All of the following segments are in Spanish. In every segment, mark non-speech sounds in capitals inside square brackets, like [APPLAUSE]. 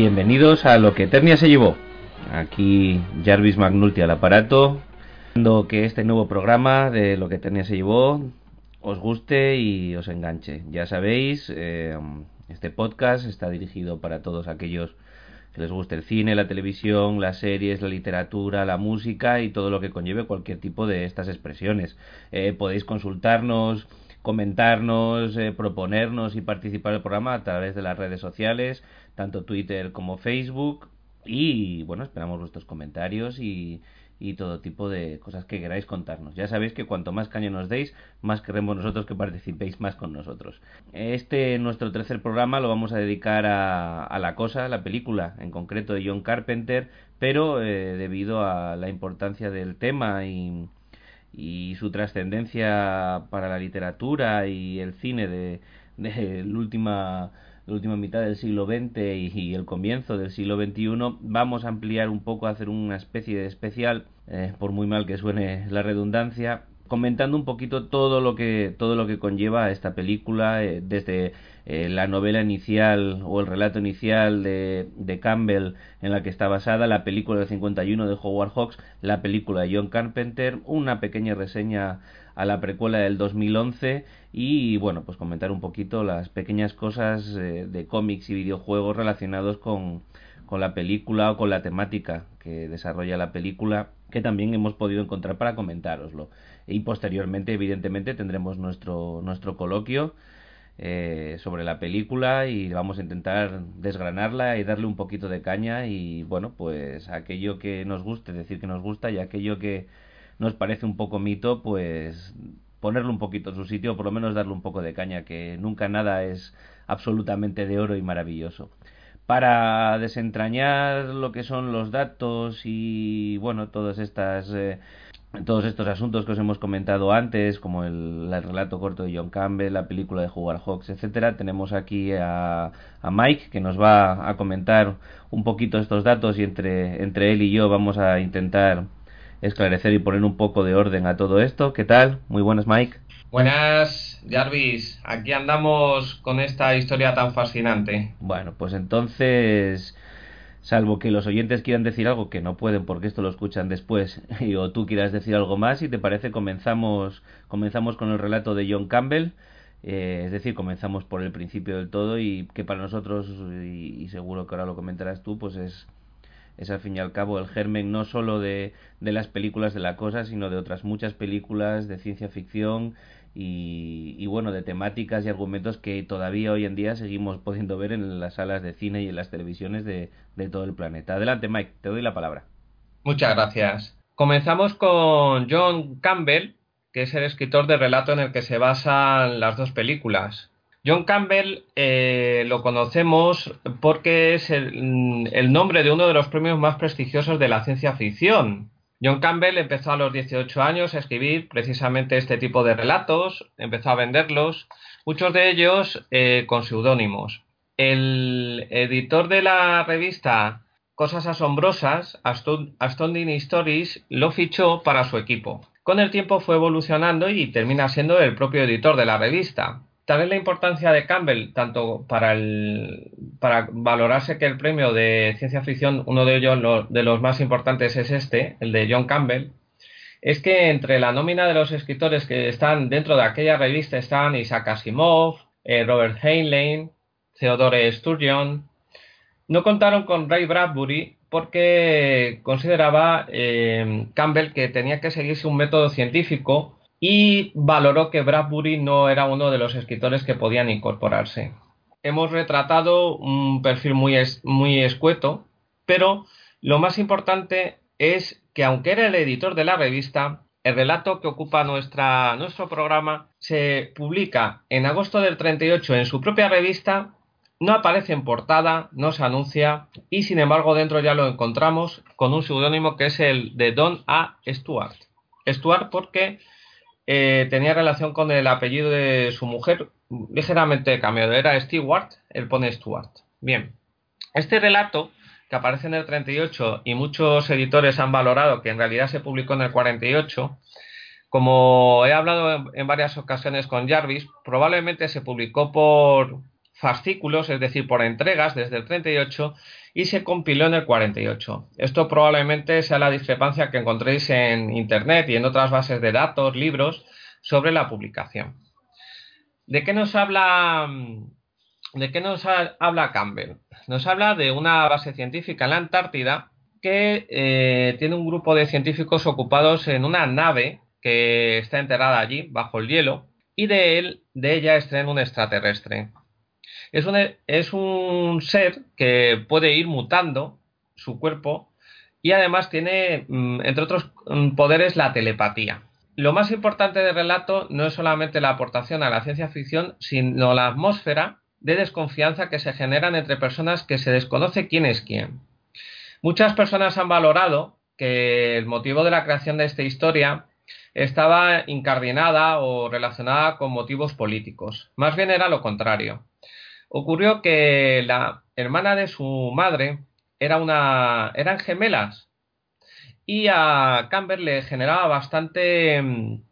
Bienvenidos a Lo que Eternia se llevó. Aquí Jarvis McNulty al aparato. Esperando que este nuevo programa de Lo que Eternia se llevó os guste y os enganche. Ya sabéis, eh, este podcast está dirigido para todos aquellos que les guste el cine, la televisión, las series, la literatura, la música y todo lo que conlleve cualquier tipo de estas expresiones. Eh, podéis consultarnos comentarnos, eh, proponernos y participar el programa a través de las redes sociales, tanto Twitter como Facebook. Y bueno, esperamos vuestros comentarios y, todo tipo de cosas que queráis contarnos. Ya sabéis que cuanto más caño nos deis, más queremos nosotros que participéis más con nosotros. Este, nuestro tercer programa, lo vamos a dedicar a, a La Cosa, la película en concreto de John Carpenter, pero eh, debido a la importancia del tema y, y su trascendencia para la literatura y el cine de, de la última la última mitad del siglo XX y, el comienzo del siglo XXI, vamos a ampliar un poco, a hacer una especie de especial, eh, por muy mal que suene la redundancia, comentando un poquito todo lo que todo lo que conlleva esta película eh, desde eh, la novela inicial o el relato inicial de, de, Campbell en la que está basada la película del 51 de Howard Hawks la película de John Carpenter una pequeña reseña a la precuela del 2011 y bueno, pues comentar un poquito las pequeñas cosas eh, de cómics y videojuegos relacionados con, con la película o con la temática que desarrolla la película que también hemos podido encontrar para comentároslo. Y posteriormente, evidentemente, tendremos nuestro, nuestro coloquio eh, sobre la película y vamos a intentar desgranarla y darle un poquito de caña y bueno, pues aquello que nos guste, decir que nos gusta y aquello que nos parece un poco mito, pues ponerlo un poquito en su sitio, o por lo menos darle un poco de caña, que nunca nada es absolutamente de oro y maravilloso. Para desentrañar lo que son los datos y bueno, todas estas eh, todos estos asuntos que os hemos comentado antes, como el, el, relato corto de John Campbell, la película de Howard Hawks, etcétera, tenemos aquí a, a, Mike que nos va a comentar un poquito estos datos y entre, entre él y yo vamos a intentar esclarecer y poner un poco de orden a todo esto. ¿Qué tal? Muy buenas, Mike. Buenas, Jarvis. Aquí andamos con esta historia tan fascinante. Bueno, pues entonces, salvo que los oyentes quieran decir algo que no pueden porque esto lo escuchan después, [LAUGHS] y, o tú quieras decir algo más, si te parece, comenzamos, comenzamos con el relato de John Campbell. Eh, es decir, comenzamos por el principio del todo y que para nosotros, y, y seguro que ahora lo comentarás tú, pues es es al fin y al cabo el germen no solo de, de las películas de la cosa, sino de otras muchas películas de ciencia ficción y, bueno, de temáticas y argumentos que todavía hoy en día seguimos pudiendo ver en las salas de cine y en las televisiones de, de todo el planeta. Adelante, Mike, te doy la palabra. Muchas gracias. Comenzamos con John Campbell, que es el escritor de relato en el que se basan las dos películas. John Campbell eh, lo conocemos porque es el, el, nombre de uno de los premios más prestigiosos de la ciencia ficción. John Campbell empezó a los 18 años a escribir precisamente este tipo de relatos, empezó a venderlos, muchos de ellos eh, con seudónimos. El editor de la revista Cosas Asombrosas, Astounding Stories, lo fichó para su equipo. Con el tiempo fue evolucionando y termina siendo el propio editor de la revista. Tal es la importancia de Campbell, tanto para, valorarse que el premio de ciencia ficción, uno de ellos lo, de los más importantes es este, el de John Campbell, es que entre la nómina de los escritores que están dentro de aquella revista están Isaac Asimov, eh, Robert Heinlein, Theodore Sturgeon. No contaron con Ray Bradbury porque consideraba eh, Campbell que tenía que seguirse un método científico y valoró que Bradbury no era uno de los escritores que podían incorporarse. Hemos retratado un perfil muy, muy escueto, pero lo más importante es que aunque era el editor de la revista, el relato que ocupa nuestro programa se publica en agosto del 38 en su propia revista, no aparece en portada, no se anuncia y sin embargo dentro ya lo encontramos con un seudónimo que es el de Don A. Stuart. Stuart porque eh, tenía relación con el apellido de su mujer, ligeramente cambiado, era Stewart, él pone Stuart. Bien, este relato que aparece en el 38 y muchos editores han valorado que en realidad se publicó en el 48, como he hablado en varias ocasiones con Jarvis, probablemente se publicó por fascículos, es decir, por entregas desde el 38 y se compiló en el 48. Esto probablemente sea la discrepancia que encontréis en Internet y en otras bases de datos, libros, sobre la publicación. ¿De qué nos habla, de qué nos habla Campbell? Nos habla de una base científica en la Antártida que eh, tiene un grupo de científicos ocupados en una nave que está enterrada allí, bajo el hielo, y de él, de ella extraen un extraterrestre. Es un, ser que puede ir mutando su cuerpo y además tiene, mm, entre otros mm, poderes, la telepatía. Lo más importante del relato no es solamente la aportación a la ciencia ficción, sino la atmósfera de desconfianza que se generan entre personas que se desconoce quién es quién. Muchas personas han valorado que el motivo de la creación de esta historia estaba incardinada o relacionada con motivos políticos. Más bien era lo contrario. Ocurrió que la hermana de su madre era una, eran gemelas y a Campbell le generaba bastante... Mm,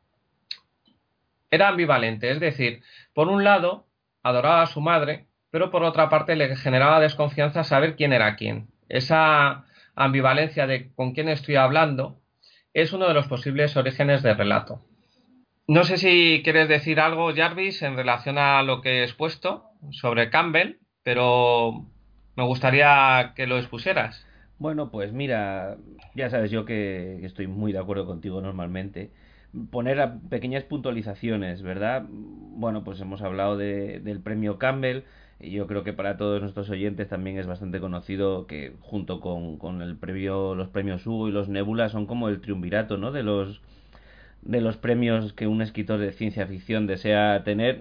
era ambivalente, es decir, por un lado adoraba a su madre, pero por otra parte le generaba desconfianza saber quién era quién. Esa ambivalencia de con quién estoy hablando es uno de los posibles orígenes del relato. No sé si quieres decir algo, Jarvis, en relación a lo que he expuesto sobre Campbell, pero me gustaría que lo expusieras. Bueno, pues mira, ya sabes yo que, estoy muy de acuerdo contigo normalmente. Poner pequeñas puntualizaciones, ¿verdad? Bueno, pues hemos hablado del premio Campbell. Y yo creo que para todos nuestros oyentes también es bastante conocido que junto con, el premio, los premios Hugo y los Nebula son como el triunvirato, ¿no? De los de los premios que un escritor de ciencia ficción desea tener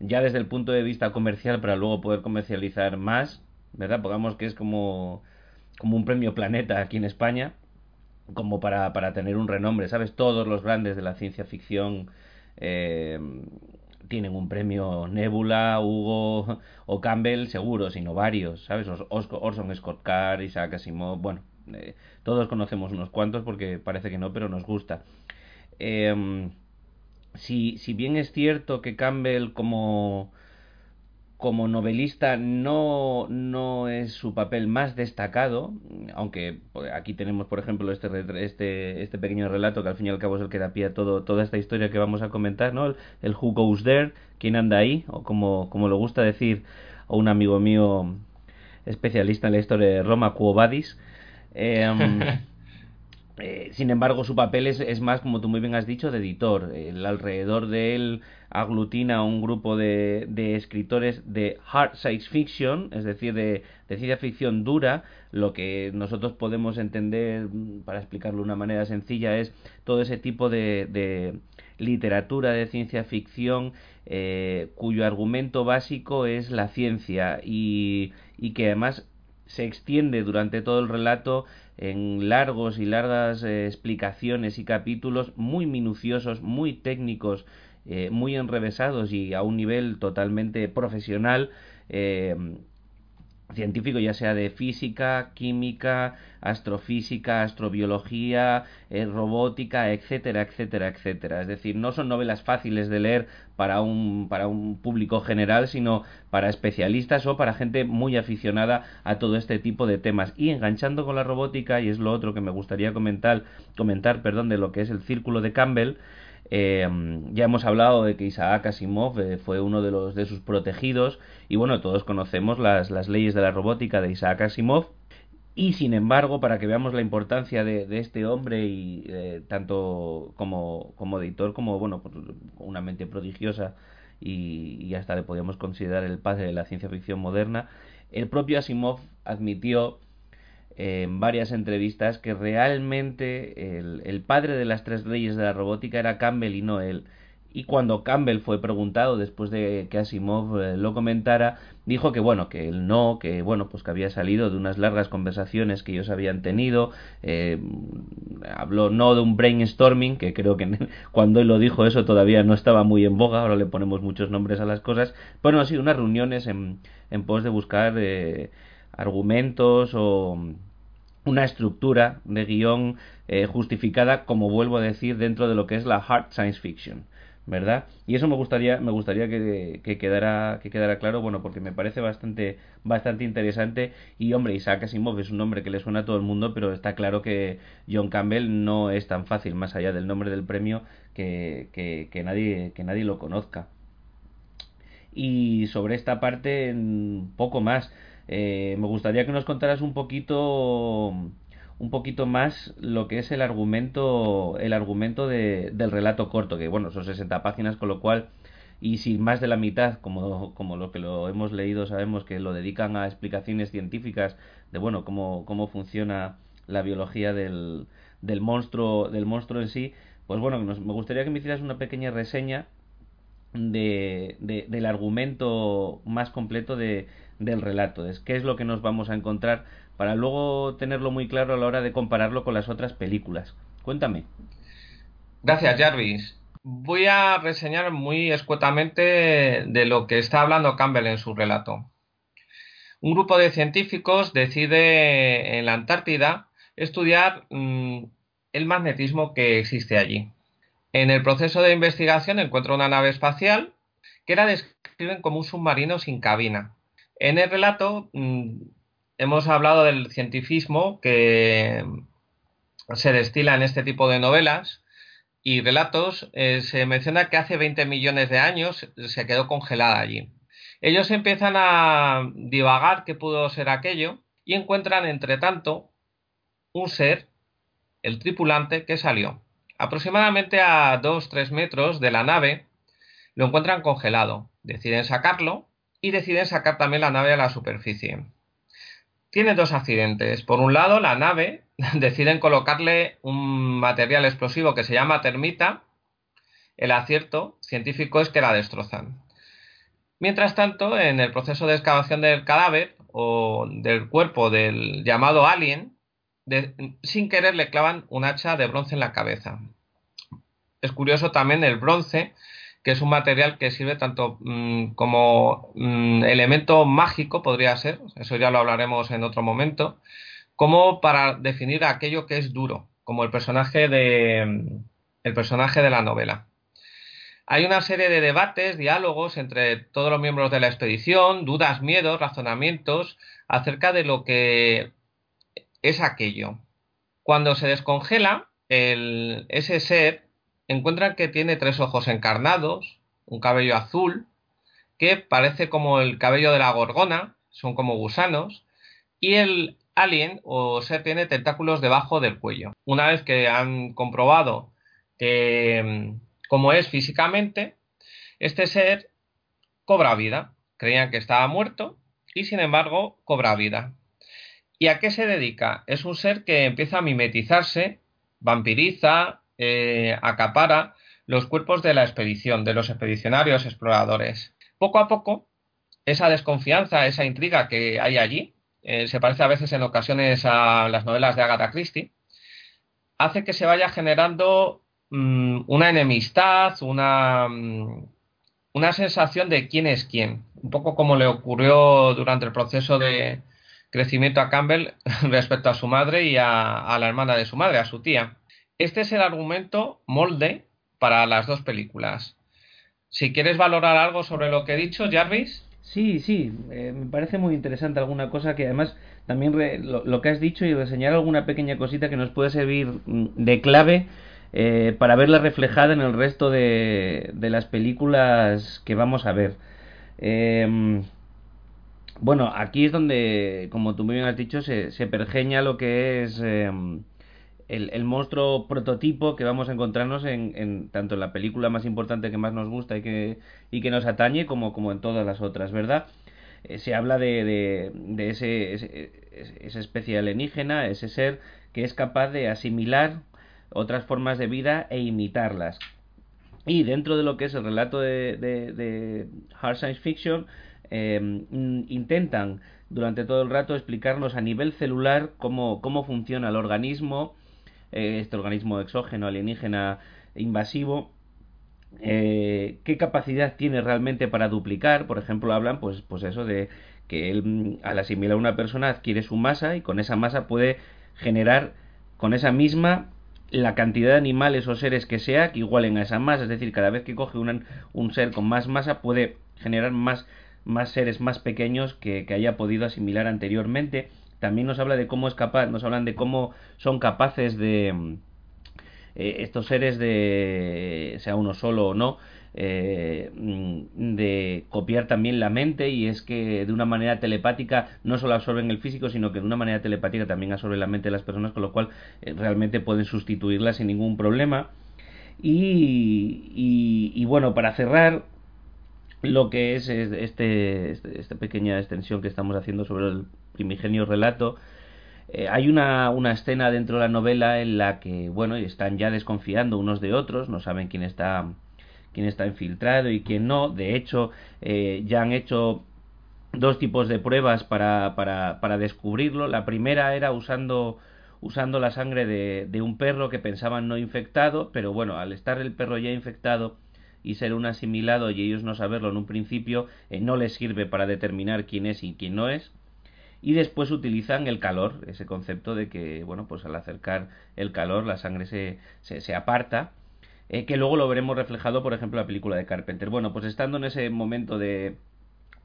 ya desde el punto de vista comercial para luego poder comercializar más, ¿verdad? Pongamos que es como, como un premio planeta aquí en España, como para, para tener un renombre, ¿sabes? Todos los grandes de la ciencia ficción eh, tienen un premio Nebula, Hugo o Campbell, seguro, sino varios, ¿sabes? Orson Scott Card, Isaac Asimov, bueno, eh, todos conocemos unos cuantos porque parece que no, pero nos gusta. Eh, si, si bien es cierto que Campbell como, como novelista no, no es su papel más destacado, aunque pues, aquí tenemos, por ejemplo, este, este, este pequeño relato que al fin y al cabo es el que da pie a todo, toda esta historia que vamos a comentar, ¿no? El, Who Goes There, quién anda ahí, o como, como le gusta decir a un amigo mío especialista en la historia de Roma, Quo Vadis. [LAUGHS] Eh, sin embargo, su papel es, más, como tú muy bien has dicho, de editor. El alrededor de él aglutina un grupo de, escritores de hard science fiction, es decir, de, ciencia ficción dura. Lo que nosotros podemos entender, para explicarlo de una manera sencilla, es todo ese tipo de, literatura de ciencia ficción eh, cuyo argumento básico es la ciencia y, y que además se extiende durante todo el relato en largos y largas eh, explicaciones y capítulos muy minuciosos, muy técnicos, eh, muy enrevesados y a un nivel totalmente profesional. Eh, científico, ya sea de física, química, astrofísica, astrobiología, eh, robótica, etcétera, etcétera, etcétera. Es decir, no son novelas fáciles de leer para un, para un público general, sino para especialistas o para gente muy aficionada a todo este tipo de temas. Y enganchando con la robótica, y es lo otro que me gustaría comentar, comentar perdón, de lo que es el círculo de Campbell, eh, ya hemos hablado de que Isaac Asimov eh, fue uno de, los, de sus protegidos y bueno, todos conocemos las, las leyes de la robótica de Isaac Asimov. Y sin embargo, para que veamos la importancia de, este hombre y eh, tanto como, como, editor como bueno, pues, una mente prodigiosa y, y, hasta le podríamos considerar el padre de la ciencia ficción moderna, el propio Asimov admitió en varias entrevistas que realmente el, padre de las tres leyes de la robótica era Campbell y no él. Y cuando Campbell fue preguntado después de que Asimov eh, lo comentara, dijo que bueno, que él no, que bueno, pues que había salido de unas largas conversaciones que ellos habían tenido. Eh, habló no de un brainstorming, que creo que [LAUGHS] cuando él lo dijo eso todavía no estaba muy en boga, ahora le ponemos muchos nombres a las cosas. Bueno, sido unas reuniones en, en pos de buscar eh, argumentos o una estructura de guion eh, justificada, como vuelvo a decir, dentro de lo que es la hard science fiction. ¿verdad? Y eso me gustaría, me gustaría que, quedara, que quedara claro, bueno, porque me parece bastante, bastante interesante. Y hombre, Isaac Asimov es un nombre que le suena a todo el mundo, pero está claro que John Campbell no es tan fácil, más allá del nombre del premio, que, que, nadie, que nadie lo conozca. Y sobre esta parte, poco más. Eh, me gustaría que nos contaras un poquito un poquito más lo que es el argumento el argumento de, del relato corto que bueno son 60 páginas con lo cual y si más de la mitad como, como lo que lo hemos leído sabemos que lo dedican a explicaciones científicas de bueno cómo, cómo funciona la biología del, del monstruo del monstruo en sí pues bueno me gustaría que me hicieras una pequeña reseña de, del argumento más completo de, del relato, es qué es lo que nos vamos a encontrar para luego tenerlo muy claro a la hora de compararlo con las otras películas. Cuéntame. Gracias, Jarvis. Voy a reseñar muy escuetamente de lo que está hablando Campbell en su relato. Un grupo de científicos decide en la Antártida estudiar mm, el magnetismo que existe allí. En el proceso de investigación encuentra una nave espacial que la describen como un submarino sin cabina. En el relato mm, hemos hablado del cientifismo que se destila en este tipo de novelas y relatos. Eh, se menciona que hace 20 millones de años se quedó congelada allí. Ellos empiezan a divagar qué pudo ser aquello y encuentran, entre tanto, un ser, el tripulante, que salió. Aproximadamente a 2-3 metros de la nave, lo encuentran congelado. Deciden sacarlo y deciden sacar también la nave a la superficie. Tiene dos accidentes. Por un lado, la nave [LAUGHS] deciden colocarle un material explosivo que se llama termita. El acierto científico es que la destrozan. Mientras tanto, en el proceso de excavación del cadáver o del cuerpo del llamado alien, sin querer le clavan un hacha de bronce en la cabeza. Es curioso también el bronce que es un material que sirve tanto mm, como mm, elemento mágico, podría ser, eso ya lo hablaremos en otro momento, como para definir aquello que es duro, como el personaje de, mm, el personaje de la novela. Hay una serie de debates, diálogos entre todos los miembros de la expedición, dudas, miedos, razonamientos acerca de lo que es aquello. Cuando se descongela, el, ese ser encuentran que tiene tres ojos encarnados, un cabello azul, que parece como el cabello de la gorgona, son como gusanos, y el alien o ser tiene tentáculos debajo del cuello. Una vez que han comprobado que, mm, cómo es físicamente, este ser cobra vida. Creían que estaba muerto y sin embargo cobra vida. ¿Y a qué se dedica? Es un ser que empieza a mimetizarse, vampiriza, eh, acapara los cuerpos de la expedición, de los expedicionarios exploradores. Poco a poco, esa desconfianza, esa intriga que hay allí, eh, se parece a veces en ocasiones a las novelas de Agatha Christie, hace que se vaya generando mm, una enemistad, una, mm, una sensación de quién es quién, un poco como le ocurrió durante el proceso de crecimiento a Campbell [LAUGHS] respecto a su madre y a la hermana de su madre, a su tía. Este es el argumento molde para las dos películas. Si quieres valorar algo sobre lo que he dicho, Jarvis. Sí, sí, eh, me parece muy interesante alguna cosa que además también lo, que has dicho y reseñar alguna pequeña cosita que nos puede servir mm, de clave eh, para verla reflejada en el resto de, las películas que vamos a ver. Em, bueno, aquí es donde, como tú muy bien has dicho, se, se pergeña lo que es el, monstruo prototipo que vamos a encontrarnos en, tanto en la película más importante que más nos gusta y que, y que nos atañe como, como en todas las otras, ¿verdad? Eh, se habla de, de, ese, esa especie alienígena, ese ser que es capaz de asimilar otras formas de vida e imitarlas. Y dentro de lo que es el relato de, de Hard Science Fiction, em, intentan durante todo el rato explicarnos a nivel celular cómo, cómo funciona el organismo, eh, este organismo exógeno alienígena invasivo, eh, qué capacidad tiene realmente para duplicar. Por ejemplo, hablan, pues, pues eso de que él, mm, al asimilar a una persona, adquiere su masa y con esa masa puede generar con esa misma la cantidad de animales o seres que sea que igualen a esa masa, es decir, cada vez que coge un ser con más masa puede generar más, más seres más pequeños que, haya podido asimilar anteriormente. También nos habla de cómo es capaz, nos hablan de cómo son capaces de eh, estos seres de sea uno solo o no eh, mm, de copiar también la mente y es que de una manera telepática no solo absorben el físico sino que de una manera telepática también absorben la mente de las personas con lo cual eh, realmente pueden sustituirla sin ningún problema. Y, y, bueno para cerrar lo que es este, este, esta pequeña extensión que estamos haciendo sobre el primigenio relato eh, hay una, una, escena dentro de la novela en la que, bueno, están ya desconfiando unos de otros, no saben quién está quién está infiltrado y quién no. De hecho, eh, ya han hecho dos tipos de pruebas para, para, para descubrirlo. La primera era usando usando la sangre de, un perro que pensaban no infectado, pero bueno, al estar el perro ya infectado y ser un asimilado y ellos no saberlo en un principio, eh, no les sirve para determinar quién es y quién no es. Y después utilizan el calor, ese concepto de que, bueno, pues al acercar el calor la sangre se, se, se aparta eh, que luego lo veremos reflejado, por ejemplo, en la película de Carpenter. Bueno, pues estando en ese momento de,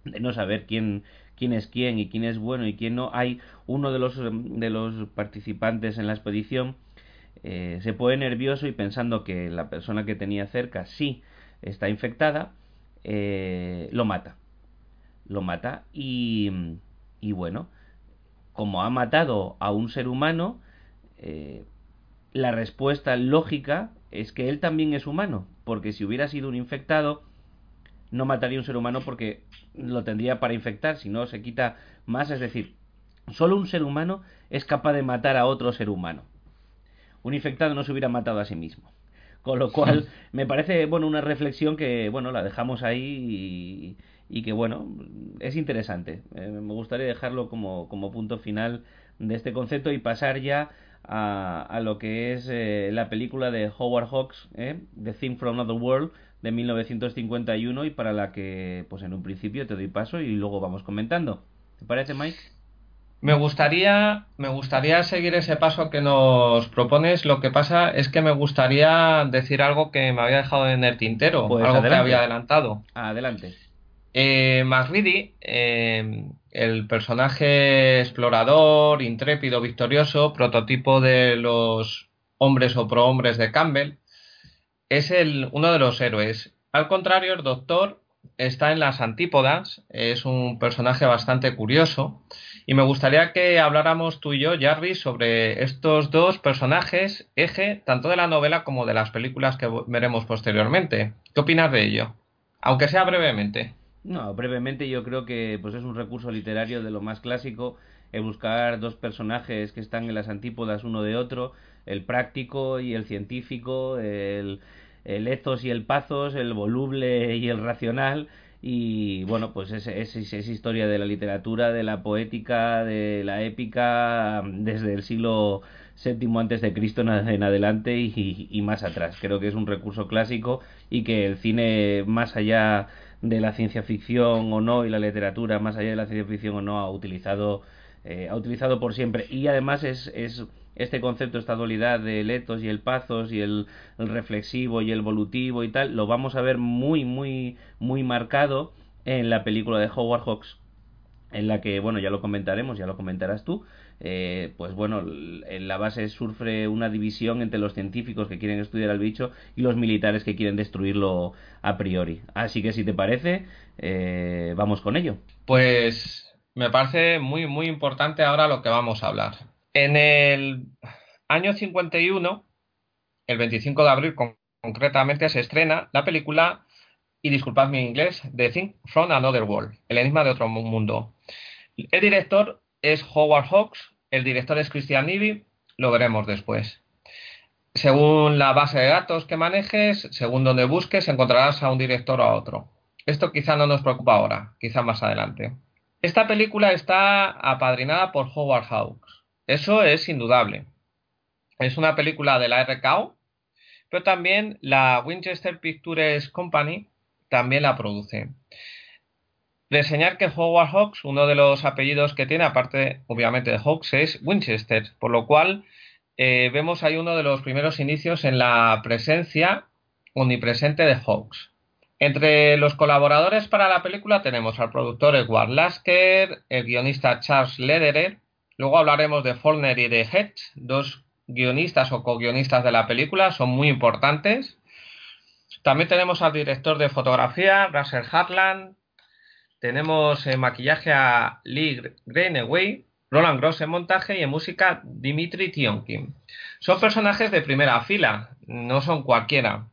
de no saber quién, quién es quién y quién es bueno y quién no, hay uno de los, de los participantes en la expedición eh, se pone nervioso y pensando que la persona que tenía cerca sí está infectada, eh, lo mata. Lo mata y, y bueno, como ha matado a un ser humano, la respuesta lógica es que él también es humano, porque si hubiera sido un infectado, no mataría a un ser humano porque lo tendría para infectar, si no se quita más, es decir, solo un ser humano es capaz de matar a otro ser humano. Un infectado no se hubiera matado a sí mismo. Con lo cual, [LAUGHS] me parece, bueno, una reflexión que, bueno, la dejamos ahí y, que, bueno, es interesante. Eh, me gustaría dejarlo como, como punto final de este concepto y pasar ya a, lo que es eh, la película de Howard Hawks, eh, The Thing from Another World, de 1951 y para la que, pues en un principio te doy paso y luego vamos comentando. ¿Te parece, Mike? Me gustaría, me gustaría seguir ese paso que nos propones. Lo que pasa es que me gustaría decir algo que me había dejado en el tintero, pues algo que había adelantado. Adelante. Eh, eh, el personaje explorador, intrépido, victorioso, prototipo de los hombres o prohombres de Campbell, es el, uno de los héroes. Al contrario, el doctor está en las antípodas, es un personaje bastante curioso y me gustaría que habláramos tú y yo, Jarvis, sobre estos dos personajes, eje tanto de la novela como de las películas que veremos posteriormente. ¿Qué opinas de ello? Aunque sea brevemente. No, brevemente yo creo que pues es un recurso literario de lo más clásico el buscar dos personajes que están en las antípodas uno de otro, el práctico y el científico, el, el ethos y el pathos, el voluble y el racional y bueno, pues es, es, es, historia de la literatura, de la poética, de la épica desde el siglo VII antes de Cristo en adelante y más atrás. Creo que es un recurso clásico y que el cine más allá de la ciencia ficción o no y la literatura más allá de la ciencia ficción o no ha utilizado eh, ha utilizado por siempre. Y además es, es este concepto esta dualidad del etos y el pazos y el, reflexivo y el volutivo y tal lo vamos a ver muy muy muy marcado en la película de Howard Hawks en la que bueno ya lo comentaremos ya lo comentarás tú eh, pues bueno, en la base sufre una división entre los científicos que quieren estudiar al bicho y los militares que quieren destruirlo a priori. Así que si te parece, eh, vamos con ello. Pues me parece muy, muy importante ahora lo que vamos a hablar. En el año 51, el 25 de abril concretamente, se estrena la película, y disculpad mi inglés, The Thing from Another World, el enigma de otro mundo. El director es Howard Hawks, el director es Christian Ivy, lo veremos después. Según la base de datos que manejes, según donde busques, encontrarás a un director o a otro. Esto quizá no nos preocupa ahora, quizá más adelante. Esta película está apadrinada por Howard Hawks. Eso es indudable. Es una película de la RKO, pero también la Winchester Pictures Company también la produce. Reseñar que Howard Hawks, uno de los apellidos que tiene, aparte obviamente de Hawks, es Winchester, por lo cual eh, vemos ahí uno de los primeros inicios en la presencia omnipresente de Hawks. Entre los colaboradores para la película tenemos al productor Edward Lasker, el guionista Charles Lederer, luego hablaremos de Follner y de Hedge, dos guionistas o co-guionistas de la película, son muy importantes. También tenemos al director de fotografía, Russell Hartland, tenemos en maquillaje a Lee Greenaway, Roland Gross en montaje y en música Dimitri Tionkin. Son personajes de primera fila, no son cualquiera.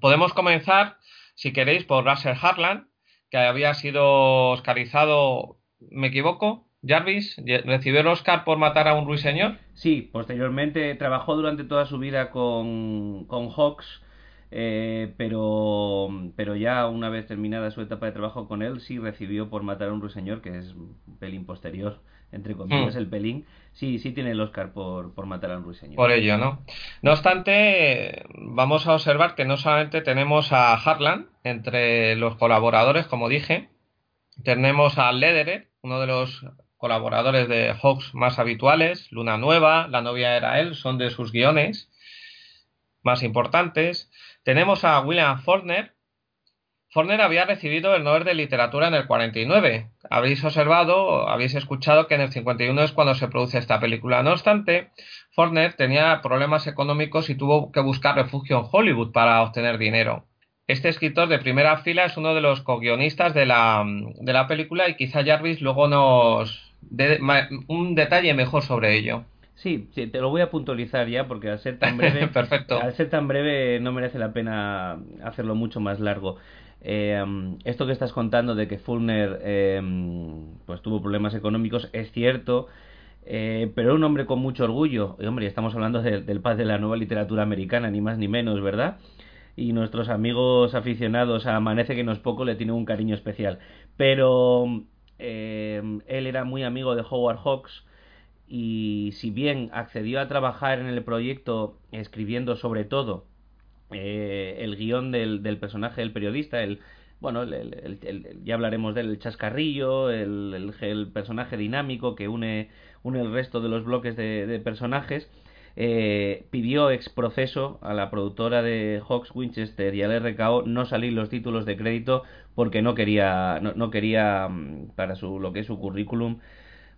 Podemos comenzar, si queréis, por Russell Hartland, que había sido oscarizado, ¿me equivoco? Jarvis recibió el Oscar por matar a un ruiseñor. Sí, posteriormente trabajó durante toda su vida con, con Hawks eh, pero, pero ya una vez terminada su etapa de trabajo con él, sí recibió por matar a un ruiseñor, que es un pelín posterior, entre comillas, hmm. el pelín. Sí, sí tiene el Oscar por, por matar a un ruiseñor. Por ello, ¿no? No obstante, vamos a observar que no solamente tenemos a Harlan entre los colaboradores, como dije, tenemos a Lederer, uno de los colaboradores de Hawks más habituales, Luna Nueva, La novia era él, son de sus guiones más importantes. Tenemos a William Faulkner. Faulkner había recibido el Nobel de Literatura en el 49. Habéis observado, habéis escuchado que en el 51 es cuando se produce esta película. No obstante, Faulkner tenía problemas económicos y tuvo que buscar refugio en Hollywood para obtener dinero. Este escritor de primera fila es uno de los co-guionistas de la, de la película y quizá Jarvis luego nos dé un detalle mejor sobre ello. Sí, sí, te lo voy a puntualizar ya porque al ser tan [LAUGHS] breve, Perfecto. al ser tan breve no merece la pena hacerlo mucho más largo. Eh, esto que estás contando de que Fulner eh, pues tuvo problemas económicos es cierto, eh, pero un hombre con mucho orgullo. Y hombre, estamos hablando del padre de la nueva literatura americana, ni más ni menos, ¿verdad? Y nuestros amigos aficionados a Amanece que no es poco le tienen un cariño especial. Pero él era muy amigo de Howard Hawks y si bien accedió a trabajar en el proyecto escribiendo sobre todo eh, el guion del, del, personaje del periodista, el, bueno, el, ya hablaremos del chascarrillo, el, personaje dinámico que une, el resto de los bloques de, personajes, eh, pidió ex proceso a la productora de Hawks Winchester y al RKO no salir los títulos de crédito porque no quería, no, no quería mm, para su, lo que es su currículum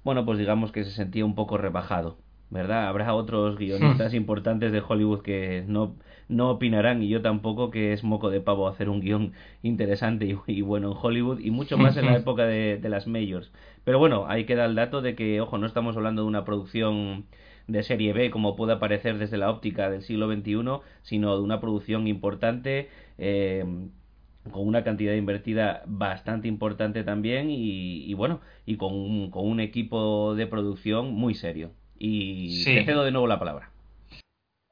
bueno, pues digamos que se sentía un poco rebajado, ¿verdad? Habrá otros guionistas [LAUGHS] importantes de Hollywood que no, no opinarán, y yo tampoco, que es moco de pavo hacer un guion interesante y, bueno en Hollywood, y mucho más en la [LAUGHS] época de, de las majors. Pero bueno, ahí queda el dato de que, ojo, no estamos hablando de una producción de serie B como puede aparecer desde la óptica del siglo XXI, sino de una producción importante eh, con una cantidad invertida bastante importante también y, bueno, y con un, con un, equipo de producción muy serio. Y te cedo de nuevo la palabra.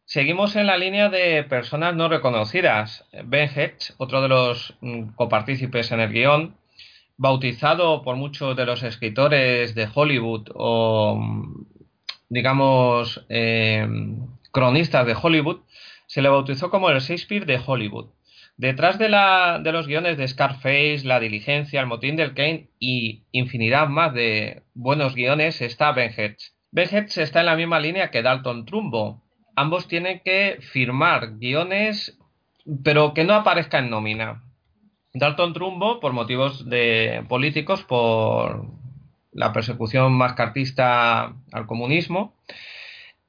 Seguimos en la línea de personas no reconocidas. Ben Hedge, otro de los mm, copartícipes en el guion, bautizado por muchos de los escritores de Hollywood o, mm, digamos, eh, cronistas de Hollywood, se le bautizó como el Shakespeare de Hollywood. Detrás de, la, de los guiones de Scarface, La Diligencia, El Motín del Kane y infinidad más de buenos guiones está Ben Hedge. Ben Hedge está en la misma línea que Dalton Trumbo. Ambos tienen que firmar guiones, pero que no aparezca en nómina. Dalton Trumbo, por motivos de políticos, por la persecución mascartista al comunismo,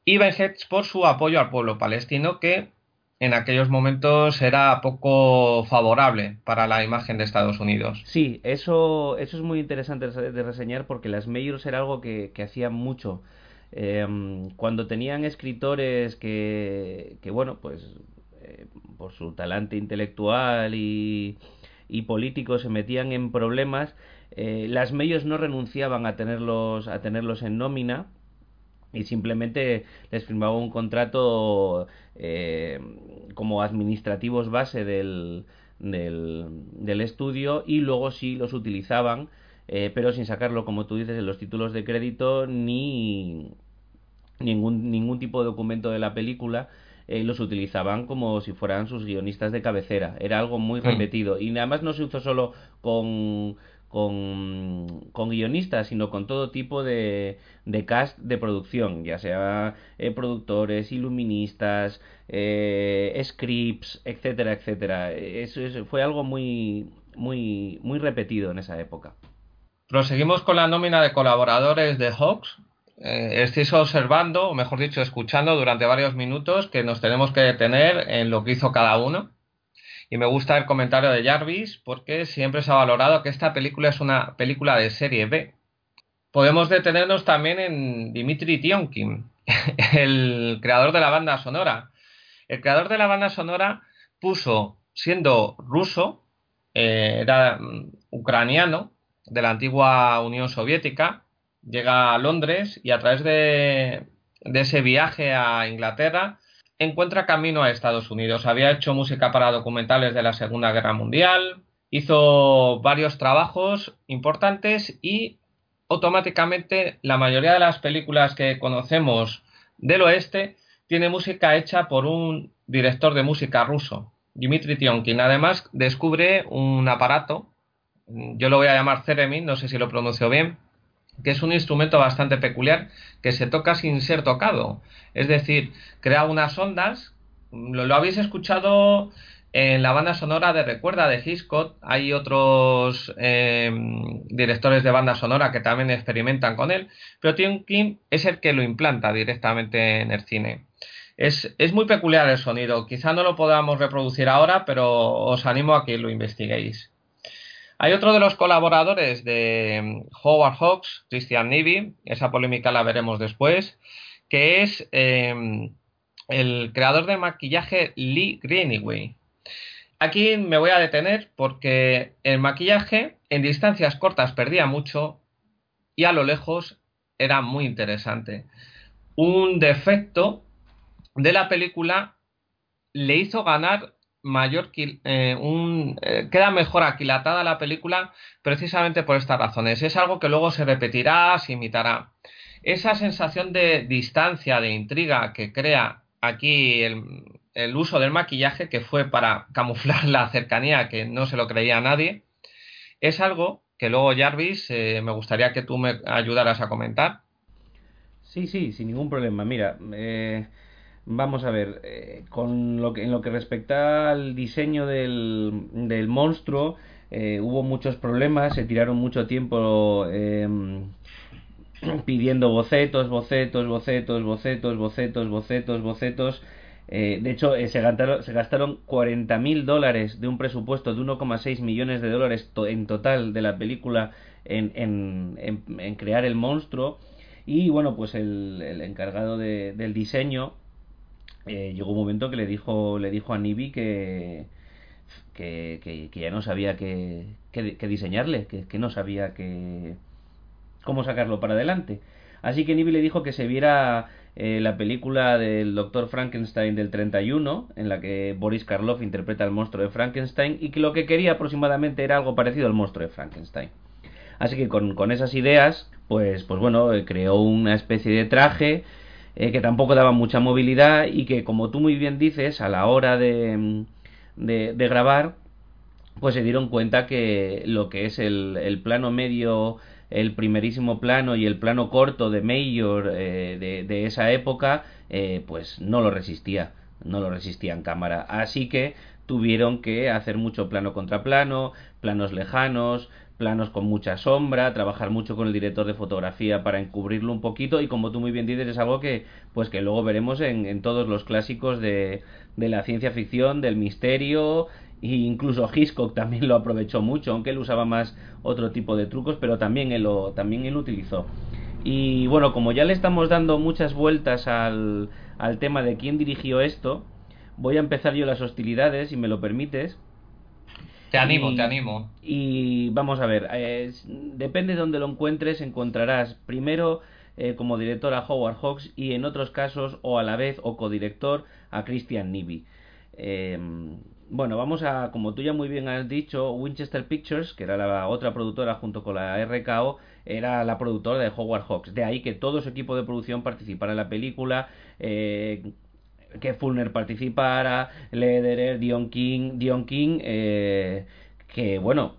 y Ben Hedge por su apoyo al pueblo palestino, que en aquellos momentos era poco favorable para la imagen de Estados Unidos. Sí, eso, eso es muy interesante de reseñar porque las majors era algo que, hacían mucho. Em, cuando tenían escritores que, que bueno, pues eh, por su talante intelectual y, y político se metían en problemas, eh, las majors no renunciaban a tenerlos, a tenerlos en nómina y simplemente les firmaba un contrato eh, como administrativos base del, del, estudio y luego sí los utilizaban, eh, pero sin sacarlo, como tú dices, en los títulos de crédito ni ningún, ningún tipo de documento de la película. Eh, los utilizaban como si fueran sus guionistas de cabecera. Era algo muy mm. repetido. Y además no se usó solo con, con, con guionistas, sino con todo tipo de, de cast de producción, ya sea eh, productores, iluministas, eh, scripts, etcétera, etcétera. Eso, fue algo muy, muy, muy repetido en esa época. Proseguimos con la nómina de colaboradores de Hawks. Eh, estáis observando, o mejor dicho, escuchando durante varios minutos que nos tenemos que detener en lo que hizo cada uno. Y me gusta el comentario de Jarvis porque siempre se ha valorado que esta película es una película de serie B. Podemos detenernos también en Dimitri Tionkin, [LAUGHS] el creador de la banda sonora. El creador de la banda sonora puso, siendo ruso, eh, era mm, ucraniano, de la antigua Unión Soviética, llega a Londres y a través de, de ese viaje a Inglaterra encuentra camino a Estados Unidos. Había hecho música para documentales de la Segunda Guerra Mundial, hizo varios trabajos importantes y automáticamente la mayoría de las películas que conocemos del oeste tiene música hecha por un director de música ruso, Dmitry Tionkin. Además, descubre un aparato, yo lo voy a llamar Theremin, no sé si lo pronuncio bien, que es un instrumento bastante peculiar que se toca sin ser tocado. Es decir, crea unas ondas. Lo, habéis escuchado en la banda sonora de Recuerda de Hitchcock. Hay otros em, directores de banda sonora que también experimentan con él, pero Tim King es el que lo implanta directamente en el cine. Es, es, muy peculiar el sonido. Quizá no lo podamos reproducir ahora, pero os animo a que lo investiguéis. Hay otro de los colaboradores de mm, Howard Hawks, Christian Nivi, esa polémica la veremos después, que es em, el creador de maquillaje Lee Greenaway. Aquí me voy a detener porque el maquillaje en distancias cortas perdía mucho y a lo lejos era muy interesante. Un defecto de la película le hizo ganar mayor eh, un, eh, queda mejor aquilatada la película precisamente por estas razones. Es algo que luego se repetirá, se imitará. Esa sensación de distancia, de intriga que crea aquí el, uso del maquillaje, que fue para camuflar la cercanía que no se lo creía nadie, es algo que luego Jarvis eh, me gustaría que tú me ayudaras a comentar. Sí, sí, sin ningún problema. Mira, Vamos a ver, eh, con lo que, en lo que respecta al diseño del, del monstruo, eh, hubo muchos problemas, se tiraron mucho tiempo em, [CLEARS THROAT] pidiendo bocetos, bocetos, bocetos, bocetos, bocetos, bocetos, bocetos. Eh, de hecho, se gastaron, se gastaron 40 mil dólares de un presupuesto de 1,6 millones de dólares en total de la película en, en, en, crear el monstruo. Y bueno, pues el, encargado de, del diseño eh, llegó un momento que le dijo, le dijo a Nibi que, que, ya no sabía qué diseñarle, que, no sabía que, cómo sacarlo para adelante. Así que Nibi le dijo que se viera eh, la película del Doctor Frankenstein del 31, en la que Boris Karloff interpreta al monstruo de Frankenstein, y que lo que quería aproximadamente era algo parecido al monstruo de Frankenstein. Así que con, con esas ideas, pues, pues bueno, eh, creó una especie de traje eh, que tampoco daba mucha movilidad y que, como tú muy bien dices, a la hora de, de, grabar, pues se dieron cuenta que lo que es el, el, plano medio, el primerísimo plano y el plano corto de Mayor eh, de, de, esa época, eh, pues no lo resistía, no lo resistía en cámara. Así que tuvieron que hacer mucho plano contra plano, planos lejanos, planos con mucha sombra, trabajar mucho con el director de fotografía para encubrirlo un poquito y como tú muy bien dices es algo que pues que luego veremos en, todos los clásicos de, de, la ciencia ficción, del misterio e incluso Hitchcock también lo aprovechó mucho, aunque él usaba más otro tipo de trucos, pero también él lo, también él utilizó. Y bueno, como ya le estamos dando muchas vueltas al, al tema de quién dirigió esto, voy a empezar yo las hostilidades, si me lo permites. Te animo, te animo. Y vamos a ver, depende de donde lo encuentres, encontrarás primero eh, como director a Howard Hawks y en otros casos o a la vez o codirector a Christian Nibi. Em, bueno, vamos a, como tú ya muy bien has dicho, Winchester Pictures, que era la otra productora junto con la RKO, era la productora de Howard Hawks. De ahí que todo su equipo de producción participara en la película. Eh, que Fulner participara, Lederer, Dion King, Dion King eh, que bueno,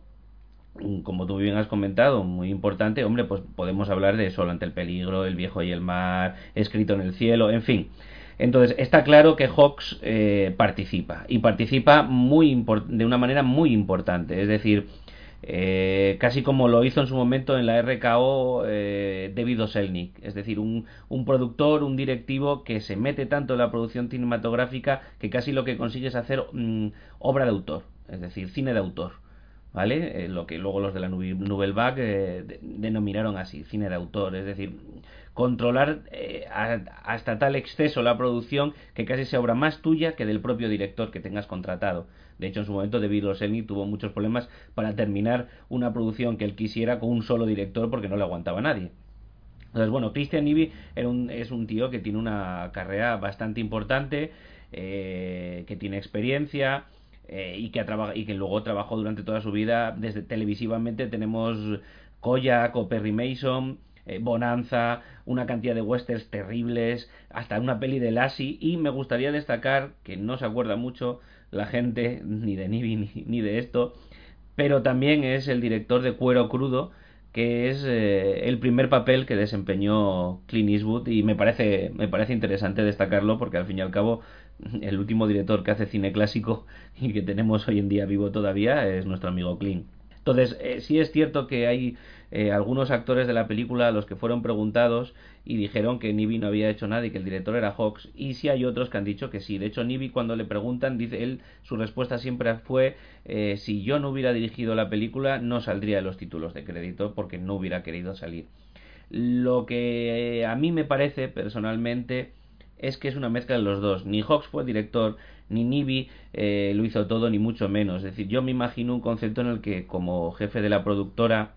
como tú bien has comentado, muy importante, hombre, pues podemos hablar de Sol ante el peligro, El viejo y el mar, Escrito en el cielo, en fin. Entonces, está claro que Hawks eh, participa y participa muy de una manera muy importante. Es decir, eh, casi como lo hizo en su momento en la RKO eh, David Oselnik, es decir, un, productor, un directivo que se mete tanto en la producción cinematográfica que casi lo que consigue es hacer mm, obra de autor, es decir, cine de autor. ¿vale? Eh, lo que luego los de la Nouvelle Vague eh, denominaron así, cine de autor, es decir, controlar eh, hasta tal exceso la producción que casi se obra más tuya que del propio director que tengas contratado. De hecho, en su momento David Rossellini tuvo muchos problemas para terminar una producción que él quisiera con un solo director porque no le aguantaba nadie. Entonces, bueno, Christian Ivy es un tío que tiene una carrera bastante importante, que tiene experiencia, eh, y, que y que luego trabajó durante toda su vida desde televisivamente tenemos Koyak o Perry Mason eh, Bonanza, una cantidad de westerns terribles, hasta una peli de Lassie y me gustaría destacar que no se acuerda mucho la gente ni de Nibi ni, de esto, pero también es el director de Cuero Crudo, que es eh, el primer papel que desempeñó Clint Eastwood y me parece me parece interesante destacarlo porque al fin y al cabo el último director que hace cine clásico y que tenemos hoy en día vivo todavía es nuestro amigo Clint. Entonces, eh, sí es cierto que hay eh, algunos actores de la película a los que fueron preguntados y dijeron que Nibi no había hecho nada y que el director era Hawks. Y sí hay otros que han dicho que sí. De hecho, Nibi cuando le preguntan, dice él, su respuesta siempre fue eh, si yo no hubiera dirigido la película no saldría de los títulos de crédito porque no hubiera querido salir. Lo que a mí me parece personalmente es que es una mezcla de los dos. Ni Hawks fue director, ni Nibi eh, lo hizo todo, ni mucho menos. Es decir, yo me imagino un concepto en el que como jefe de la productora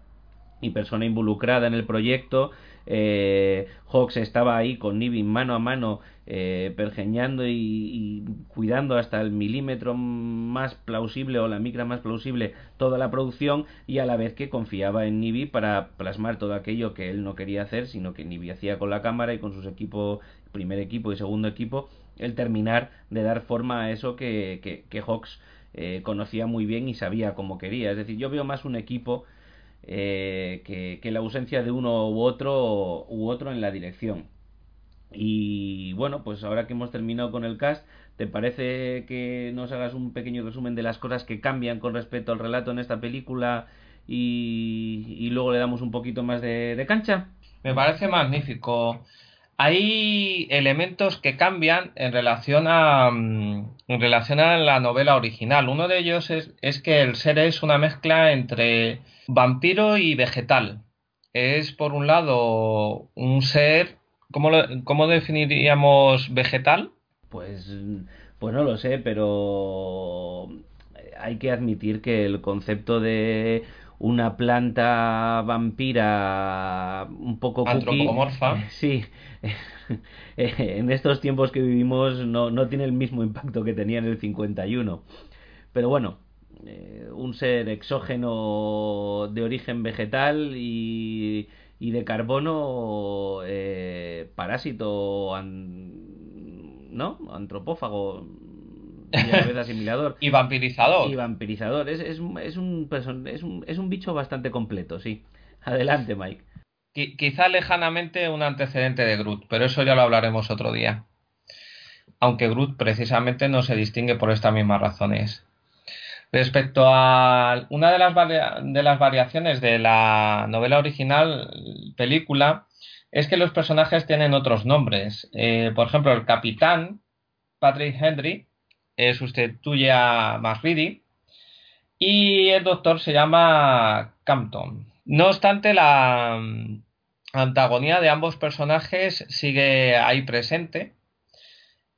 y persona involucrada en el proyecto, eh, Hawks estaba ahí con Nibi mano a mano eh, pergeñando y, cuidando hasta el milímetro más plausible o la micra más plausible toda la producción y a la vez que confiaba en Nibi para plasmar todo aquello que él no quería hacer, sino que Nibi hacía con la cámara y con sus equipos, primer equipo y segundo equipo, el terminar de dar forma a eso que, que, Hawks eh, conocía muy bien y sabía cómo quería. Es decir, yo veo más un equipo eh, que, la ausencia de uno u otro u otro en la dirección. Y bueno, pues ahora que hemos terminado con el cast, ¿te parece que nos hagas un pequeño resumen de las cosas que cambian con respecto al relato en esta película y, luego le damos un poquito más de, cancha? Me parece magnífico. Hay elementos que cambian en relación a mm, en relación a la novela original. Uno de ellos es, es que el ser es una mezcla entre vampiro y vegetal. Es por un lado un ser ¿Cómo, definiríamos vegetal? Pues, pues no lo sé, pero hay que admitir que el concepto de una planta vampira un poco antropomorfa. [LAUGHS] sí, [LAUGHS] en estos tiempos que vivimos no, no tiene el mismo impacto que tenía en el 51. Pero bueno, eh, un ser exógeno de origen vegetal y y de carbono eh, parásito, ¿no? Antropófago y a vez asimilador. y vampirizador. Y vampirizador. Es, es, es, un, es, un, es un bicho bastante completo, sí. Adelante, Mike. quizá lejanamente un antecedente de Groot, pero eso ya lo hablaremos otro día. Aunque Groot precisamente no se distingue por estas mismas razones. Respecto a una de las, de las variaciones de la novela original, película, es que los personajes tienen otros nombres. Eh, por ejemplo, el capitán, Patrick Henry, eh, sustituye a McReady y el doctor se llama Campton. No obstante, la mm, antagonía de ambos personajes sigue ahí presente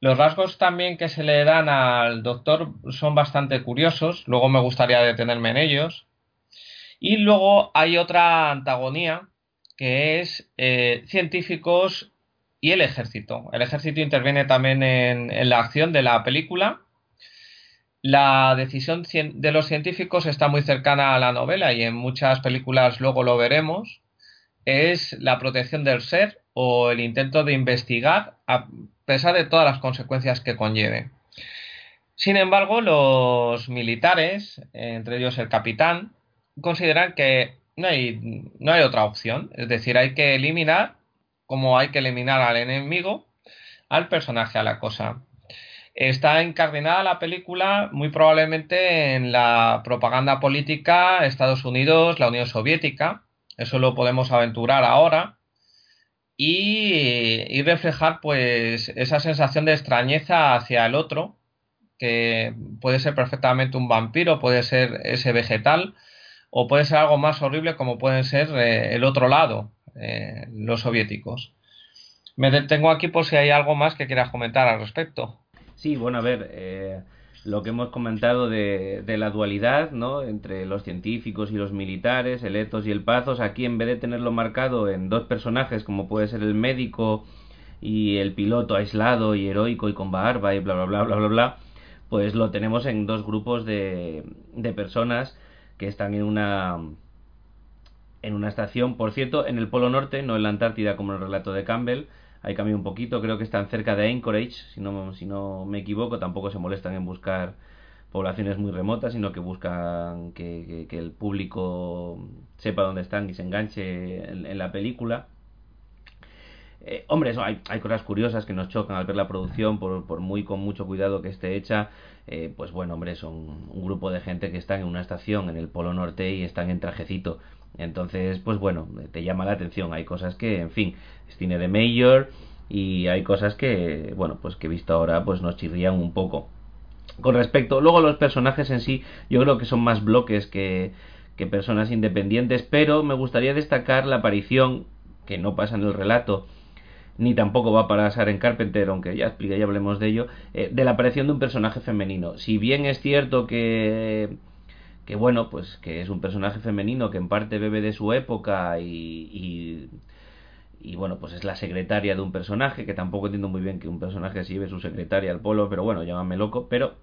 los rasgos también que se le dan al doctor son bastante curiosos, luego me gustaría detenerme en ellos. Y luego hay otra antagonía que es eh, científicos y el ejército. El ejército interviene también en, la acción de la película. La decisión de los científicos está muy cercana a la novela y en muchas películas luego lo veremos. Es la protección del ser o el intento de investigar a pesar de todas las consecuencias que conlleve. Sin embargo, los militares, entre ellos el capitán, consideran que no hay, no hay otra opción. Es decir, hay que eliminar, como hay que eliminar al enemigo, al personaje, a la cosa. Está encardinada la película muy probablemente en la propaganda política Estados Unidos, la Unión Soviética. Eso lo podemos aventurar ahora. Y, reflejar pues esa sensación de extrañeza hacia el otro, que puede ser perfectamente un vampiro, puede ser ese vegetal, o puede ser algo más horrible como pueden ser eh, el otro lado, eh, los soviéticos. Me detengo aquí por si hay algo más que quieras comentar al respecto. Sí, bueno, a ver, eh, lo que hemos comentado de, de, la dualidad, ¿no? Entre los científicos y los militares, el etos y el pazos, aquí en vez de tenerlo marcado en dos personajes como puede ser el médico y el piloto aislado y heroico y con barba y bla bla bla bla bla bla, pues lo tenemos en dos grupos de, de personas que están en una en una estación, por cierto, en el Polo Norte, no en la Antártida como en el relato de Campbell, hay cambio un poquito, creo que están cerca de Anchorage, si no, si no me equivoco, tampoco se molestan en buscar poblaciones muy remotas, sino que buscan que, el público sepa dónde están y se enganche en, en la película. Eh, hombre, eso, hay, hay, cosas curiosas que nos chocan al ver la producción, por, por muy con mucho cuidado que esté hecha. Eh, pues bueno, hombre, son un grupo de gente que están en una estación en el Polo Norte y están en trajecito. Entonces, pues bueno, te llama la atención. Hay cosas que, en fin, es cine de Mayor y hay cosas que, bueno, pues que visto ahora, pues nos chirrían un poco. Con respecto, luego los personajes en sí, yo creo que son más bloques que, personas independientes, pero me gustaría destacar la aparición, que no pasa en el relato, ni tampoco va para pasar en Carpenter, aunque ya expliqué, ya hablemos de ello, eh, de la aparición de un personaje femenino. Si bien es cierto que que bueno, pues que es un personaje femenino que en parte bebe de su época y, y, y, bueno, pues es la secretaria de un personaje, que tampoco entiendo muy bien que un personaje se lleve su secretaria al polo, pero bueno, llámame loco, pero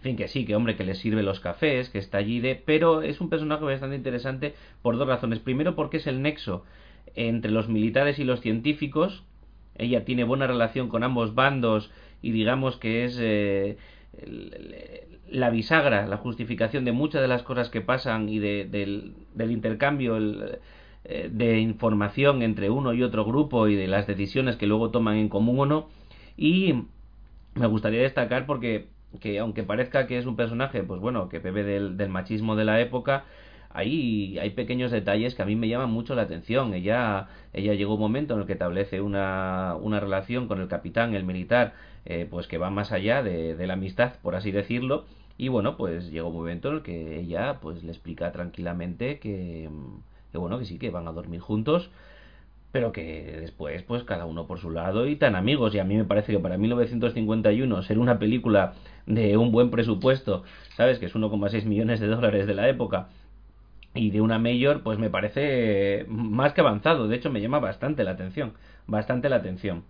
en fin, que sí, que hombre, que le sirve los cafés, que está allí de... Pero es un personaje bastante interesante por dos razones. Primero, porque es el nexo entre los militares y los científicos. Ella tiene buena relación con ambos bandos y digamos que es eh, la bisagra, la justificación de muchas de las cosas que pasan y de, del, del, intercambio eh, de información entre uno y otro grupo y de las decisiones que luego toman en común o no. Y me gustaría destacar porque que aunque parezca que es un personaje, pues bueno, que bebe del, del machismo de la época, hay, hay pequeños detalles que a mí me llaman mucho la atención. Ella, ella llegó un momento en el que establece una, una relación con el capitán, el militar, eh, pues que va más allá de, la amistad, por así decirlo. Y bueno, pues llegó un momento en el que ella pues le explica tranquilamente que, que bueno, que sí, que van a dormir juntos, pero que después pues cada uno por su lado y tan amigos. Y a mí me parece que para 1951 ser una película de un buen presupuesto, sabes que es 1,6 millones de dólares de la época y de una mayor pues me parece más que avanzado. De hecho me llama bastante la atención bastante la atención.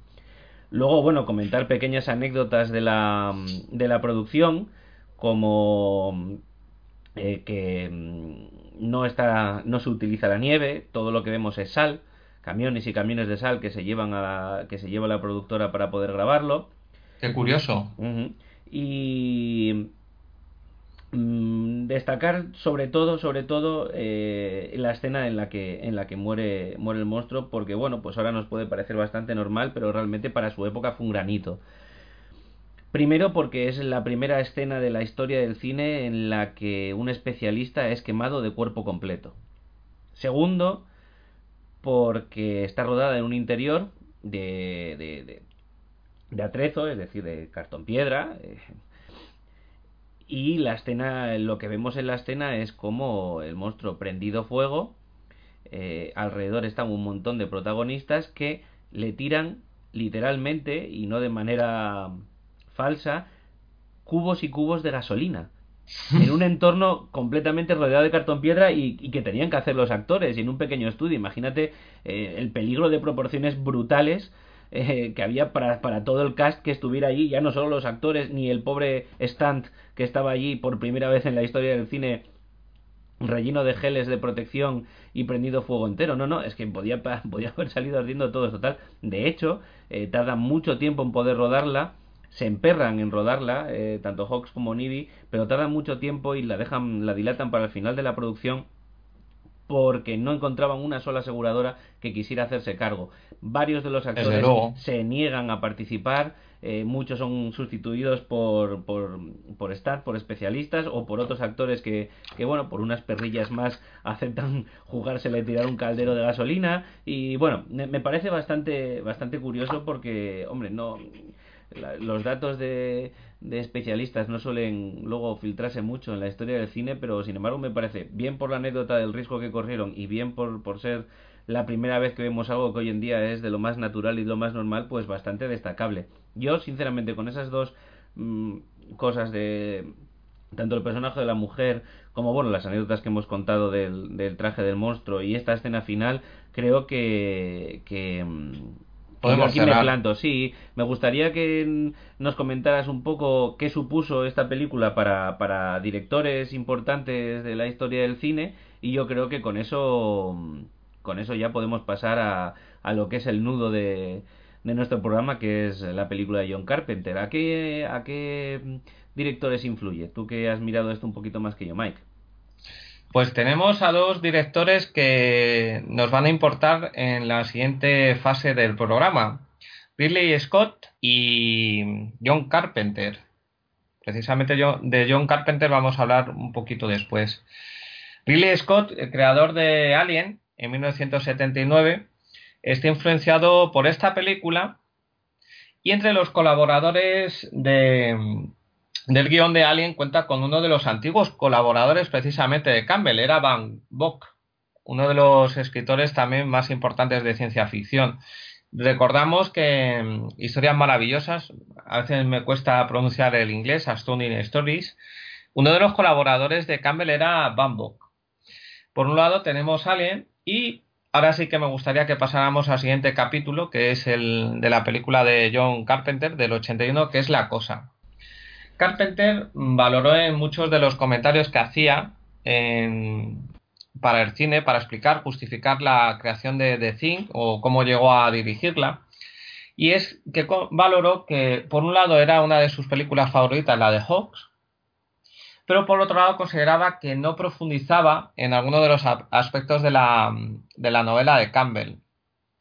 Luego bueno comentar pequeñas anécdotas de la de la producción como eh, que mm, no está no se utiliza la nieve todo lo que vemos es sal camiones y camiones de sal que se llevan a que se lleva la productora para poder grabarlo. Qué curioso. Uh -huh. y Mm, destacar sobre todo sobre todo eh, la escena en la que en la que muere muere el monstruo porque bueno pues ahora nos puede parecer bastante normal pero realmente para su época fue un granito primero porque es la primera escena de la historia del cine en la que un especialista es quemado de cuerpo completo. Segundo porque está rodada en un interior de de, de, de atrezo es decir de cartón piedra eh, y la escena, lo que vemos en la escena es como el monstruo prendido fuego, eh, alrededor están un montón de protagonistas que le tiran literalmente y no de manera falsa cubos y cubos de gasolina en un entorno completamente rodeado de cartón piedra y, que tenían que hacer los actores y en un pequeño estudio imagínate eh, el peligro de proporciones brutales eh, que había para, para todo el cast que estuviera allí, ya no solo los actores, ni el pobre Stunt que estaba allí por primera vez en la historia del cine relleno de geles de protección y prendido fuego entero. No, no, es que podía, [LAUGHS] podía haber salido ardiendo todo total. De hecho, eh, tarda mucho tiempo en poder rodarla. Se emperran en rodarla, eh, tanto Hawks como Nibi, pero tardan mucho tiempo y la dejan, la dilatan para el final de la producción porque no encontraban una sola aseguradora que quisiera hacerse cargo. Varios de los actores se niegan a participar, eh, muchos son sustituidos por, por, por staff, por especialistas o por otros actores que, que, bueno, por unas perrillas más [LAUGHS] aceptan jugársela y tirar un caldero de gasolina. Y bueno, me parece bastante, bastante curioso porque, hombre, no los datos de, de, especialistas no suelen luego filtrarse mucho en la historia del cine, pero sin embargo me parece, bien por la anécdota del riesgo que corrieron y bien por, por ser la primera vez que vemos algo que hoy en día es de lo más natural y lo más normal, pues bastante destacable. Yo, sinceramente, con esas dos mm, cosas de tanto el personaje de la mujer como bueno las anécdotas que hemos contado del, del traje del monstruo y esta escena final creo que, que mm, Podemos aquí me planto, sí. Me gustaría que nos comentaras un poco qué supuso esta película para, para directores importantes de la historia del cine y yo creo que con eso con eso ya podemos pasar a, a lo que es el nudo de, de nuestro programa, que es la película de John Carpenter. ¿A qué, ¿A qué directores influye? Tú que has mirado esto un poquito más que yo, Mike. Pues tenemos a dos directores que nos van a importar en la siguiente fase del programa. Ridley Scott y John Carpenter. Precisamente yo, de John Carpenter vamos a hablar un poquito después. Ridley Scott, el creador de Alien, en 1979, está influenciado por esta película y entre los colaboradores de, del guion de Alien cuenta con uno de los antiguos colaboradores precisamente de Campbell, era Van Bock, uno de los escritores también más importantes de ciencia ficción. Recordamos que mm, Historias Maravillosas, a veces me cuesta pronunciar el inglés, Astounding Stories, uno de los colaboradores de Campbell era Van Bock. Por un lado tenemos Alien y ahora sí que me gustaría que pasáramos al siguiente capítulo, que es el de la película de John Carpenter del 81, que es La Cosa. Carpenter valoró en muchos de los comentarios que hacía para el cine, para explicar, justificar la creación de The Thing o cómo llegó a dirigirla. Y es que valoró que, por un lado, era una de sus películas favoritas, la de Hawks, pero por otro lado consideraba que no profundizaba en alguno de los aspectos de la, de la novela de Campbell.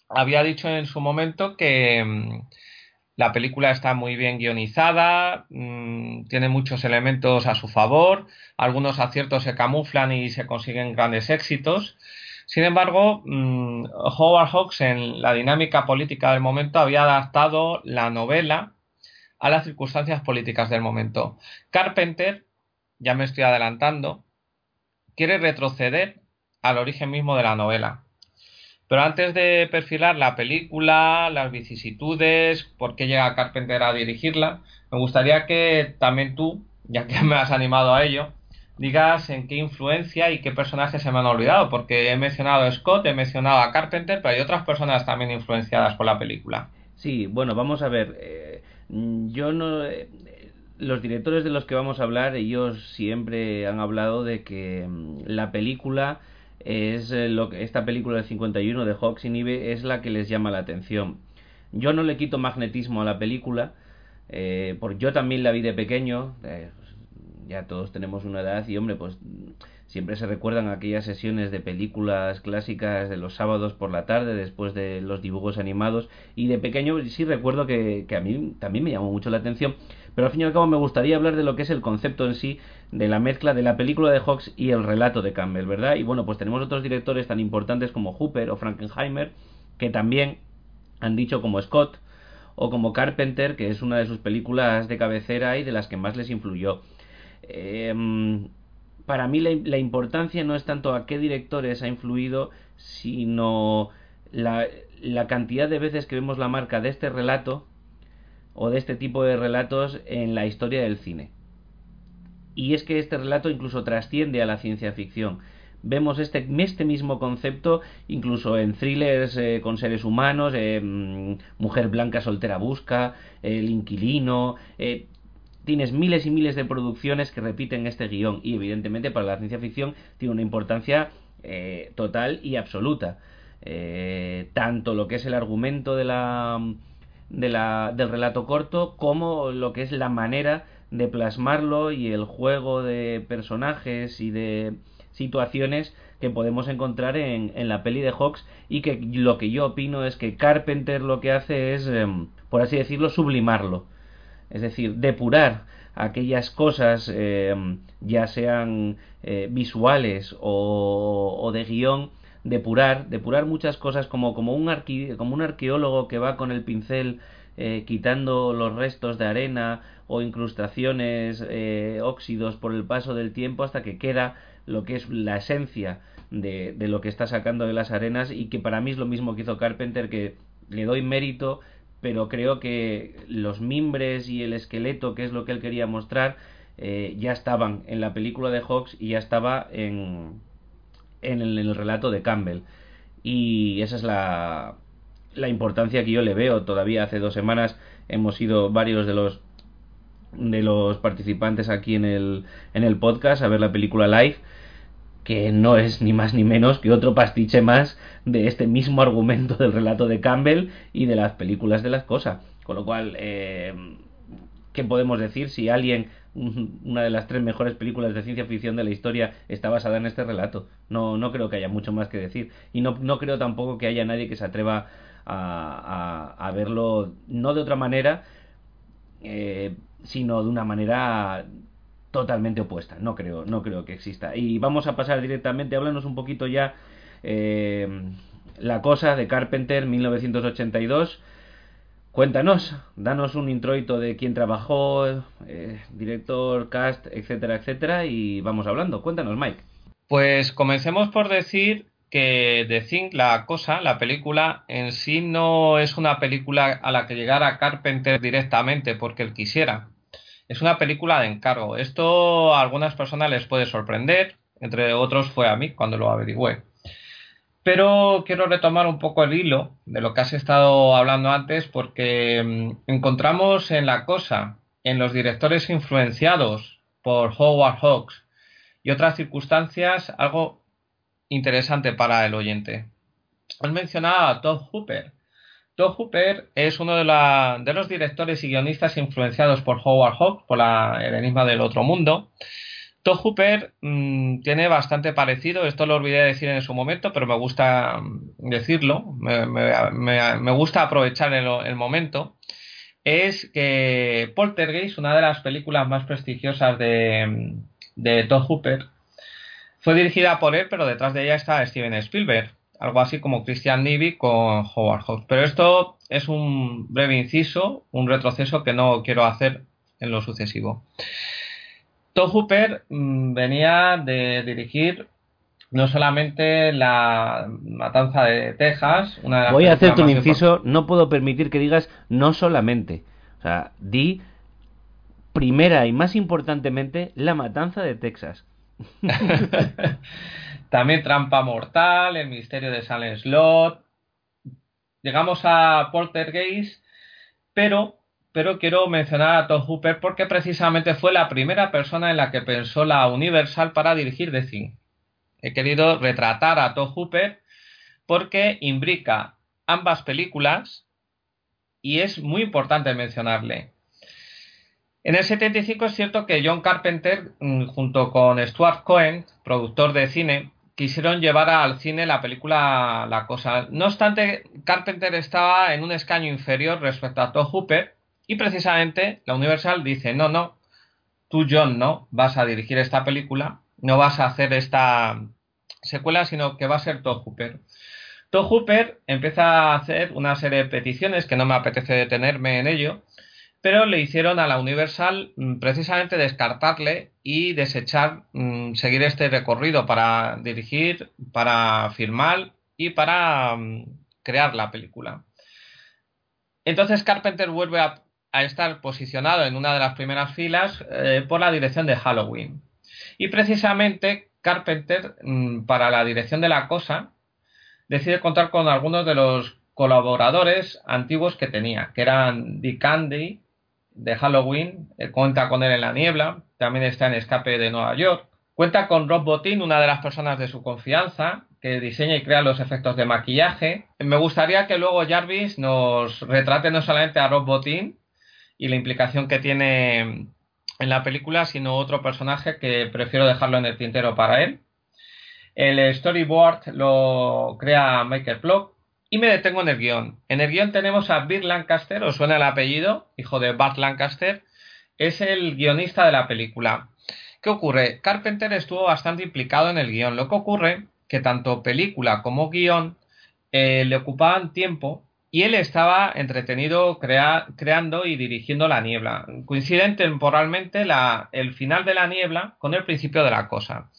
Había dicho en su momento que la película está muy bien guionizada, mm, tiene muchos elementos a su favor, algunos aciertos se camuflan y se consiguen grandes éxitos. Sin embargo, mm, Howard Hawks en la dinámica política del momento había adaptado la novela a las circunstancias políticas del momento. Carpenter, ya me estoy adelantando, quiere retroceder al origen mismo de la novela. Pero antes de perfilar la película, las vicisitudes, por qué llega Carpenter a dirigirla, me gustaría que también tú, ya que [LAUGHS] me has animado a ello, digas en qué influencia y qué personajes se me han olvidado, porque he mencionado a Scott, he mencionado a Carpenter, pero hay otras personas también influenciadas por la película. Sí, bueno, vamos a ver. Eh, yo no. Eh, los directores de los que vamos a hablar, ellos siempre han hablado de que mm, la película es eh, lo que esta película del 51 de Hawks y Nive es la que les llama la atención. Yo no le quito magnetismo a la película, eh, porque yo también la vi de pequeño, eh, ya todos tenemos una edad y hombre, pues siempre se recuerdan aquellas sesiones de películas clásicas de los sábados por la tarde después de los dibujos animados y de pequeño sí recuerdo que, que a mí también me llamó mucho la atención pero al fin y al cabo me gustaría hablar de lo que es el concepto en sí de la mezcla de la película de Hawks y el relato de Campbell, ¿verdad? Y bueno, pues tenemos otros directores tan importantes como Hooper o Frankenheimer que también han dicho como Scott o como Carpenter, que es una de sus películas de cabecera y de las que más les influyó. Em, para mí la, importancia no es tanto a qué directores ha influido, sino la cantidad de veces que vemos la marca de este relato o de este tipo de relatos en la historia del cine. Y es que este relato incluso trasciende a la ciencia ficción. Vemos este, este mismo concepto incluso en thrillers eh, con seres humanos, eh, mm, Mujer Blanca Soltera Busca, El Inquilino. Eh, tienes miles y miles de producciones que repiten este guion y evidentemente para la ciencia ficción tiene una importancia total y absoluta. tanto lo que es el argumento de la de la, del relato corto como lo que es la manera de plasmarlo y el juego de personajes y de situaciones que podemos encontrar en, en la peli de Hawks y que lo que yo opino es que Carpenter lo que hace es, em, por así decirlo, sublimarlo. Es decir, depurar aquellas cosas, em, ya sean eh, visuales o, o, de guion, depurar, depurar muchas cosas como, como, un, como un arqueólogo que va con el pincel eh, quitando los restos de arena o incrustaciones, eh, óxidos por el paso del tiempo hasta que queda lo que es la esencia de, de, lo que está sacando de las arenas y que para mí es lo mismo que hizo Carpenter que le doy mérito pero creo que los mimbres y el esqueleto que es lo que él quería mostrar eh, ya estaban en la película de Hawks y ya estaba en, en, el, en el relato de Campbell. Y esa es la, la importancia que yo le veo. Todavía hace dos semanas hemos sido varios de los de los participantes aquí en el, en el podcast a ver la película live que no es ni más ni menos que otro pastiche más de este mismo argumento del relato de Campbell y de las películas de las cosas. Con lo cual, eh, ¿qué podemos decir si alguien, una de las tres mejores películas de ciencia ficción de la historia, está basada en este relato? No, no creo que haya mucho más que decir. Y no, no creo tampoco que haya nadie que se atreva a, verlo, no de otra manera, eh, sino de una manera totalmente opuesta. No creo, no creo que exista. Y vamos a pasar directamente, háblanos un poquito ya eh, la cosa de Carpenter 1982. Cuéntanos, danos un introito de quién trabajó, eh, director, cast, etcétera, etcétera, y vamos hablando. Cuéntanos, Mike. Pues comencemos por decir que The Thing, la cosa, la película, en sí no es una película a la que llegara Carpenter directamente porque él quisiera. Es una película de encargo. Esto a algunas personas les puede sorprender, entre otros fue a mí cuando lo averigüé. Pero quiero retomar un poco el hilo de lo que has estado hablando antes porque mm, encontramos en la cosa, en los directores influenciados por Howard Hawks y otras circunstancias, algo interesante para el oyente. Has mencionado a Todd Hooper. Todd Hooper es uno de, los directores y guionistas influenciados por Howard Hawks, por la, el enigma del otro mundo. Todd Hooper mmm, tiene bastante parecido, esto lo olvidé decir en su momento, pero me gusta mm, decirlo, me, gusta aprovechar el, el, momento. Es que Poltergeist, una de las películas más prestigiosas de, de Todd Hooper, fue dirigida por él, pero detrás de ella está Steven Spielberg algo así como Christian Nivi con Howard Hawks. Pero esto es un breve inciso, un retroceso que no quiero hacer en lo sucesivo. Todd Hooper mmm, venía de dirigir no solamente la matanza de Texas, una de Voy a hacerte un inciso, no puedo permitir que digas no solamente. O sea, di primera y más importantemente la matanza de Texas. [LAUGHS] También Trampa Mortal, El Misterio de Silent Slot. Llegamos a Poltergeist, pero, pero quiero mencionar a Todd Hooper porque precisamente fue la primera persona en la que pensó la Universal para dirigir The Thing. He querido retratar a Todd Hooper porque imbrica ambas películas y es muy importante mencionarle. En el 75 es cierto que John Carpenter, mm, junto con Stuart Cohen, productor de cine, quisieron llevar al cine la película La Cosa. No obstante, Carpenter estaba en un escaño inferior respecto a Todd Hooper y precisamente la Universal dice, no, no, tú John no vas a dirigir esta película, no vas a hacer esta secuela, sino que va a ser Todd Hooper. Todd Hooper empieza a hacer una serie de peticiones que no me apetece detenerme en ello, pero le hicieron a la Universal mm, precisamente descartarle y desechar mmm, seguir este recorrido para dirigir, para filmar y para mmm, crear la película. Entonces Carpenter vuelve a, estar posicionado en una de las primeras filas eh, por la dirección de Halloween. Y precisamente Carpenter, para la dirección de la cosa, decide contar con algunos de los colaboradores antiguos que tenía, que eran Dick Candy, de Halloween, eh, cuenta con él en la niebla, también está en Escape de Nueva York, Cuenta con Rob Bottin, una de las personas de su confianza, que diseña y crea los efectos de maquillaje. Me gustaría que luego Jarvis nos retrate no solamente a Rob Bottin y la implicación que tiene en la película, sino otro personaje que prefiero dejarlo en el tintero para él. El storyboard lo crea Michael Plock y me detengo en el guion. En el guion tenemos a Bill Lancaster, os suena el apellido, hijo de Bart Lancaster, es el guionista de la película. ¿Qué ocurre? Carpenter estuvo bastante implicado en el guion. Lo que ocurre que tanto película como guion eh, le ocupaban tiempo y él estaba entretenido creando y dirigiendo la niebla. Coinciden temporalmente el final de la niebla con el principio de la cosa.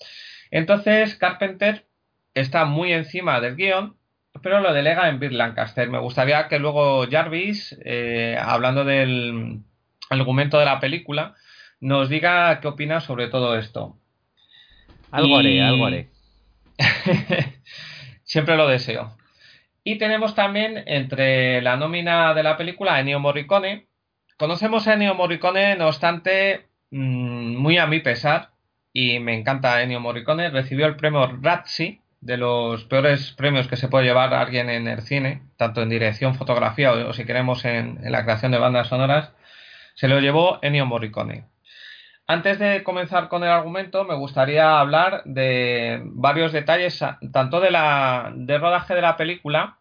Entonces Carpenter está muy encima del guion, pero lo delega en Bill Lancaster. Me gustaría que luego Jarvis, eh, hablando del argumento de la película, nos diga qué opina sobre todo esto. Algo haré, algo haré. [LAUGHS] Siempre lo deseo. Y tenemos también entre la nómina de la película a Ennio Morricone. Conocemos a Ennio Morricone, no obstante, mm, muy a mi pesar, y me encanta Ennio Morricone. Recibió el premio Razzie, de los peores premios que se puede llevar a alguien en el cine, tanto en dirección, fotografía o, si queremos en, en, la creación de bandas sonoras. Se lo llevó Ennio Morricone. Antes de comenzar con el argumento, me gustaría hablar de varios detalles, tanto de la, del rodaje de la película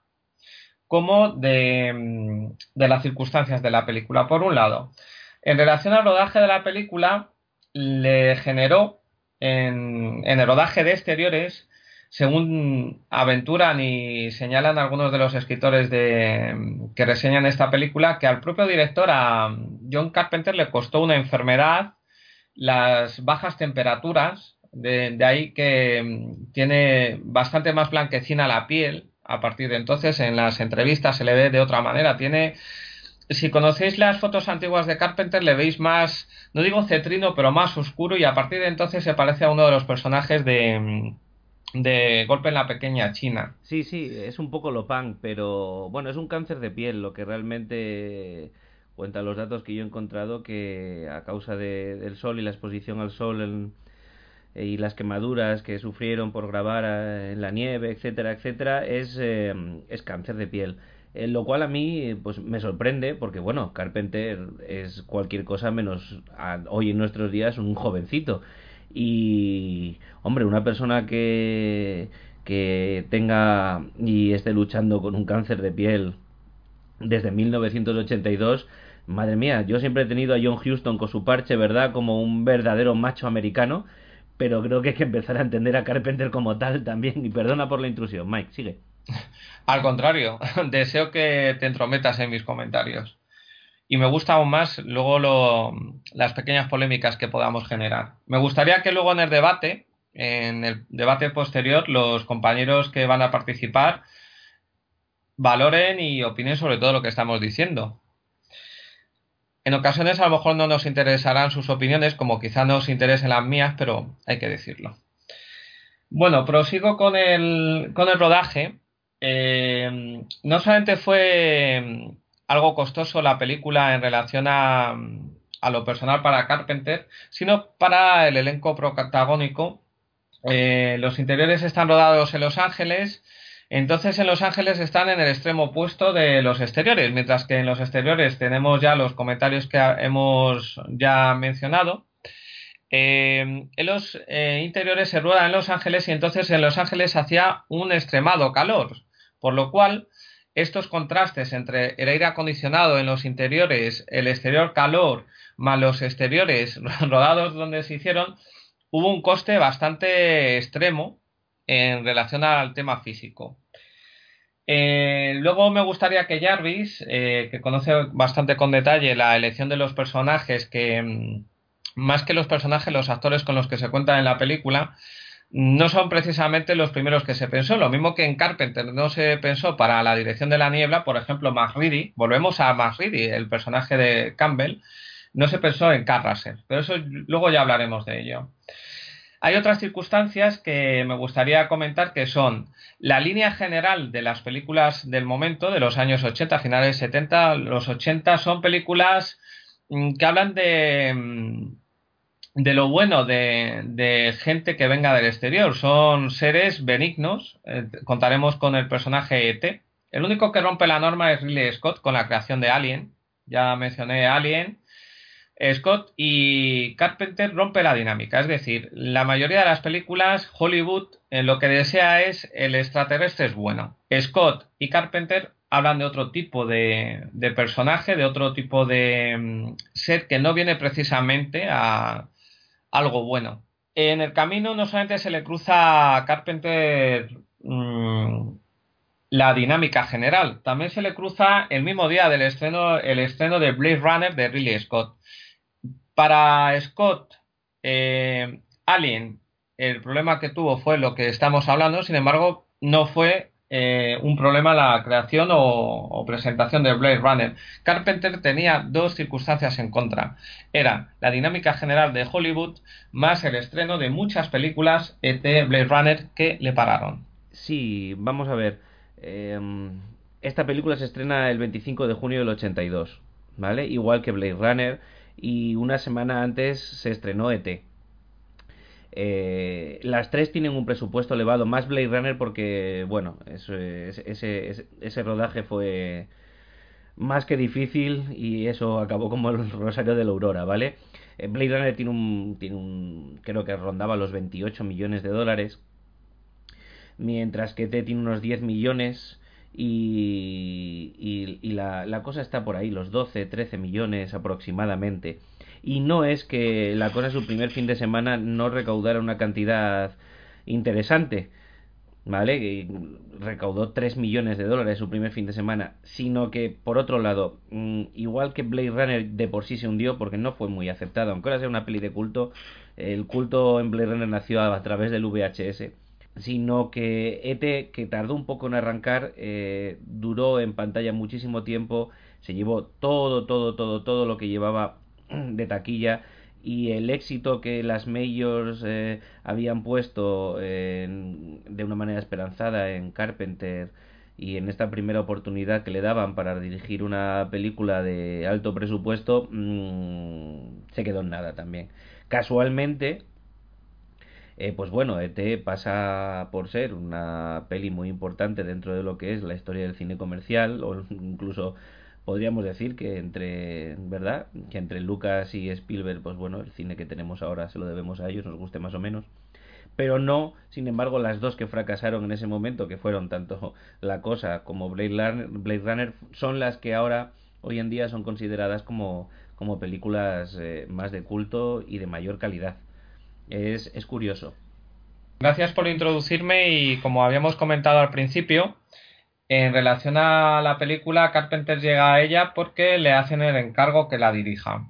como de, las circunstancias de la película. Por un lado, en relación al rodaje de la película, le generó en, el rodaje de exteriores, según aventuran y señalan algunos de los escritores que reseñan esta película, que al propio director, a John Carpenter, le costó una enfermedad las bajas temperaturas, de, ahí que mm, tiene bastante más blanquecina la piel. A partir de entonces, en las entrevistas se le ve de otra manera. Tiene, si conocéis las fotos antiguas de Carpenter, le veis más, no digo cetrino, pero más oscuro. Y a partir de entonces se parece a uno de los personajes de, mm, de Golpe en la Pequeña China. Sí, sí, es un poco lo punk, pero bueno, es un cáncer de piel lo que realmente cuenta los datos que yo he encontrado que a causa del sol y la exposición al sol y las quemaduras que sufrieron por grabar eh, en la nieve, etcétera, etcétera, es, eh, es cáncer de piel. Eh, lo cual a mí pues me sorprende porque bueno, Carpenter es cualquier cosa menos hoy en nuestros días un jovencito. Y hombre, una persona que que tenga y esté luchando con un cáncer de piel desde 1982 Madre mía, yo siempre he tenido a John Houston con su parche, ¿verdad? Como un verdadero macho americano, pero creo que hay que empezar a entender a Carpenter como tal también. Y perdona por la intrusión, Mike, sigue. [LAUGHS] Al contrario, [LAUGHS] deseo que te entrometas en mis comentarios. Y me gusta aún más luego las pequeñas polémicas que podamos generar. Me gustaría que luego en el debate, en el debate posterior, los compañeros que van a participar valoren y opinen sobre todo lo que estamos diciendo. En ocasiones a lo mejor no nos interesarán sus opiniones, como quizá nos interesen las mías, pero hay que decirlo. Bueno, prosigo con el, con el rodaje. Eh, no solamente fue algo costoso la película en relación a, a lo personal para Carpenter, sino para el elenco protagónico. Eh, los interiores están rodados en Los Ángeles entonces en Los Ángeles están en el extremo opuesto de los exteriores, mientras que en los exteriores tenemos ya los comentarios que hemos ya mencionado. Eh, en los eh, interiores se rueda en Los Ángeles y entonces en Los Ángeles hacía un extremado calor, por lo cual estos contrastes entre el aire acondicionado en los interiores, el exterior calor, más los exteriores [LAUGHS] rodados donde se hicieron, hubo un coste bastante extremo en relación al tema físico. Eh, luego me gustaría que Jarvis, eh, que conoce bastante con detalle la elección de los personajes, que mm, más que los personajes, los actores con los que se cuentan en la película, no son precisamente los primeros que se pensó. Lo mismo que en Carpenter no se pensó para la dirección de la niebla, por ejemplo, McReady, volvemos a McReady, el personaje de Campbell, no se pensó en Carl pero eso luego ya hablaremos de ello. Hay otras circunstancias que me gustaría comentar que son la línea general de las películas del momento, de los años 80, finales 70, los 80 son películas mm, que hablan de, mm, de lo bueno de, gente que venga del exterior. Son seres benignos. Eh, contaremos con el personaje ET. El único que rompe la norma es Ridley Scott con la creación de Alien. Ya mencioné Alien. Scott y Carpenter rompe la dinámica. Es decir, la mayoría de las películas, Hollywood eh, lo que desea es el extraterrestre es bueno. Scott y Carpenter hablan de otro tipo de, personaje, de otro tipo de mm, set que no viene precisamente a algo bueno. En el camino no solamente se le cruza a Carpenter mm, la dinámica general, también se le cruza el mismo día del estreno, el estreno de Blade Runner de Ridley Scott. Para Scott, eh, Alien, el problema que tuvo fue lo que estamos hablando, sin embargo, no fue eh, un problema la creación o, presentación de Blade Runner. Carpenter tenía dos circunstancias en contra. Era la dinámica general de Hollywood más el estreno de muchas películas de Blade Runner que le pararon. Sí, vamos a ver. Em, esta película se estrena el 25 de junio del 82, ¿vale? Igual que Blade Runner y una semana antes se estrenó ET. Eh, las tres tienen un presupuesto elevado, más Blade Runner porque, bueno, ese, rodaje fue más que difícil y eso acabó como el [LAUGHS] Rosario de la Aurora, ¿vale? Eh, Blade Runner tiene un, tiene un, creo que rondaba los 28 millones de dólares, mientras que T tiene unos 10 millones y, y, la cosa está por ahí, los 12, 13 millones aproximadamente y no es que la cosa su primer fin de semana no recaudara una cantidad interesante, ¿vale? Recaudó 3 millones de dólares su primer fin de semana, sino que, por otro lado, mm, igual que Blade Runner de por sí se hundió porque no fue muy aceptado, aunque ahora sea una peli de culto, el culto en Blade Runner nació a, través del VHS sino que ET, que tardó un poco en arrancar, eh, duró en pantalla muchísimo tiempo, se llevó todo, todo, todo, todo lo que llevaba de taquilla y el éxito que las majors eh, habían puesto de una manera esperanzada en Carpenter y en esta primera oportunidad que le daban para dirigir una película de alto presupuesto mm, se quedó en nada también. Casualmente eh, pues bueno, ET pasa por ser una peli muy importante dentro de lo que es la historia del cine comercial o incluso podríamos decir que entre, ¿verdad? Que entre Lucas y Spielberg, pues bueno, el cine que tenemos ahora se lo debemos a ellos, nos guste más o menos. Pero no, sin embargo, las dos que fracasaron en ese momento, que fueron tanto [LAUGHS] La Cosa como Blade Runner, son las que ahora, hoy en día, son consideradas como, como películas eh, más de culto y de mayor calidad. Es, es curioso. Gracias por introducirme y como habíamos comentado al principio, en relación a la película, Carpenter llega a ella porque le hacen el encargo que la dirija.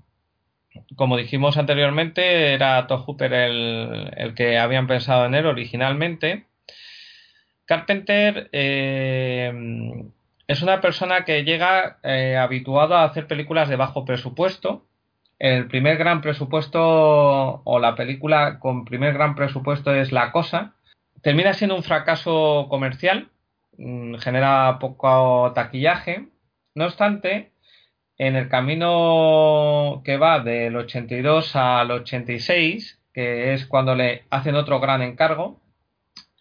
Como dijimos anteriormente, era Todd Hooper el, que habían pensado en él originalmente. Carpenter eh, es una persona que llega eh, habituado a hacer películas de bajo presupuesto. El primer gran presupuesto o la película con primer gran presupuesto es La Cosa. Termina siendo un fracaso comercial genera poco taquillaje. No obstante, en el camino que va del 82 al 86, que es cuando le hacen otro gran encargo,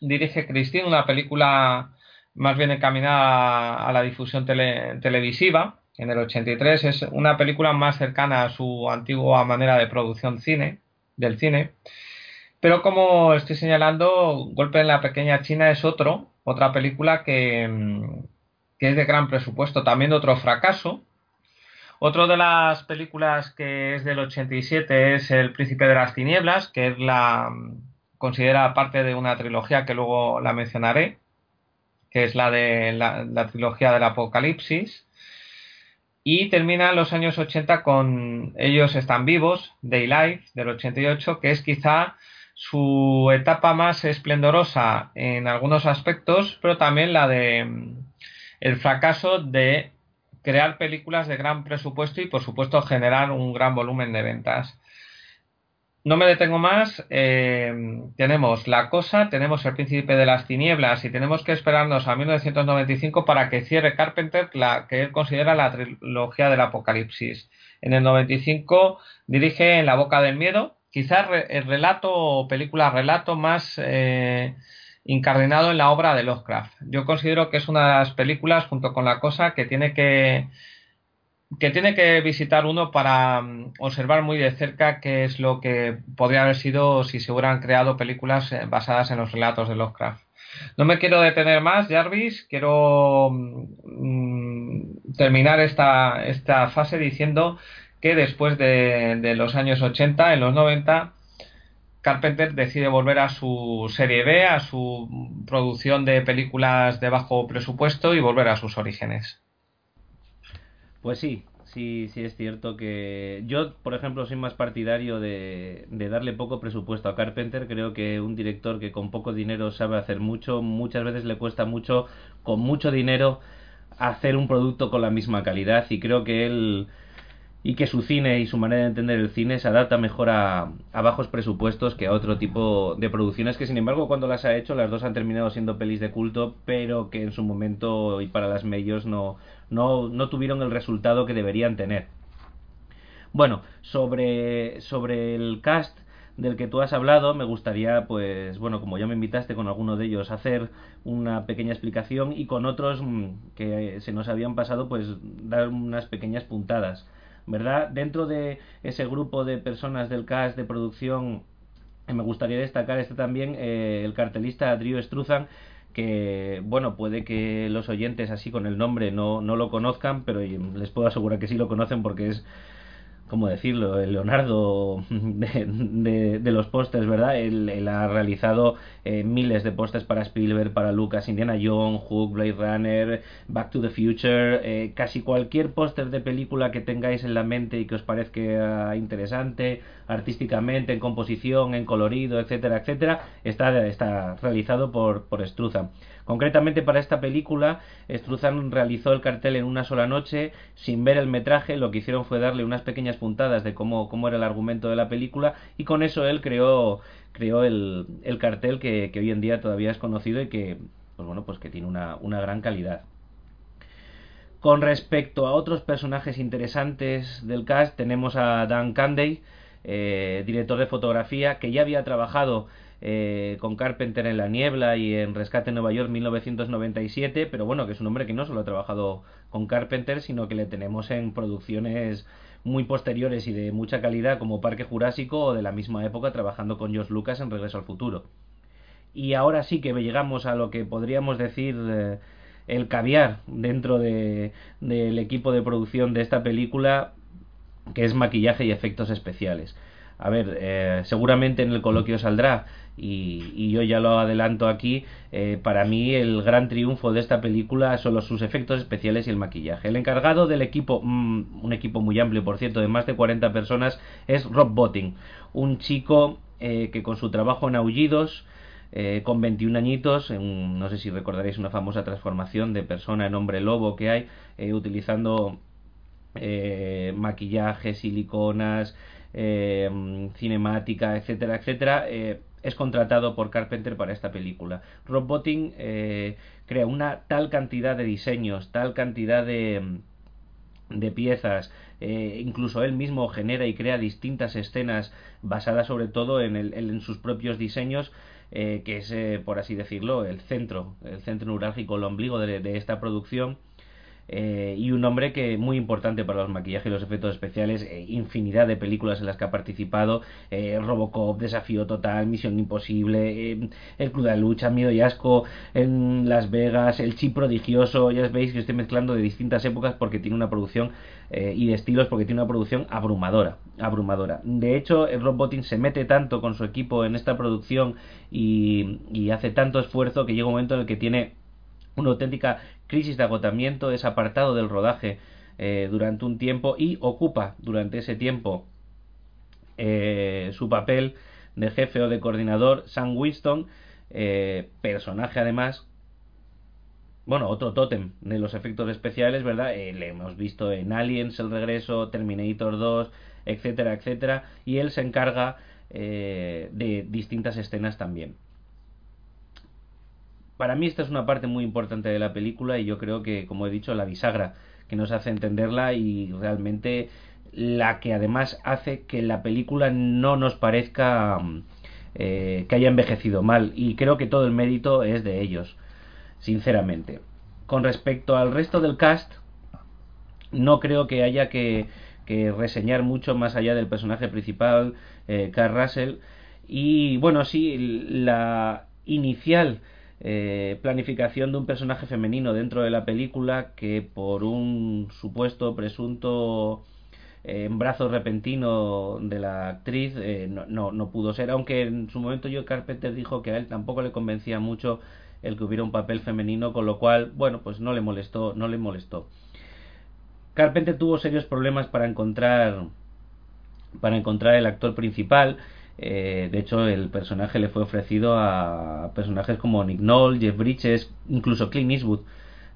dirige Christine una película más bien encaminada a la difusión televisiva. En el 83 es una película más cercana a su antigua manera de producción cine, del cine. Pero como estoy señalando, Golpe en la Pequeña China es otro, otra película que, mm, que es de gran presupuesto, también otro fracaso. Otro de las películas que es del 87 es El Príncipe de las Tinieblas, que es la mm, considera parte de una trilogía que luego la mencionaré, que es la de la, la trilogía del Apocalipsis. Y termina en los años 80 con Ellos están vivos, Day Life, del 88, que es quizá su etapa más esplendorosa en algunos aspectos, pero también la de mm, el fracaso de crear películas de gran presupuesto y por supuesto generar un gran volumen de ventas. No me detengo más. Eh, tenemos La Cosa, tenemos El Príncipe de las Tinieblas y tenemos que esperarnos a 1995 para que cierre Carpenter la que él considera la trilogía del Apocalipsis. En el 95 dirige En la Boca del Miedo, quizás el relato o película relato más eh, incardinado en la obra de Lovecraft. Yo considero que es una de las películas, junto con La Cosa, que tiene que que tiene que visitar uno para mm, observar muy de cerca qué es lo que podría haber sido si se hubieran creado películas eh, basadas en los relatos de Lovecraft. No me quiero detener más, Jarvis. Quiero mm, terminar esta, esta fase diciendo que después de, los años 80, en los 90, Carpenter decide volver a su serie B, a su producción de películas de bajo presupuesto y volver a sus orígenes. Pues sí, sí, sí es cierto que yo, por ejemplo, soy más partidario de, de, darle poco presupuesto a Carpenter. Creo que un director que con poco dinero sabe hacer mucho, muchas veces le cuesta mucho, con mucho dinero, hacer un producto con la misma calidad y creo que él y que su cine y su manera de entender el cine se adapta mejor a, bajos presupuestos que a otro tipo de producciones que sin embargo cuando las ha hecho las dos han terminado siendo pelis de culto pero que en su momento y para las medios no, no, no tuvieron el resultado que deberían tener. Bueno, sobre, sobre el cast del que tú has hablado, me gustaría, pues, bueno, como ya me invitaste con alguno de ellos, hacer una pequeña explicación y con otros mm, que se nos habían pasado, pues, dar unas pequeñas puntadas. ¿Verdad? Dentro de ese grupo de personas del cast de producción, eh, me gustaría destacar este también eh, el cartelista Drew Struzan, que bueno, puede que los oyentes así con el nombre no, no lo conozcan, pero les puedo asegurar que sí lo conocen porque es ¿cómo decirlo? El Leonardo [LAUGHS] de, los pósters, ¿verdad? Él, ha realizado eh, miles de pósters para Spielberg, para Lucas, Indiana Jones, Hook, Blade Runner, Back to the Future, eh, casi cualquier póster de película que tengáis en la mente y que os parezca interesante, artísticamente, en composición, en colorido, etcétera, etcétera, está, está realizado por, por Struza. Concretamente para esta película, Struzan realizó el cartel en una sola noche, sin ver el metraje, lo que hicieron fue darle unas pequeñas puntadas de cómo, cómo era el argumento de la película y con eso él creó, creó el, el cartel que, hoy en día todavía es conocido y que, pues bueno, pues tiene una, una gran calidad. Con respecto a otros personajes interesantes del cast, tenemos a Dan Canday, eh, director de fotografía, que ya había trabajado eh, con Carpenter en La Niebla y en Rescate en Nueva York 1997, pero bueno, que es un hombre que no solo ha trabajado con Carpenter, sino que le tenemos en producciones muy posteriores y de mucha calidad como Parque Jurásico o de la misma época trabajando con George Lucas en Regreso al Futuro. Y ahora sí que llegamos a lo que podríamos decir eh, el caviar dentro de, del equipo de producción de esta película, que es maquillaje y efectos especiales. A ver, eh, seguramente en el coloquio saldrá y, yo ya lo adelanto aquí, eh, para mí el gran triunfo de esta película son sus efectos especiales y el maquillaje. El encargado del equipo, mm, un equipo muy amplio por cierto, de más de 40 personas, es Rob Botting, un chico eh, que con su trabajo en Aullidos, eh, con 21 añitos, no sé si recordaréis una famosa transformación de persona en hombre lobo que hay, utilizando maquillaje, siliconas, cinemática, etcétera, etcétera, es contratado por Carpenter para esta película. Rob Botting eh, crea una tal cantidad de diseños, tal cantidad de, de piezas, eh, incluso él mismo genera y crea distintas escenas basadas sobre todo en, el, en sus propios diseños, eh, que es, por así decirlo, el centro, el centro neurálgico, el ombligo de esta producción eh, y un hombre que muy importante para los maquillajes y los efectos especiales, eh, infinidad de películas en las que ha participado, eh, Robocop, Desafío Total, Misión Imposible, El Club de Lucha, Miedo y Asco en Las Vegas, El Chip Prodigioso, ya veis que estoy mezclando de distintas épocas porque tiene una producción y de estilos porque tiene una producción abrumadora, abrumadora. De hecho, Rob se mete tanto con su equipo en esta producción y, y hace tanto esfuerzo que llega un momento en el que tiene una auténtica crisis de agotamiento, es apartado del rodaje eh, durante un tiempo y ocupa durante ese tiempo eh, su papel de jefe o de coordinador Sam Winston, eh, personaje además, bueno, otro tótem de los efectos especiales, ¿verdad? le hemos visto en Aliens, El Regreso, Terminator 2, etcétera, etcétera, y él se encarga de distintas escenas también para mí esta es una parte muy importante de la película y yo creo que, como he dicho, la bisagra que nos hace entenderla y realmente la que además hace que la película no nos parezca eh, que haya envejecido mal y creo que todo el mérito es de ellos, sinceramente. Con respecto al resto del cast, no creo que haya que, reseñar mucho más allá del personaje principal, eh, Carl Russell. Y bueno, sí, la inicial eh, planificación de un personaje femenino dentro de la película que por un supuesto presunto eh, embarazo repentino de la actriz eh, no, no, pudo ser, aunque en su momento Carpenter dijo que a él tampoco le convencía mucho el que hubiera un papel femenino, con lo cual, bueno, pues no le molestó, no le molestó. Carpenter tuvo serios problemas para encontrar para encontrar el actor principal. Eh, de hecho, el personaje le fue ofrecido a personajes como Nick Noll, Jeff Bridges, incluso Clint Eastwood.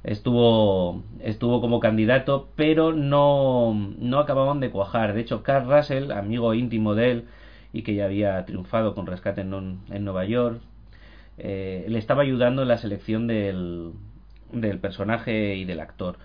Estuvo, estuvo como candidato, pero no, no acababan de cuajar. De hecho, Carl Russell, amigo íntimo de él y que ya había triunfado con Rescate en, en Nueva York, eh, le estaba ayudando en la selección del, del personaje y del actor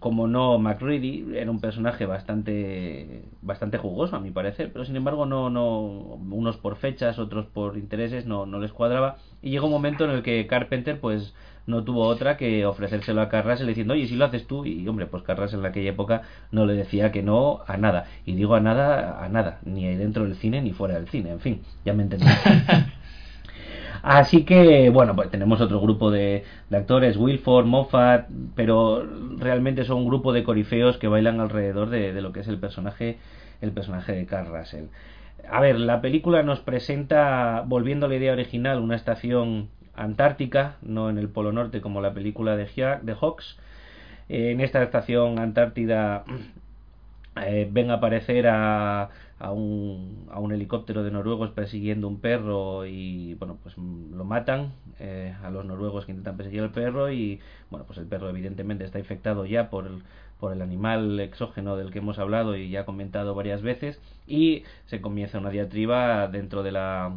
como no McReady era un personaje bastante bastante jugoso a mi parecer pero sin embargo no no unos por fechas otros por intereses no, no les cuadraba. Y llegó un momento en el que Carpenter pues no tuvo otra que ofrecérselo a Carras diciendo oye si lo haces tú y hombre pues Carras en aquella época no le decía que no a nada. Y digo a nada a nada ni dentro del cine ni fuera del cine en fin ya me entendí [LAUGHS] Así que, bueno, pues tenemos otro grupo de, actores, Wilford, Moffat, pero realmente son un grupo de corifeos que bailan alrededor de, lo que es el personaje, el personaje de Carl Russell. A ver, la película nos presenta, volviendo a la idea original, una estación antártica, no en el Polo Norte como la película de, de Hawks. En esta estación antártida eh, ven a aparecer a a un, a un helicóptero de noruegos persiguiendo un perro y bueno pues lo matan eh, a los noruegos que intentan perseguir al perro y bueno pues el perro evidentemente está infectado ya por el, por el animal exógeno del que hemos hablado y ya comentado varias veces y se comienza una diatriba dentro de la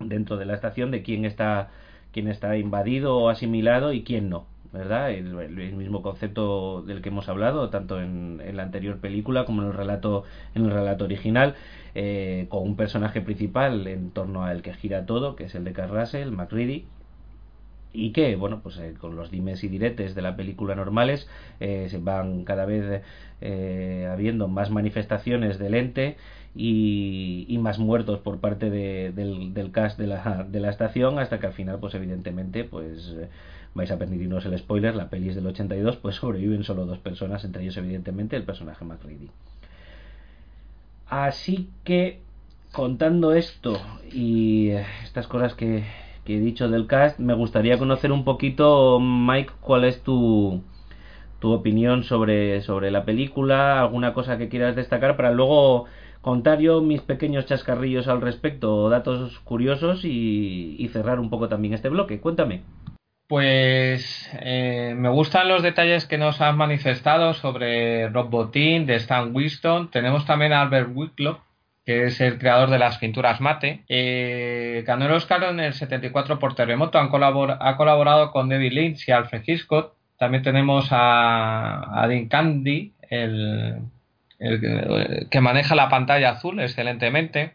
dentro de la estación de quién está quién está invadido o asimilado y quién no ¿verdad? El, mismo concepto del que hemos hablado, tanto en, la anterior película como en el relato, en el relato original, eh, con un personaje principal en torno al que gira todo, que es el de Carl Russell, McReady, y que, bueno, pues eh, con los dimes y diretes de la película normales eh, se van cada vez habiendo más manifestaciones del ente y, más muertos por parte del, del, cast de la, de la estación hasta que al final, pues evidentemente, pues vais a permitirnos el spoiler, la peli es del 82, pues sobreviven solo dos personas, entre ellos evidentemente el personaje McReady. Así que, contando esto y estas cosas que, he dicho del cast, me gustaría conocer un poquito, Mike, cuál es tu, tu opinión sobre, sobre la película, alguna cosa que quieras destacar para luego contar yo mis pequeños chascarrillos al respecto, datos curiosos y, y cerrar un poco también este bloque. Cuéntame. Pues eh, me gustan los detalles que nos han manifestado sobre Rob Bottin, de Stan Winston. Tenemos también a Albert Wicklow, que es el creador de las pinturas mate. Eh, ganó el Oscar en el 74 por Terremoto. Han ha colaborado con David Lynch y Alfred Hitchcock. También tenemos a, a Dean Candy, el, que maneja la pantalla azul excelentemente.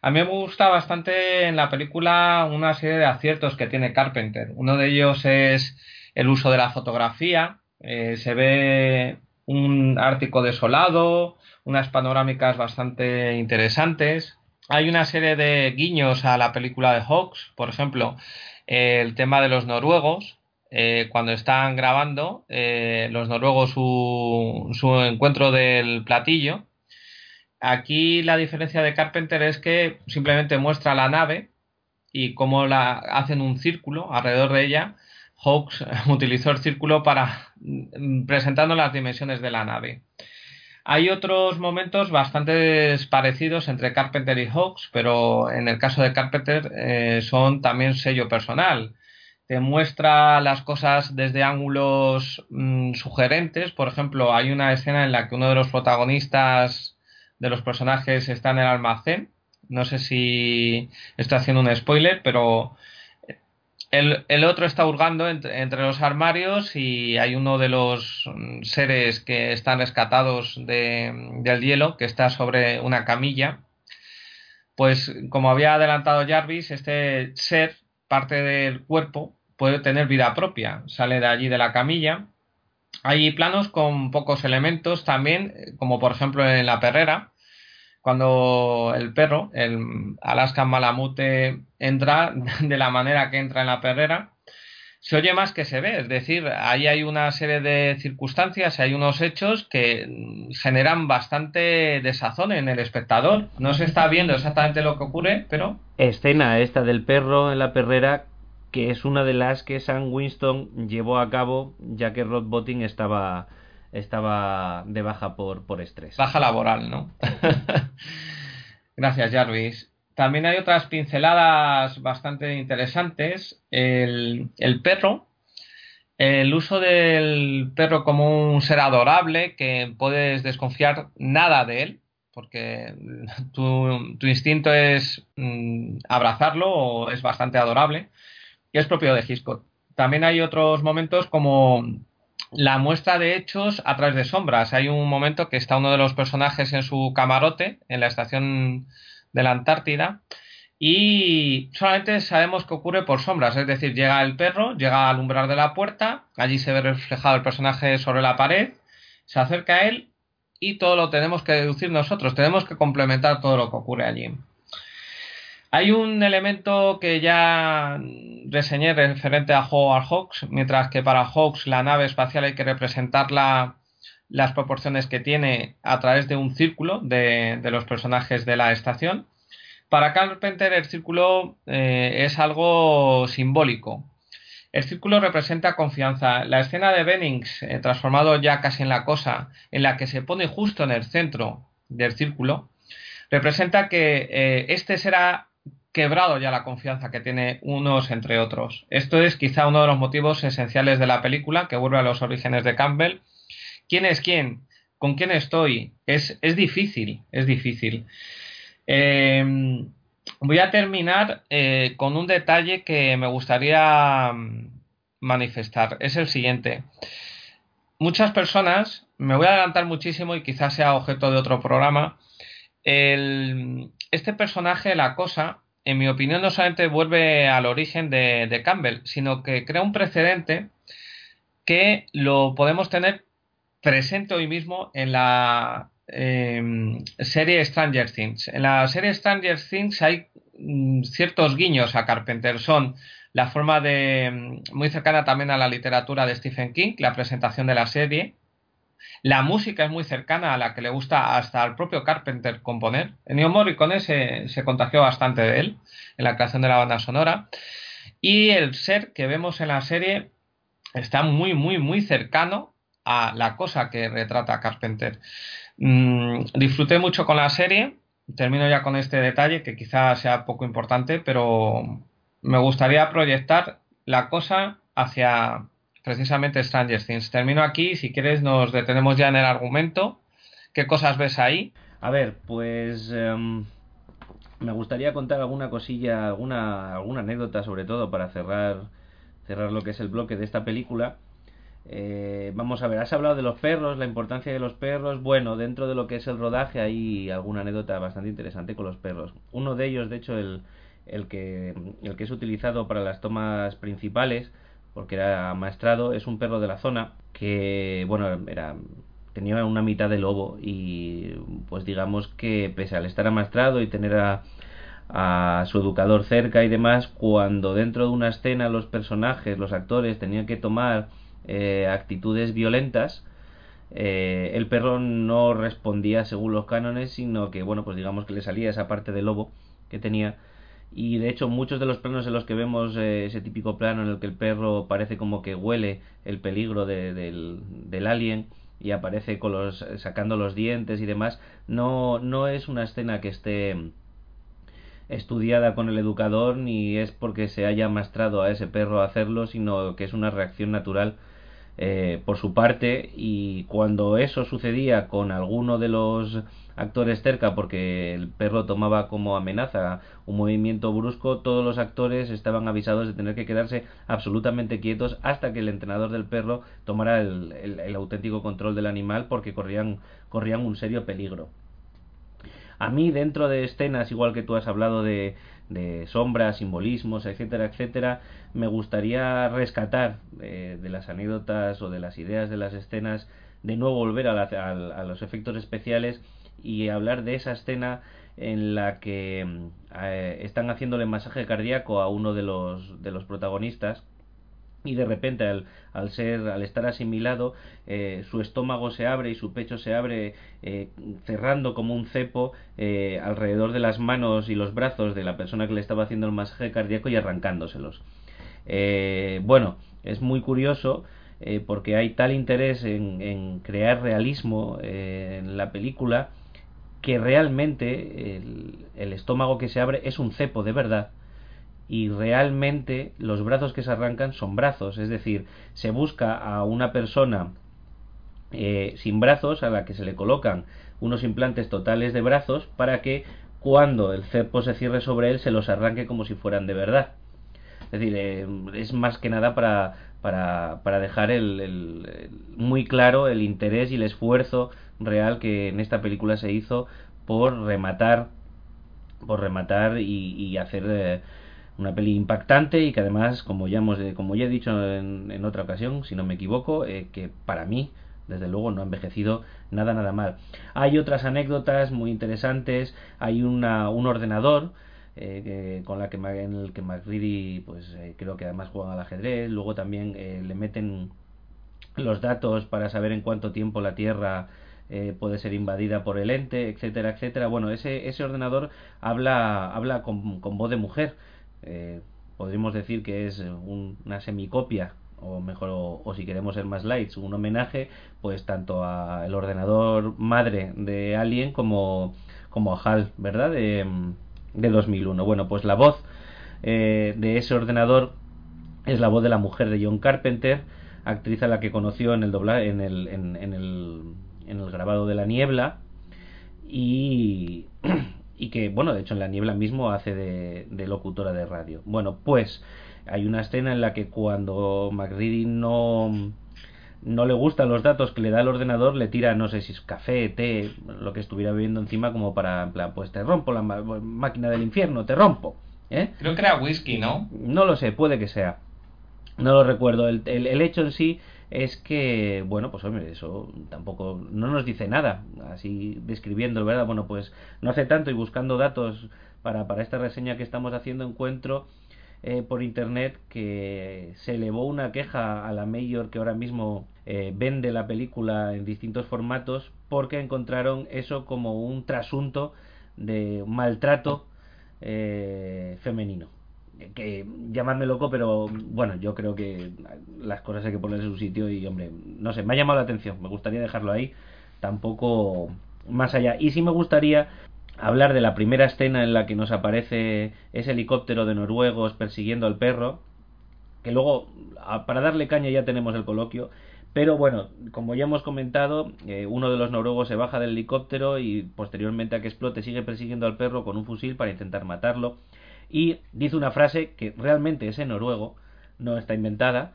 A mí me gusta bastante en la película una serie de aciertos que tiene Carpenter. Uno de ellos es el uso de la fotografía. Eh, se ve un Ártico desolado, unas panorámicas bastante interesantes. Hay una serie de guiños a la película de Hawks, por ejemplo, el tema de los noruegos. Eh, cuando están grabando eh, los noruegos su, su encuentro del platillo, Aquí la diferencia de Carpenter es que simplemente muestra la nave y cómo la hacen un círculo alrededor de ella. Hawks [LAUGHS] utilizó el círculo para mm, presentando las dimensiones de la nave. Hay otros momentos bastante parecidos entre Carpenter y Hawks, pero en el caso de Carpenter eh, son también sello personal. Te muestra las cosas desde ángulos mm, sugerentes. Por ejemplo, hay una escena en la que uno de los protagonistas de los personajes está en el almacén. No sé si estoy haciendo un spoiler, pero el, otro está hurgando entre, los armarios y hay uno de los seres que están rescatados del hielo que está sobre una camilla. Pues como había adelantado Jarvis, este ser, parte del cuerpo, puede tener vida propia. Sale de allí de la camilla. Hay planos con pocos elementos también, como por ejemplo en la perrera, cuando el perro, el Alaska Malamute, entra de la manera que entra en la perrera, se oye más que se ve. Es decir, ahí hay una serie de circunstancias, hay unos hechos que generan bastante desazón en el espectador. No se está viendo exactamente lo que ocurre, pero... Escena esta del perro en la perrera que es una de las que Sam Winston llevó a cabo ya que Rod Botting estaba estaba de baja por, por estrés. Baja laboral, ¿no? [LAUGHS] Gracias, Jarvis. También hay otras pinceladas bastante interesantes. El, el, perro, el uso del perro como un ser adorable que puedes desconfiar nada de él, porque tu, tu instinto es mm, abrazarlo o es bastante adorable, y es propio de Hitchcock. También hay otros momentos como la muestra de hechos a través de sombras. Hay un momento que está uno de los personajes en su camarote en la estación de la Antártida y solamente sabemos que ocurre por sombras, es decir, llega el perro, llega al umbral de la puerta, allí se ve reflejado el personaje sobre la pared, se acerca a él y todo lo tenemos que deducir nosotros, tenemos que complementar todo lo que ocurre allí. Hay un elemento que ya reseñé referente a Howard Hawks, mientras que para Hawks la nave espacial hay que representarla las proporciones que tiene a través de un círculo de, los personajes de la estación. Para Carpenter el círculo eh, es algo simbólico. El círculo representa confianza. La escena de Bennings, eh, transformado ya casi en la cosa, en la que se pone justo en el centro del círculo, representa que eh, este será quebrado ya la confianza que tiene unos entre otros. Esto es quizá uno de los motivos esenciales de la película que vuelve a los orígenes de Campbell. ¿Quién es quién? ¿Con quién estoy? Es, es difícil, es difícil. Em, voy a terminar eh, con un detalle que me gustaría mm, manifestar. Es el siguiente. Muchas personas, me voy a adelantar muchísimo y quizás sea objeto de otro programa, este personaje, la cosa, en mi opinión, no solamente vuelve al origen de, Campbell, sino que crea un precedente que lo podemos tener presente hoy mismo en la em, serie Stranger Things. En la serie Stranger Things hay mm, ciertos guiños a Carpenter. Son la forma de mm, muy cercana también a la literatura de Stephen King, la presentación de la serie, la música es muy cercana a la que le gusta hasta al propio Carpenter componer. Ennio Morricone se, se contagió bastante de él en la creación de la banda sonora. Y el ser que vemos en la serie está muy, muy, muy cercano a la cosa que retrata Carpenter. Mm, disfruté mucho con la serie. Termino ya con este detalle que quizás sea poco importante, pero me gustaría proyectar la cosa hacia precisamente Stranger Things. Termino aquí, si quieres nos detenemos ya en el argumento. ¿Qué cosas ves ahí? A ver, pues em, me gustaría contar alguna cosilla, alguna, alguna anécdota sobre todo para cerrar, cerrar lo que es el bloque de esta película. Eh, vamos a ver, has hablado de los perros, la importancia de los perros. Bueno, dentro de lo que es el rodaje hay alguna anécdota bastante interesante con los perros. Uno de ellos, de hecho, el, el, que, el que es utilizado para las tomas principales, porque era maestrado, es un perro de la zona que, bueno, era tenía una mitad de lobo y pues digamos que pese al estar amaestrado y tener a, a su educador cerca y demás, cuando dentro de una escena los personajes, los actores tenían que tomar eh, actitudes violentas, eh, el perro no respondía según los cánones, sino que, bueno, pues digamos que le salía esa parte de lobo que tenía y de hecho muchos de los planos en los que vemos eh, ese típico plano en el que el perro parece como que huele el peligro del, del, alien y aparece con los sacando los dientes y demás no no es una escena que esté estudiada con el educador ni es porque se haya maestrado a ese perro a hacerlo sino que es una reacción natural eh, por su parte. Y cuando eso sucedía con alguno de los actores cerca porque el perro tomaba como amenaza un movimiento brusco, todos los actores estaban avisados de tener que quedarse absolutamente quietos hasta que el entrenador del perro tomara el, auténtico control del animal porque corrían, corrían un serio peligro. A mí dentro de escenas, igual que tú has hablado de, de sombras, simbolismos, etcétera, etcétera, me gustaría rescatar eh, de las anécdotas o de las ideas de las escenas, de nuevo volver a, a, los efectos especiales y hablar de esa escena en la que eh, están haciéndole masaje cardíaco a uno de los, de los protagonistas y de repente al, al, ser al estar asimilado eh, su estómago se abre y su pecho se abre eh, cerrando como un cepo eh, alrededor de las manos y los brazos de la persona que le estaba haciendo el masaje cardíaco y arrancándoselos. Bueno es muy curioso porque hay tal interés en crear realismo en la película que realmente el, estómago que se abre es un cepo de verdad y realmente los brazos que se arrancan son brazos, es decir, se busca a una persona eh, sin brazos a la que se le colocan unos implantes totales de brazos para que cuando el cepo se cierre sobre él se los arranque como si fueran de verdad. Es decir, eh, es más que nada para, para, para dejar el, muy claro el interés y el esfuerzo real que en esta película se hizo por rematar por rematar y, hacer eh, una peli impactante y que además, como ya, hemos, como ya he dicho en, otra ocasión, si no me equivoco, eh, que para mí, desde luego, no ha envejecido nada, nada mal. Hay otras anécdotas muy interesantes, hay una, un ordenador eh, con la que en el que McReady pues eh, creo que además juegan al ajedrez luego también le meten los datos para saber en cuánto tiempo la Tierra puede ser invadida por el ente etcétera etcétera. Bueno ese ese ordenador habla habla con, con voz de mujer. Eh, podríamos decir que es una semicopia o mejor o, si queremos ser más lights un homenaje pues tanto al ordenador madre de Alien como como a HAL verdad de, de 2001 bueno pues la voz eh, de ese ordenador es la voz de la mujer de John Carpenter actriz a la que conoció en el doblaje en el, en, en el en el grabado de la niebla y [CLEARS THROAT] y que, bueno, de hecho en La Niebla mismo hace de, locutora de radio. Bueno, pues hay una escena en la que cuando McReady no, no le gustan los datos que le da el ordenador, le tira, no sé si es café, té, lo que estuviera bebiendo encima como para, en plan, pues te rompo la máquina del infierno, te rompo. ¿eh? Creo que era whisky, ¿no? No lo sé, puede que sea. No lo recuerdo. El, el, el hecho en sí es que, bueno, pues hombre, eso tampoco no nos dice nada, así describiendo, ¿verdad? Bueno, pues no hace tanto y buscando datos para, para esta reseña que estamos haciendo encuentro eh, por internet que se elevó una queja a la mayor que ahora mismo eh, vende la película en distintos formatos porque encontraron eso como un trasunto de maltrato eh, femenino que llamadme loco, pero bueno, yo creo que las cosas hay que ponerse en su sitio y, hombre, no sé, me ha llamado la atención, me gustaría dejarlo ahí, tampoco más allá. Y sí me gustaría hablar de la primera escena en la que nos aparece ese helicóptero de noruegos persiguiendo al perro, que luego, para darle caña ya tenemos el coloquio, pero bueno, como ya hemos comentado, eh, uno de los noruegos se baja del helicóptero y posteriormente a que explote sigue persiguiendo al perro con un fusil para intentar matarlo y dice una frase que realmente es en noruego, no está inventada,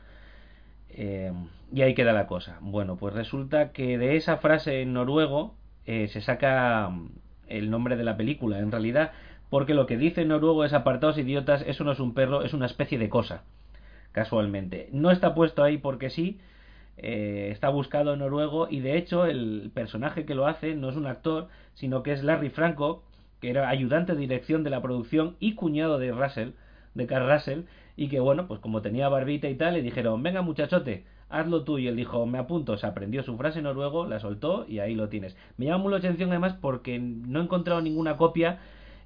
eh, y ahí queda la cosa. Bueno, pues resulta que de esa frase en noruego eh, se saca mm, el nombre de la película, en realidad, porque lo que dice en noruego es apartados idiotas, eso no es un perro, es una especie de cosa, casualmente. No está puesto ahí porque sí, eh, está buscado en noruego y de hecho el personaje que lo hace no es un actor, sino que es Larry Franco, que era ayudante de dirección de la producción y cuñado de Russell, de Carl Russell, y que bueno, pues como tenía barbita y tal, le dijeron, venga muchachote, hazlo tú, y él dijo, me apunto, se aprendió su frase noruego, la soltó y ahí lo tienes. Me llama mucho la atención además porque no he encontrado ninguna copia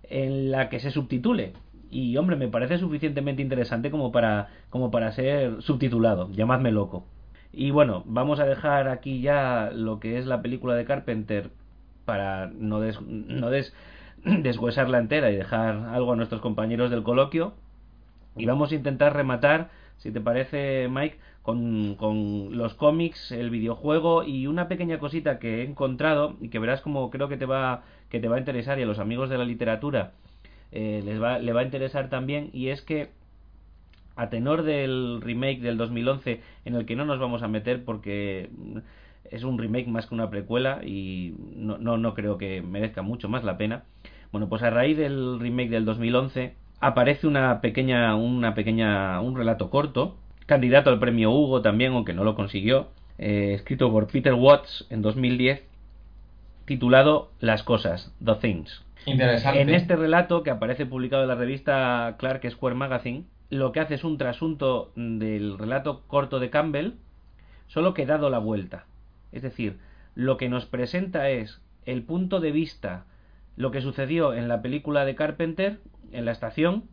en la que se subtitule. Y hombre, me parece suficientemente interesante como para, como para ser subtitulado, llamadme loco. Y bueno, vamos a dejar aquí ya lo que es la película de Carpenter para no des, no des [CLEARS THROAT] deshuesarla entera y dejar algo a nuestros compañeros del coloquio. Y vamos a intentar rematar si te parece, Mike, con, con, los cómics, el videojuego y una pequeña cosita que he encontrado y que verás como creo que te va, que te va a interesar y a los amigos de la literatura eh, les va, le va a interesar también y es que a tenor del remake del 2011 en el que no nos vamos a meter porque es un remake más que una precuela y no, no, no creo que merezca mucho más la pena. Bueno, pues a raíz del remake del 2011 aparece una pequeña, una pequeña, un relato corto, candidato al premio Hugo también, aunque no lo consiguió, eh, escrito por Peter Watts en 2010, titulado Las cosas, The Things. Interesante. En este relato que aparece publicado en la revista Clark Square Magazine, lo que hace es un trasunto del relato corto de Campbell, solo que dado la vuelta. Es decir, lo que nos presenta es el punto de vista, lo que sucedió en la película de Carpenter, en la estación,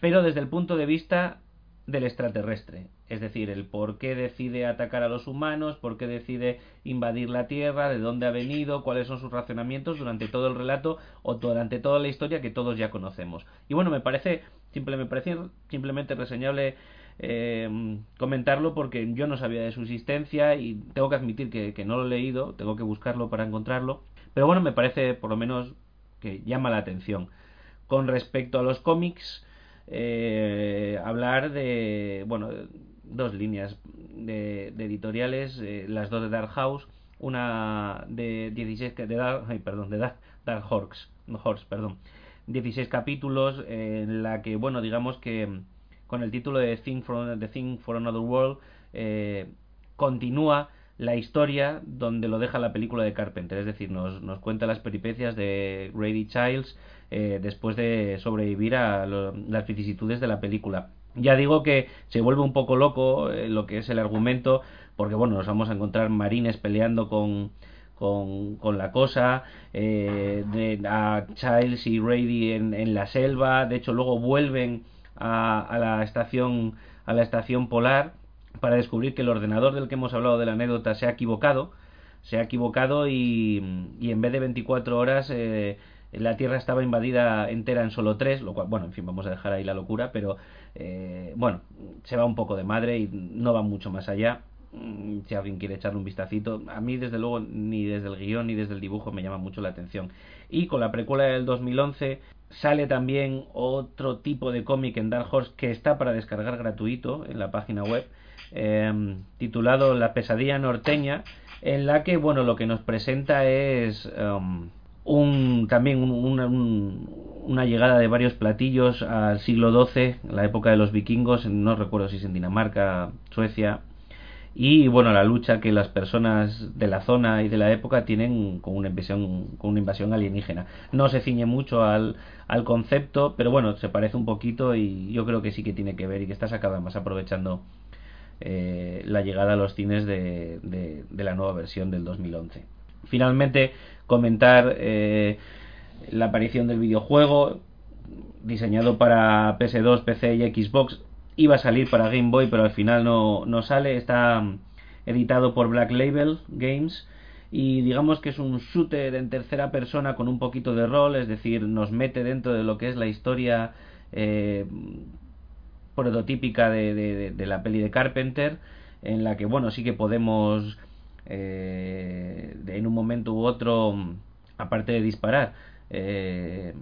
pero desde el punto de vista del extraterrestre. Es decir, el por qué decide atacar a los humanos, por qué decide invadir la Tierra, de dónde ha venido, cuáles son sus racionamientos durante todo el relato o durante toda la historia que todos ya conocemos. Y bueno, me parece, me parece simplemente reseñable eh, comentarlo porque yo no sabía de su existencia y tengo que admitir que no lo he leído, tengo que buscarlo para encontrarlo. Pero bueno, me parece por lo menos que llama la atención. Con respecto a los cómics, eh, hablar de, bueno, dos líneas de, de editoriales, eh, las dos de Dark House, una de 16, de Dark, ay, perdón, de Dark, Dark Horse, perdón, 16 capítulos en la que, bueno, digamos que con el título de Thing for, The Thing for Another World eh, continúa la historia donde lo deja la película de Carpenter, es decir, nos, nos cuenta las peripecias de Grady Childs eh, después de sobrevivir a las vicisitudes de la película. Ya digo que se vuelve un poco loco eh, lo que es el argumento, porque bueno, nos vamos a encontrar marines peleando con, con, con la cosa, eh, de, a Childs y Grady en, en, la selva, de hecho luego vuelven a, a la estación a la estación polar para descubrir que el ordenador del que hemos hablado de la anécdota se ha equivocado, se ha equivocado y, en vez de 24 horas eh, la Tierra estaba invadida entera en solo tres, lo cual, bueno, en fin, vamos a dejar ahí la locura, pero eh, bueno, se va un poco de madre y no va mucho más allá. Mm, si alguien quiere echarle un vistacito, a mí desde luego ni desde el guion ni desde el dibujo me llama mucho la atención. Y con la precuela del 2011 sale también otro tipo de cómic en Dark Horse que está para descargar gratuito en la página web, eh, titulado La pesadilla norteña, en la que, bueno, lo que nos presenta es... Um, un, también un, una, un, una, llegada de varios platillos al siglo XII, la época de los vikingos, no recuerdo si es en Dinamarca, Suecia, y bueno, la lucha que las personas de la zona y de la época tienen con una invasión, con una invasión alienígena. No se ciñe mucho al, al concepto, pero bueno, se parece un poquito y yo creo que sí que tiene que ver y que está sacado además aprovechando eh, la llegada a los cines de, la nueva versión del 2011. Finalmente, comentar eh, la aparición del videojuego diseñado para PS2, PC y Xbox. Iba a salir para Game Boy, pero al final no, no sale. Está editado por Black Label Games y digamos que es un shooter en tercera persona con un poquito de rol, es decir, nos mete dentro de lo que es la historia eh, prototípica de, de, de, la peli de Carpenter, en la que, bueno, sí que podemos eh, en un momento u otro, aparte de disparar, eh,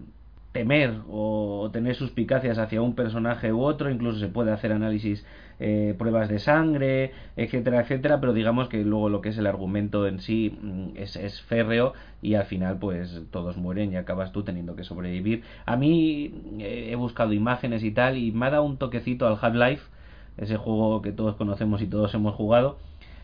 temer o tener suspicacias hacia un personaje u otro, incluso se puede hacer análisis, eh, pruebas de sangre, etcétera, etcétera, pero digamos que luego lo que es el argumento en sí mm, es, es, férreo y al final pues todos mueren y acabas tú teniendo que sobrevivir. A mí eh, he buscado imágenes y tal y me ha dado un toquecito al Half-Life, ese juego que todos conocemos y todos hemos jugado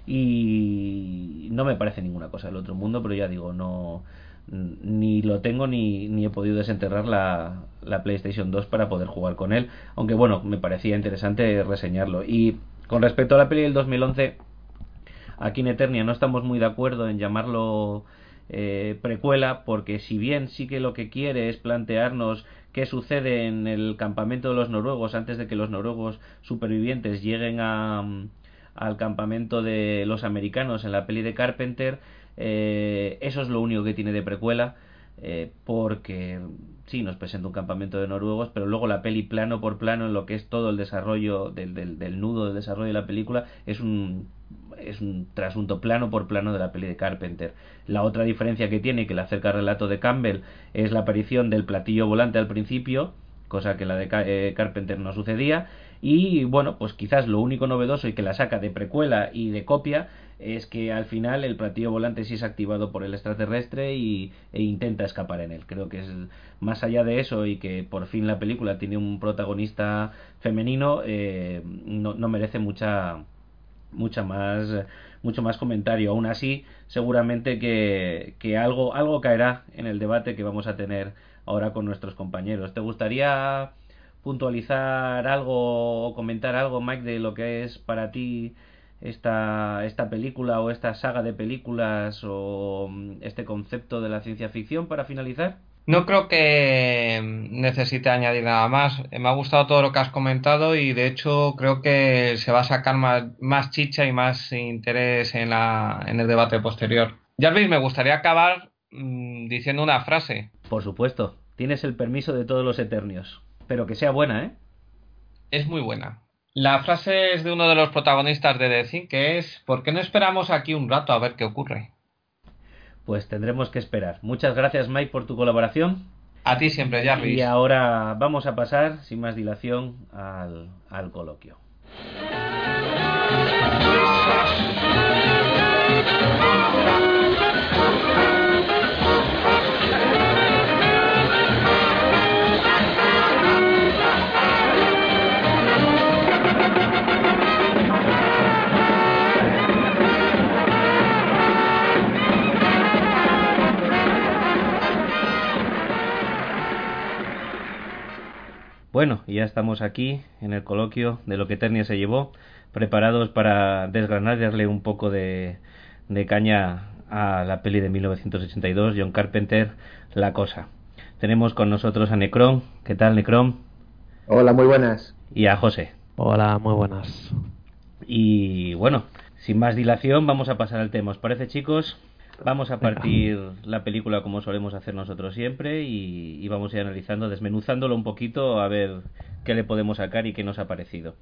y no me parece ninguna cosa del otro mundo, pero ya digo, no ni lo tengo ni, ni he podido desenterrar la, la, PlayStation 2 para poder jugar con él, aunque bueno, me parecía interesante reseñarlo. Y con respecto a la peli del 2011, aquí en Eternia no estamos muy de acuerdo en llamarlo eh, precuela, porque si bien sí que lo que quiere es plantearnos qué sucede en el campamento de los noruegos antes de que los noruegos supervivientes lleguen a al campamento de los americanos en la peli de Carpenter. Eh, eso es lo único que tiene de precuela. eh, porque sí, nos presenta un campamento de noruegos, pero luego la peli plano por plano en lo que es todo el desarrollo del, nudo del desarrollo de la película es un es un trasunto plano por plano de la peli de Carpenter. La otra diferencia que tiene, que le acerca al relato de Campbell, es la aparición del platillo volante al principio, cosa que la de eh, Carpenter no sucedía. Y bueno, pues quizás lo único novedoso y que la saca de precuela y de copia es que al final el platillo volante sí es activado por el extraterrestre y, e intenta escapar en él. Creo que es más allá de eso y que por fin la película tiene un protagonista femenino, eh, no, no merece mucha mucha más mucho más comentario aún así seguramente que, que, algo algo caerá en el debate que vamos a tener ahora con nuestros compañeros te gustaría puntualizar algo o comentar algo Mike de lo que es para ti esta esta película o esta saga de películas o este concepto de la ciencia ficción para finalizar no creo que necesite añadir nada más. Me ha gustado todo lo que has comentado y de hecho creo que se va a sacar más, más chicha y más interés en, la, en el debate posterior. Jarvis, me gustaría acabar mmm, diciendo una frase. Por supuesto, tienes el permiso de todos los eternios. Pero que sea buena, ¿eh? Es muy buena. La frase es de uno de los protagonistas de The Thing, que es ¿por qué no esperamos aquí un rato a ver qué ocurre? pues tendremos que esperar. Muchas gracias Mike por tu colaboración. A ti siempre, Jarvis. Y ahora vamos a pasar, sin más dilación, al, al coloquio. Y ya estamos aquí en el coloquio de lo que Eternia se llevó, preparados para desgranarle un poco de, de caña a la peli de 1982, John Carpenter, La Cosa. Tenemos con nosotros a Necron. ¿Qué tal, Necron? Hola, muy buenas. Y a José. Hola, muy buenas. Y bueno, sin más dilación, vamos a pasar al tema. ¿Os parece, chicos? Vamos a partir la película como solemos hacer nosotros siempre y, vamos a ir analizando, desmenuzándolo un poquito a ver qué le podemos sacar y qué nos ha parecido.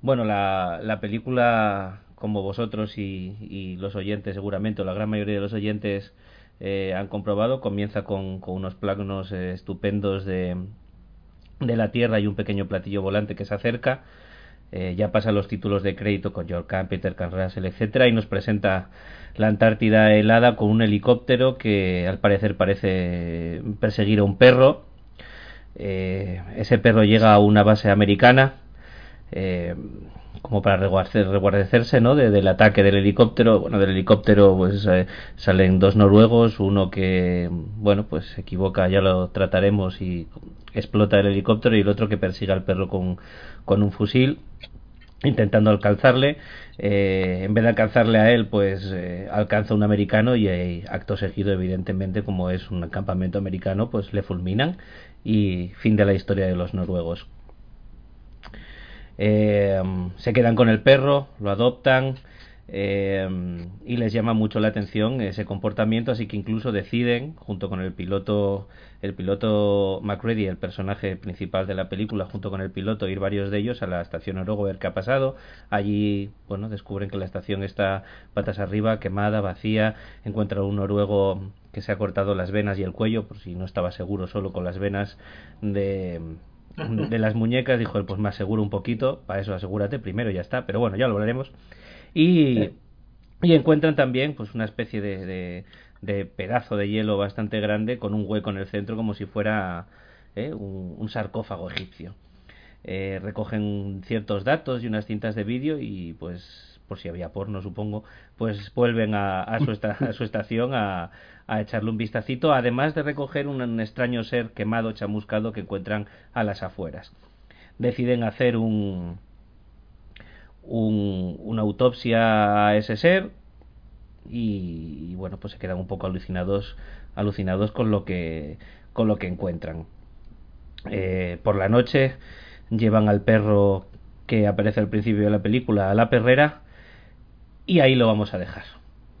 Bueno, la, la película, como vosotros y, y, los oyentes seguramente, o la gran mayoría de los oyentes eh, han comprobado, comienza con, con unos planos eh, estupendos de, de la Tierra y un pequeño platillo volante que se acerca. Eh, ya pasa los títulos de crédito con George Camp, Peter Can Russell, etcétera, y nos presenta la Antártida helada con un helicóptero que al parecer parece perseguir a un perro. Eh, ese perro llega a una base americana eh, como para resguardecerse ¿no? De, del ataque del helicóptero. Bueno, del helicóptero pues eh, salen dos noruegos, uno que bueno pues se equivoca, ya lo trataremos y explota el helicóptero y el otro que persigue al perro con, con un fusil intentando alcanzarle. Eh, en vez de alcanzarle a él, pues eh, alcanza un americano y eh, acto seguido, evidentemente, como es un campamento americano, pues le fulminan y fin de la historia de los noruegos. se quedan con el perro, lo adoptan. Eh, y les llama mucho la atención ese comportamiento así que incluso deciden junto con el piloto el piloto McReady el personaje principal de la película junto con el piloto ir varios de ellos a la estación noruego a ver qué ha pasado. Allí bueno descubren que la estación está patas arriba quemada vacía. Encuentran un noruego que se ha cortado las venas y el cuello por si no estaba seguro solo con las venas de de las muñecas. Dijo pues me aseguro un poquito para eso asegúrate primero ya está pero bueno ya lo hablaremos y, y encuentran también pues una especie de, de, de, pedazo de hielo bastante grande con un hueco en el centro como si fuera ¿eh? un, un, sarcófago egipcio. Eh, recogen ciertos datos y unas cintas de vídeo y pues por si había porno supongo pues vuelven a, a, su, esta, a su, estación a, a, echarle un vistacito además de recoger un, un extraño ser quemado chamuscado que encuentran a las afueras deciden hacer un, un, una autopsia a ese ser y, y, bueno pues se quedan un poco alucinados alucinados con lo que con lo que encuentran eh, por la noche llevan al perro que aparece al principio de la película a la perrera y ahí lo vamos a dejar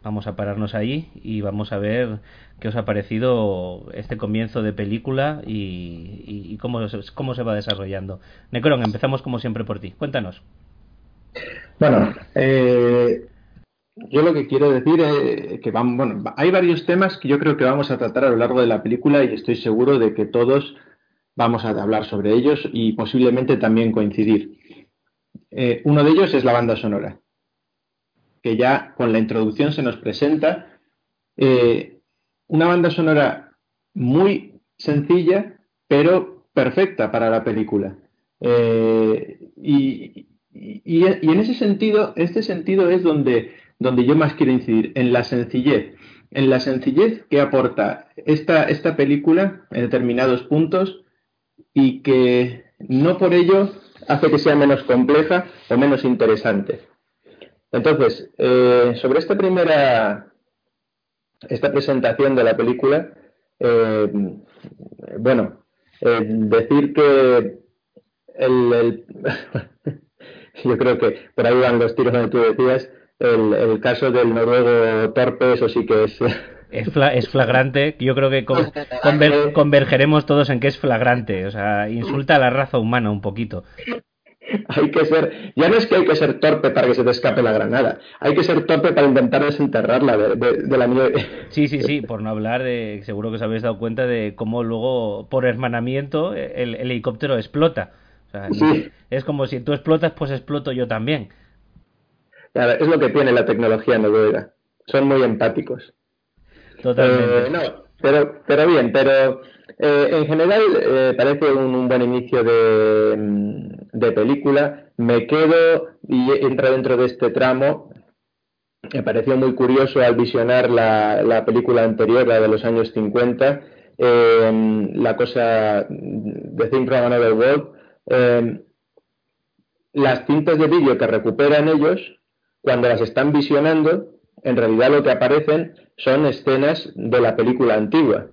vamos a pararnos ahí y vamos a ver qué os ha parecido este comienzo de película y, cómo, cómo se va desarrollando. Necron, empezamos como siempre por ti. Cuéntanos. Bueno, eh, yo lo que quiero decir es que hay varios temas que yo creo que vamos a tratar a lo largo de la película y estoy seguro de que todos vamos a hablar sobre ellos y posiblemente también coincidir. Eh, uno de ellos es la banda sonora, que ya con la introducción se nos presenta eh, una banda sonora muy sencilla, pero perfecta para la película. Y, y, en ese sentido, este sentido es donde, donde yo más quiero incidir, en la sencillez. En la sencillez que aporta esta, esta película en determinados puntos y que no por ello hace que sea menos compleja o menos interesante. Entonces, eh, sobre esta primera esta presentación de la película, eh, bueno, eh, decir que el, [LAUGHS] yo creo que por ahí van los tiros donde tú decías, el, caso del noruego torpe, eso sí que es... [LAUGHS] Es, flagrante, yo creo que convergeremos todos en que es flagrante, o sea, insulta a la raza humana un poquito. Hay que ser, ya no es que hay que ser torpe para que se te escape la granada, hay que ser torpe para intentar desenterrarla de, la nieve. Sí, sí, sí, por no hablar de, seguro que os habéis dado cuenta de cómo luego, por hermanamiento, el helicóptero explota es como si tú explotas, pues exploto yo también. Claro, es lo que tiene la tecnología noruega. Son muy empáticos. Totalmente. Eh, no, pero, pero bien, pero eh, en general eh, parece un, buen inicio de, de, película. Me quedo y entra dentro de este tramo. Me pareció muy curioso al visionar la, la película anterior, la de los años 50, la cosa de Think from Another World, Em, las cintas de vídeo que recuperan ellos, cuando las están visionando, en realidad lo que aparecen son escenas de la película antigua.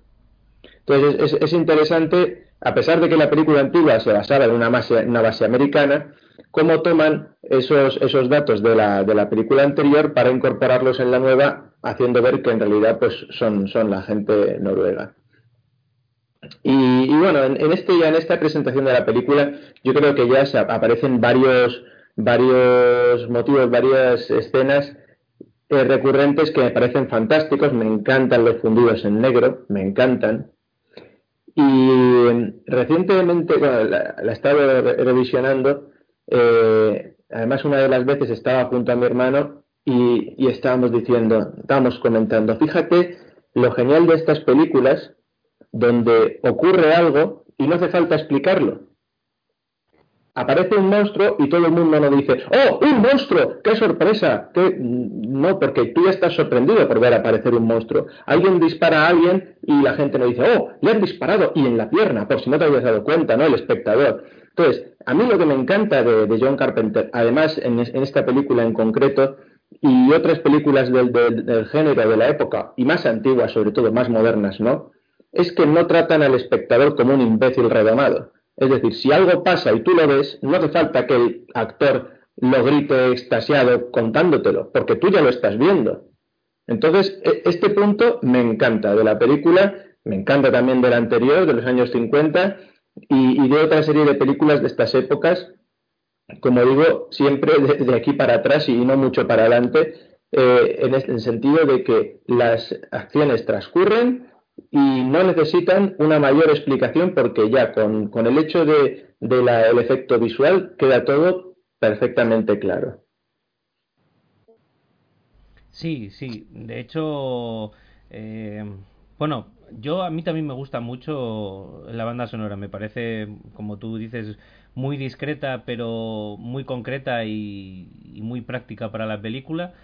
Entonces es, interesante, a pesar de que la película antigua se basaba en una base, americana, cómo toman esos, esos datos de la, de la, película anterior para incorporarlos en la nueva, haciendo ver que en realidad pues, son la gente noruega. Y, bueno, en, este, ya en esta presentación de la película, yo creo que ya aparecen varios, motivos, varias escenas eh, recurrentes que me parecen fantásticos. Me encantan los fundidos en negro, me encantan. Y recientemente, bueno, la, he estado revisionando. Eh, además, una de las veces estaba junto a mi hermano y, y estábamos diciendo, estábamos comentando, fíjate lo genial de estas películas donde ocurre algo y no hace falta explicarlo. Aparece un monstruo y todo el mundo nos dice, ¡oh, un monstruo! ¡Qué sorpresa! No, porque tú ya estás sorprendido por ver aparecer un monstruo. Alguien dispara a alguien y la gente nos dice, ¡oh, le han disparado! Y en la pierna, por si no te habías dado cuenta, ¿no? El espectador. Entonces, a mí lo que me encanta de, John Carpenter, además en, esta película en concreto, y otras películas del, del género de la época, y más antiguas, sobre todo, más modernas, ¿no? Es que no tratan al espectador como un imbécil redomado. Es decir, si algo pasa y tú lo ves, no hace falta que el actor lo grite extasiado contándotelo, porque tú ya lo estás viendo. Entonces, e, este punto me encanta de la película, me encanta también de la anterior, de los años 50, y, de otra serie de películas de estas épocas, como digo, siempre de, aquí para atrás y no mucho para adelante, eh, en el sentido de que las acciones transcurren, y no necesitan una mayor explicación porque ya con, el hecho de, el efecto visual queda todo perfectamente claro. Sí, sí, de hecho, eh, bueno, yo a mí también me gusta mucho la banda sonora, me parece, como tú dices, muy discreta, pero muy concreta y muy práctica para la película.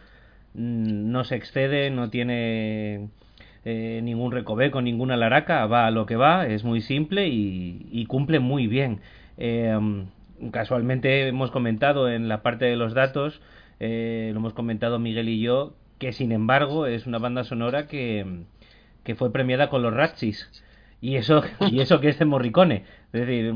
Mm, no se excede, no tiene eh, ningún recoveco, ninguna laraca, va a lo que va, es muy simple y, cumple muy bien. Eh, casualmente hemos comentado en la parte de los datos, eh, lo hemos comentado Miguel y yo, que sin embargo es una banda sonora que, fue premiada con los Ratchis. Y eso, y eso que es de Morricone. Es decir,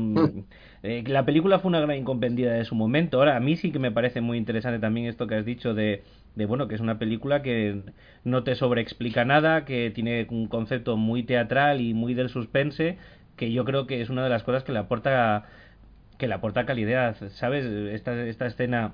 Eh, la película fue una gran incomprendida de su momento. Ahora, a mí sí que me parece muy interesante también esto que has dicho de, de bueno, que es una película que no te sobreexplica nada, que tiene un concepto muy teatral y muy del suspense, que yo creo que es una de las cosas que le aporta que le aporta calidad, ¿sabes? Esta, esta escena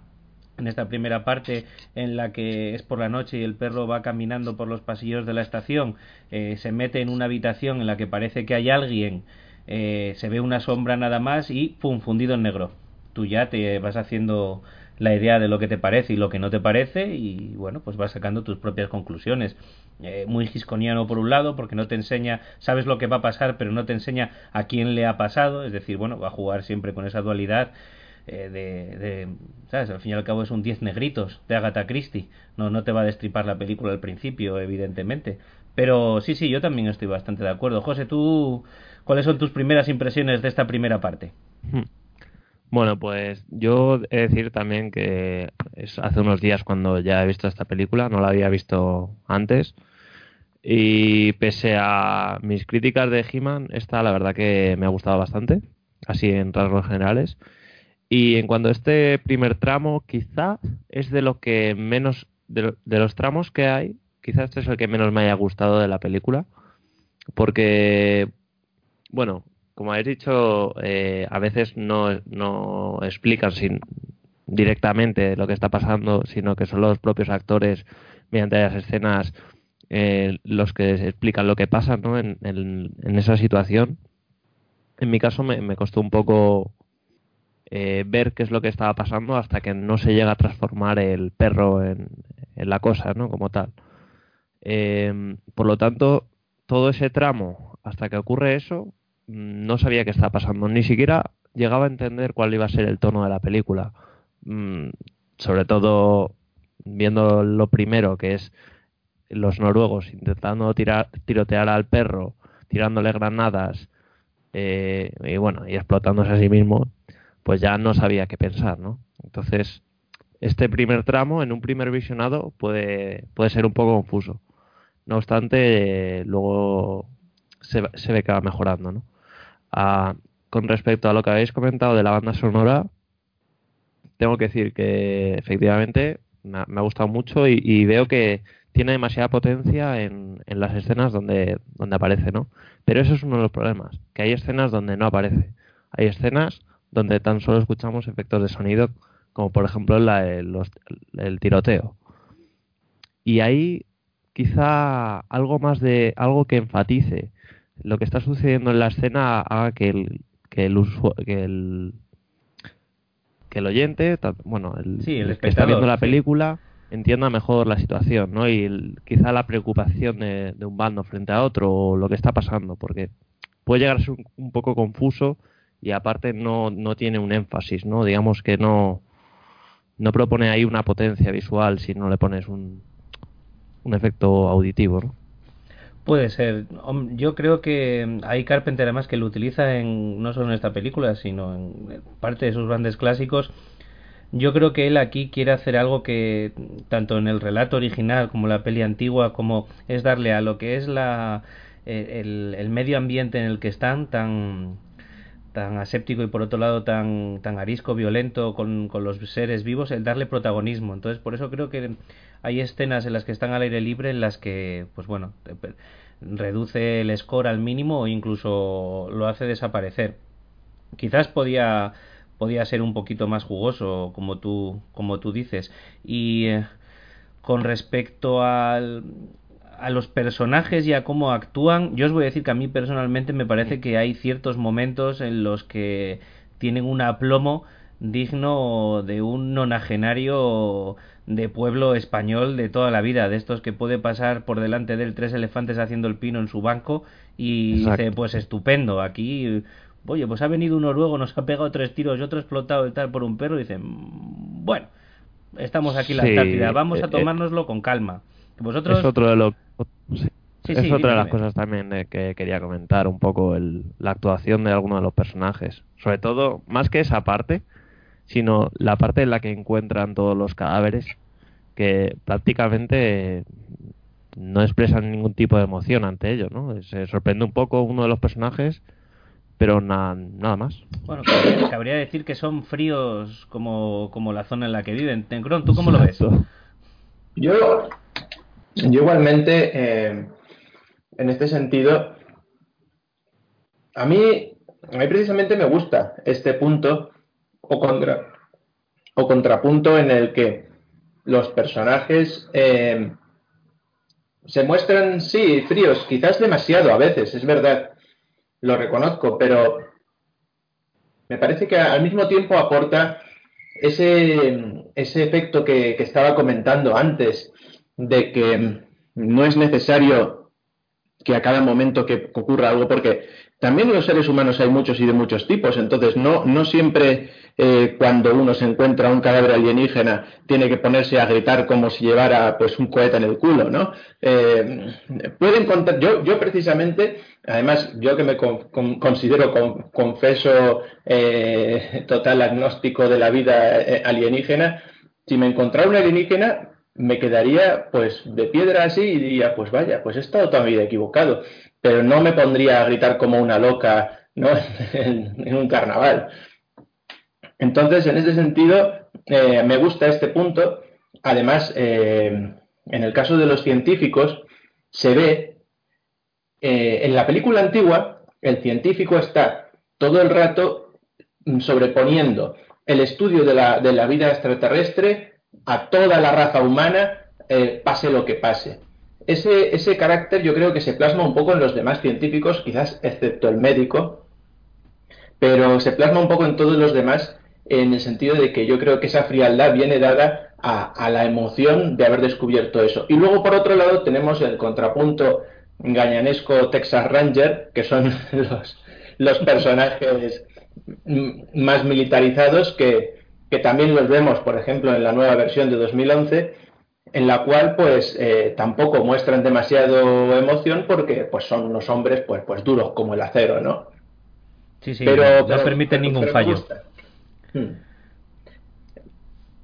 en esta primera parte en la que es por la noche y el perro va caminando por los pasillos de la estación, eh, se mete en una habitación en la que parece que hay alguien, eh, se ve una sombra nada más y ¡pum! fundido en negro. Tú ya te vas haciendo la idea de lo que te parece y lo que no te parece y bueno, pues vas sacando tus propias conclusiones. Eh, muy gisconiano por un lado, porque no te enseña, sabes lo que va a pasar, pero no te enseña a quién le ha pasado, es decir, bueno, va a jugar siempre con esa dualidad eh, de, ¿sabes? Al fin y al cabo es un 10 negritos de Agatha Christie, no, no te va a destripar la película al principio, evidentemente. Pero sí, sí, yo también estoy bastante de acuerdo. José, ¿tú cuáles son tus primeras impresiones de esta primera parte? Hmm. Bueno, pues yo he de decir también que es hace unos días cuando ya he visto esta película, no la había visto antes. Y pese a mis críticas de He-Man, esta la verdad que me ha gustado bastante, así en rasgos generales. Y en cuanto a este primer tramo, quizá es de lo que menos, de, los tramos que hay, quizá este es el que menos me haya gustado de la película. Porque, bueno, como habéis dicho, eh, a veces no, explican sin, directamente lo que está pasando, sino que son los propios actores, mediante las escenas, eh, los que explican lo que pasa ¿no? en, esa situación. En mi caso me, costó un poco eh, ver qué es lo que estaba pasando hasta que no se llega a transformar el perro en, en la cosa, ¿no? Como tal. por lo tanto, todo ese tramo, hasta que ocurre eso, no sabía qué estaba pasando, ni siquiera llegaba a entender cuál iba a ser el tono de la película. Mm, sobre todo viendo lo primero, que es los noruegos intentando tirar, tirotear al perro, tirándole granadas eh, y bueno, y explotándose a sí mismo, pues ya no sabía qué pensar, ¿no? Entonces, este primer tramo, en un primer visionado, puede, puede ser un poco confuso. No obstante, luego se, se ve que va mejorando, ¿no? Con respecto a lo que habéis comentado de la banda sonora, tengo que decir que efectivamente me ha, gustado mucho y, veo que tiene demasiada potencia en, las escenas donde, aparece, ¿no? Pero eso es uno de los problemas, que hay escenas donde no aparece. Hay escenas donde tan solo escuchamos efectos de sonido, como por ejemplo la, el tiroteo. Y ahí quizá algo más de algo que enfatice lo que está sucediendo en la escena haga que el, que el, que el, que el oyente, bueno, el, que está viendo la película, entienda mejor la situación, ¿no? Y quizá la preocupación de, un bando frente a otro o lo que está pasando, porque puede llegar a ser un, poco confuso y aparte no, no tiene un énfasis, ¿no? Digamos que no, no propone ahí una potencia visual si no le pones un, un efecto auditivo, ¿no? Puede ser. Yo creo que hay Carpenter además que lo utiliza en no solo en esta película, sino en parte de sus grandes clásicos. Yo creo que él aquí quiere hacer algo que tanto en el relato original como la peli antigua, como es darle a lo que es la eh, el, medio ambiente en el que están tan tan aséptico y por otro lado tan tan arisco, violento con, con los seres vivos, el darle protagonismo. Entonces por eso creo que hay escenas en las que están al aire libre en las que, pues bueno, reduce el score al mínimo o incluso lo hace desaparecer. Quizás podía podía ser un poquito más jugoso, como tú como tú dices. Y eh, con respecto al, a los personajes y a cómo actúan, yo os voy a decir que a mí personalmente me parece que hay ciertos momentos en los que tienen un aplomo digno de un nonagenario de pueblo español de toda la vida, de estos que puede pasar por delante de él tres elefantes haciendo el pino en su banco y dice, pues estupendo, aquí, oye, pues ha venido un noruego, nos ha pegado tres tiros y otro explotado y tal por un perro, y dicen, bueno, estamos aquí en la Antártida, vamos a eh, eh, tomárnoslo con calma. Vosotros... Es otro de lo... es otra de las cosas también que quería comentar, un poco el, la actuación de algunos de los personajes. Sobre todo, más que esa parte, sino la parte en la que encuentran todos los cadáveres, que prácticamente no expresan ningún tipo de emoción ante ello, ¿no? Se sorprende un poco uno de los personajes pero nada más. Bueno, cabría, decir que son fríos como, como la zona en la que viven. Tencron, ¿tú cómo lo ves? Yo, yo igualmente, eh, en este sentido, a mí, a mí precisamente me gusta este punto o, contra, o contrapunto en el que los personajes eh, se muestran, sí, fríos, quizás demasiado a veces, es verdad, lo reconozco, pero me parece que al mismo tiempo aporta ese, ese efecto que, estaba comentando antes, de que no es necesario que a cada momento que ocurra algo, porque también los seres humanos hay muchos y de muchos tipos, entonces no, no siempre eh, cuando uno se encuentra un cadáver alienígena tiene que ponerse a gritar como si llevara pues un cohete en el culo, ¿no? Eh, pueden yo, yo precisamente, además yo que me considero confeso eh, total agnóstico de la vida alienígena, si me encontrara un alienígena me quedaría pues de piedra así y diría pues vaya, pues he estado toda mi vida equivocado pero no me pondría a gritar como una loca ¿no? [LAUGHS] en, un carnaval. Entonces, en ese sentido, eh, me gusta este punto. Además, eh, en el caso de los científicos, se ve eh, en la película antigua, el científico está todo el rato sobreponiendo el estudio de la, de la vida extraterrestre a toda la raza humana, pase lo que pase ese, ese carácter yo creo que se plasma un poco en los demás científicos, quizás excepto el médico, pero se plasma un poco en todos los demás en el sentido de que yo creo que esa frialdad viene dada a, la emoción de haber descubierto eso. Y luego, por otro lado, tenemos el contrapunto gañanesco Texas Ranger, que son [LAUGHS] los, los personajes más militarizados que, que también los vemos, por ejemplo, en la nueva versión de 2011 en la cual pues eh, tampoco muestran demasiado emoción porque pues son unos hombres pues pues duros como el acero, ¿no? Sí, sí, pero, no, permiten ningún fallo. Hmm.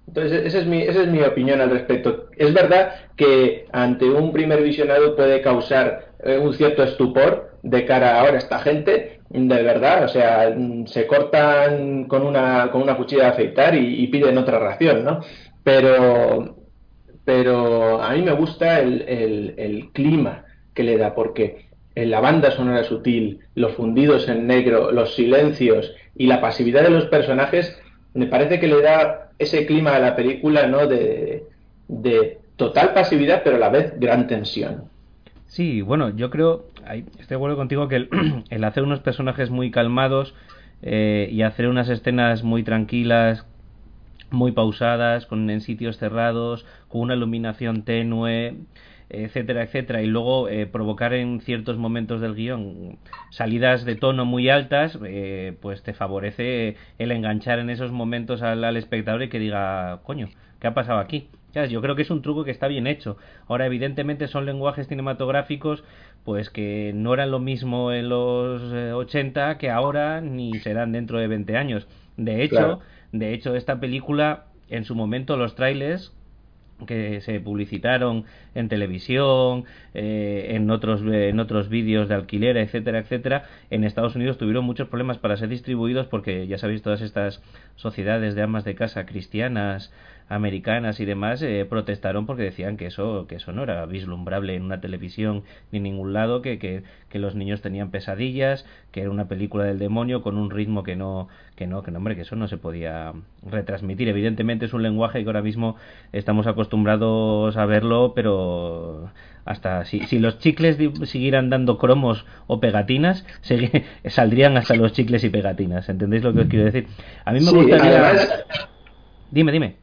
Entonces, esa es, mi, esa es mi opinión al respecto. Es verdad que ante un primer visionado puede causar eh, un cierto estupor de cara a ahora esta gente, de verdad, o sea, se cortan con una, con una cuchilla de afeitar y, piden otra ración, ¿no? Pero pero a mí me gusta el, clima que le da, porque la banda sonora sutil, los fundidos en negro, los silencios y la pasividad de los personajes, me parece que le da ese clima a la película, ¿no? De, total pasividad, pero a la vez gran tensión. Sí, bueno, yo creo, estoy de acuerdo contigo que [CLEARS THROAT] el, hacer unos personajes muy calmados eh, y hacer unas escenas muy tranquilas, muy pausadas, con, en sitios cerrados, con una iluminación tenue, etcétera, etcétera, y luego eh, provocar en ciertos momentos del guion salidas de tono muy altas, eh, pues te favorece el enganchar en esos momentos al, al, espectador y que diga, coño, ¿qué ha pasado aquí? Yo creo que es un truco que está bien hecho. Ahora, evidentemente, son lenguajes cinematográficos pues que no eran lo mismo en los 80 eh, que ahora ni serán dentro de 20 años. De hecho, de hecho, esta película, en su momento, los trailers que se publicitaron en televisión, eh, en otros en otros vídeos de alquiler, etcétera, etcétera, en Estados Unidos tuvieron muchos problemas para ser distribuidos porque ya sabéis todas estas sociedades de amas de casa cristianas americanas y demás eh, protestaron porque decían que eso que eso no era vislumbrable en una televisión ni en ningún lado que, que, que, los niños tenían pesadillas que era una película del demonio con un ritmo que no que no que no hombre que eso no se podía retransmitir evidentemente es un lenguaje que ahora mismo estamos acostumbrados a verlo pero hasta si, si los chicles siguieran dando cromos o pegatinas [LAUGHS] saldrían hasta los chicles y pegatinas ¿entendéis lo que os quiero decir? a mí me gustaría dime dime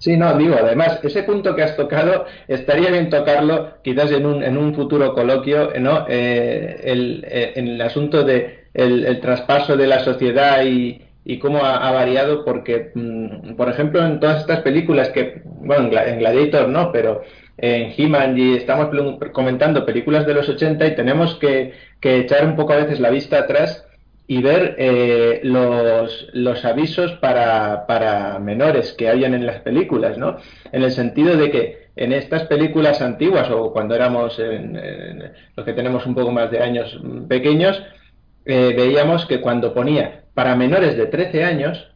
Sí, no, digo, además, ese punto que has tocado, estaría bien tocarlo quizás en un, en un futuro coloquio, ¿no? Eh, el, eh, en el asunto de el, traspaso de la sociedad y, y cómo ha, variado, porque, mm, por ejemplo, en todas estas películas que, bueno, en Gladiator no, pero en He-Man y estamos comentando películas de los 80 y tenemos que, que echar un poco a veces la vista atrás y ver eh, los, los, avisos para, para, menores que hayan en las películas, ¿no? En el sentido de que en estas películas antiguas o cuando éramos los que tenemos un poco más de años pequeños, eh, veíamos que cuando ponía para menores de 13 años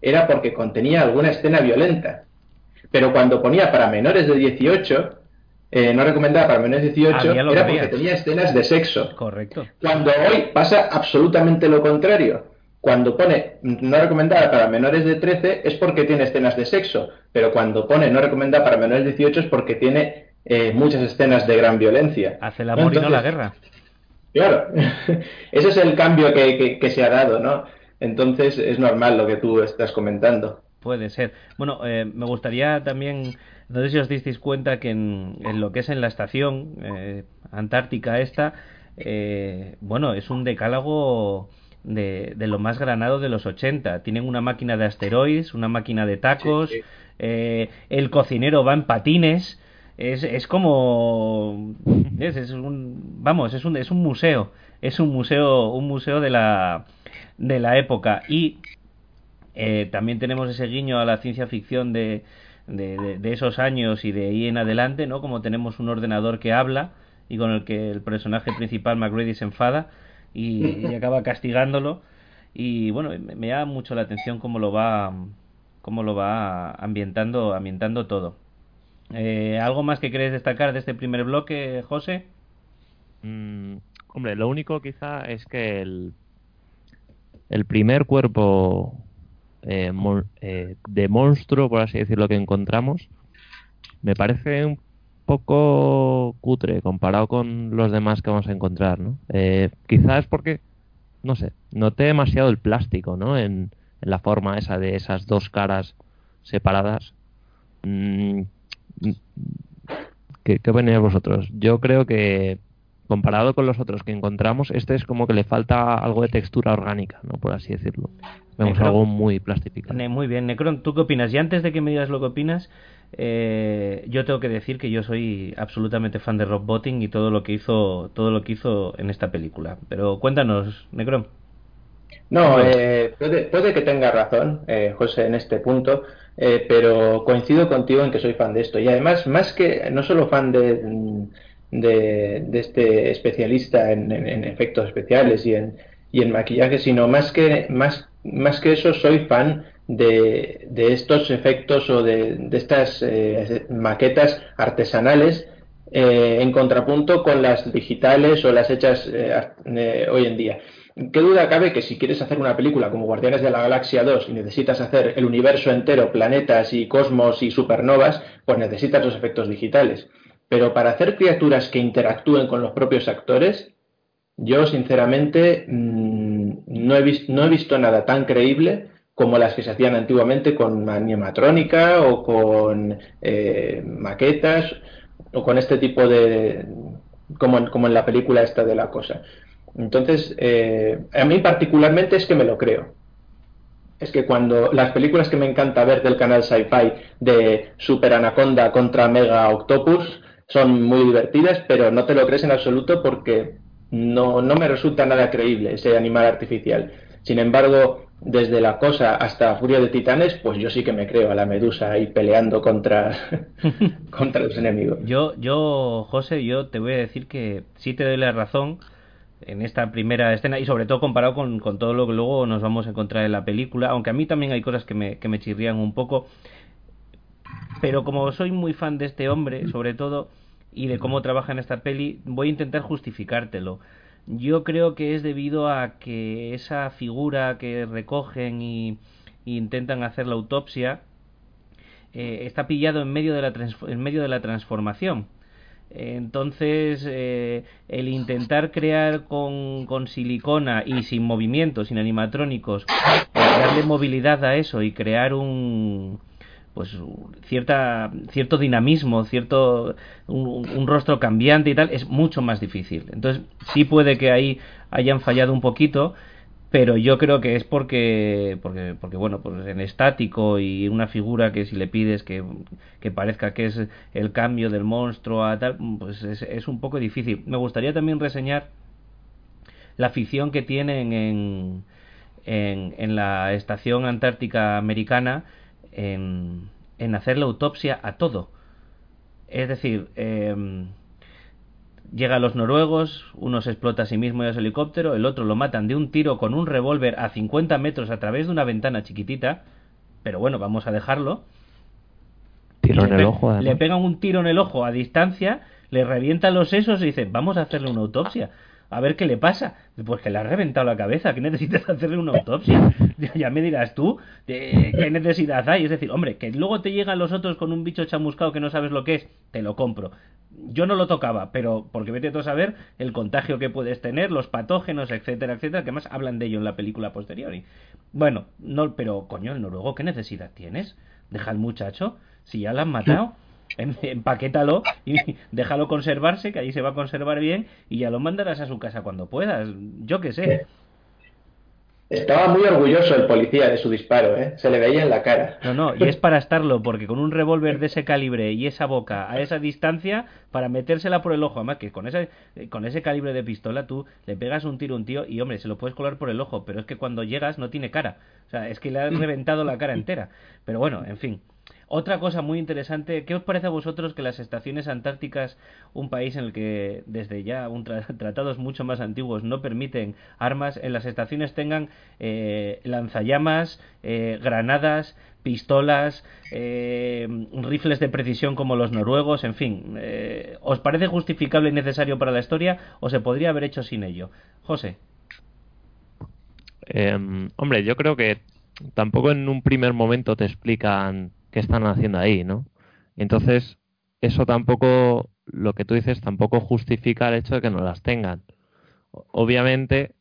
era porque contenía alguna escena violenta. Pero cuando ponía para menores de 18, eh, no recomendaba para menores de 18, era porque tenía escenas de sexo. Correcto. Cuando hoy pasa absolutamente lo contrario. Cuando pone no recomendada para menores de 13 es porque tiene escenas de sexo, pero cuando pone no recomendada para menores de 18 es porque tiene eh, muchas escenas de gran violencia. Hace el amor y no la guerra. Claro, [LAUGHS] ese es el cambio que, se ha dado, ¿no? Entonces es normal lo que tú estás comentando. Puede ser. Bueno, eh, me gustaría también, no sé si os disteis cuenta que en, lo que es en la estación eh, antártica esta, eh, bueno, es un decálogo de, lo más granado de los 80. Tienen una máquina de asteroides, una máquina de tacos, el cocinero va en patines es, es como es, un vamos es un es un museo es un museo un museo de la de la época y eh, también tenemos ese guiño a la ciencia ficción de, de, esos años y de ahí en adelante no como tenemos un ordenador que habla y con el que el personaje principal McGrady se enfada y, acaba castigándolo. Y bueno me, me llama mucho la atención cómo lo va cómo lo va ambientando ambientando todo. Eh, ¿Algo más que queréis destacar de este primer bloque, José? Mm, hombre, lo único quizá es que el, el primer cuerpo eh, eh, de monstruo, por así decirlo, que encontramos, me parece un poco cutre comparado con los demás que vamos a encontrar, ¿no? Eh, quizás porque, no sé, noté demasiado el plástico, ¿no? En, la forma esa de esas dos caras separadas. Mm, ¿Qué, qué opináis vosotros? Yo creo que comparado con los otros que encontramos, este es como que le falta algo de textura orgánica, ¿no? Por así decirlo. Vemos algo muy plastificado. Muy bien, Necron, ¿tú qué opinas? Y antes de que me digas lo que opinas, eh, yo tengo que decir que yo soy absolutamente fan de Rob Botting y todo lo que hizo, todo lo que hizo en esta película. Pero cuéntanos, Necron. No, eh, puede, puede, que tenga razón, eh, José, en este punto. Eh, pero coincido contigo en que soy fan de esto. Y además, más que no solo fan de, de, este especialista en, efectos especiales y en, maquillaje, sino más que, más, que eso, soy fan de, de estos efectos o de, estas eh, maquetas artesanales eh, en contrapunto con las digitales o las hechas hoy en día. ¿Qué duda cabe que si quieres hacer una película como Guardianes de la Galaxia 2 y necesitas hacer el universo entero, planetas y cosmos y supernovas, pues necesitas los efectos digitales? Pero para hacer criaturas que interactúen con los propios actores, yo sinceramente mm, no, he visto, nada tan creíble como las que se hacían antiguamente con animatrónica o con eh, maquetas o con este tipo de... como, como en la película esta de la cosa. Entonces, eh, a mí particularmente es que me lo creo. Es que cuando las películas que me encanta ver del canal Sci-Fi de Super Anaconda contra Mega Octopus son muy divertidas, pero no te lo crees en absoluto porque no, no me resulta nada creíble ese animal artificial. Sin embargo, desde la cosa hasta Furia de Titanes, pues yo sí que me creo a la medusa ahí peleando contra, [LAUGHS] contra los enemigos. Yo, yo, José, yo te voy a decir que sí te doy la razón en esta primera escena y sobre todo comparado con, con, todo lo que luego nos vamos a encontrar en la película, aunque a mí también hay cosas que me, que me chirrían un poco, pero como soy muy fan de este hombre, sobre todo, y de cómo trabaja en esta peli, voy a intentar justificártelo. Yo creo que es debido a que esa figura que recogen y, intentan hacer la autopsia eh, está pillado en medio de la, en medio de la transformación entonces, eh, el intentar crear con, con, silicona y sin movimiento, sin animatrónicos, darle movilidad a eso y crear un pues cierta cierto dinamismo, cierto un, rostro cambiante y tal es mucho más difícil. Entonces, sí puede que ahí hayan fallado un poquito, pero yo creo que es porque porque porque bueno pues en estático y una figura que si le pides que, que parezca que es el cambio del monstruo a tal pues es, es, un poco difícil me gustaría también reseñar la ficción que tienen en en, en la estación antártica americana en, en hacer la autopsia a todo es decir eh, Llega a los noruegos, uno se explota a sí mismo en el helicóptero, el otro lo matan de un tiro con un revólver a 50 metros a través de una ventana chiquitita, pero bueno, vamos a dejarlo. Tiro en le, el ojo. además. le pegan un tiro en el ojo a distancia, le revientan los sesos y dicen, vamos a hacerle una autopsia. A ver qué le pasa. Pues que le ha reventado la cabeza, que necesitas [LAUGHS] hacerle una autopsia. [LAUGHS] Ya- me dirás tú, eh, ¿qué necesidad hay? Es decir, hombre, que luego te llegan los otros con un bicho chamuscado que no sabes lo que es, te lo compro. Yo no lo tocaba, pero porque vete tú a saber el contagio que puedes tener, los patógenos, etcétera, etcétera, que más hablan de ello en la película posterior. Y, bueno, no, pero coño, el noruego, ¿qué necesidad tienes? Deja al muchacho, si ya lo han matado, empaquétalo y [LAUGHS] déjalo conservarse, que ahí se va a conservar bien, y ya lo mandarás a su casa cuando puedas. Yo qué sé. Estaba muy orgulloso el policía de su disparo, ¿eh? Se le veía en la cara. No, no, y es para estarlo, porque con un revólver de ese calibre y esa boca a esa distancia, para metérsela por el ojo, además que con ese, con ese calibre de pistola tú le pegas un tiro a un tío y hombre, se lo puedes colar por el ojo, pero es que cuando llegas no tiene cara. O sea, es que le has [LAUGHS] reventado la cara entera. Pero bueno, en fin. Otra cosa muy interesante, ¿qué os parece a vosotros que las estaciones antárticas, un país en el que desde ya un tra- [LAUGHS] tratados mucho más antiguos no permiten armas, en las estaciones tengan eh, lanzallamas, eh, granadas, pistolas, eh, rifles de precisión como los noruegos, en fin, eh, ¿os parece justificable y necesario para la historia o se podría haber hecho sin ello? José. Em, hombre, yo creo que tampoco en un primer momento te explican qué están haciendo ahí, ¿no? Entonces, eso tampoco, lo que tú dices, tampoco justifica el hecho de que no las tengan. Obviamente,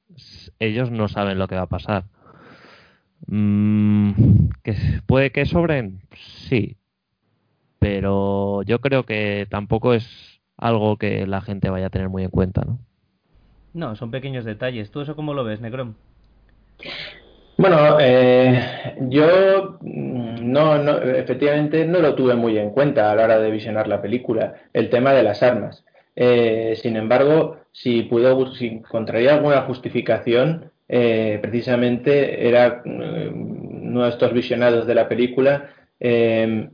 ellos no saben lo que va a pasar. Mm, ¿que ¿Puede que sobren? Sí. Pero yo creo que tampoco es algo que la gente vaya a tener muy en cuenta, ¿no? No, son pequeños detalles. ¿Tú eso cómo lo ves, Necrom? Bueno, eh, yo mm, no, no, efectivamente no lo tuve muy en cuenta a la hora de visionar la película, el tema de las armas. Eh, sin embargo, si pudo, si encontraría alguna justificación, eh, precisamente era eh, uno de estos visionados de la película. eh,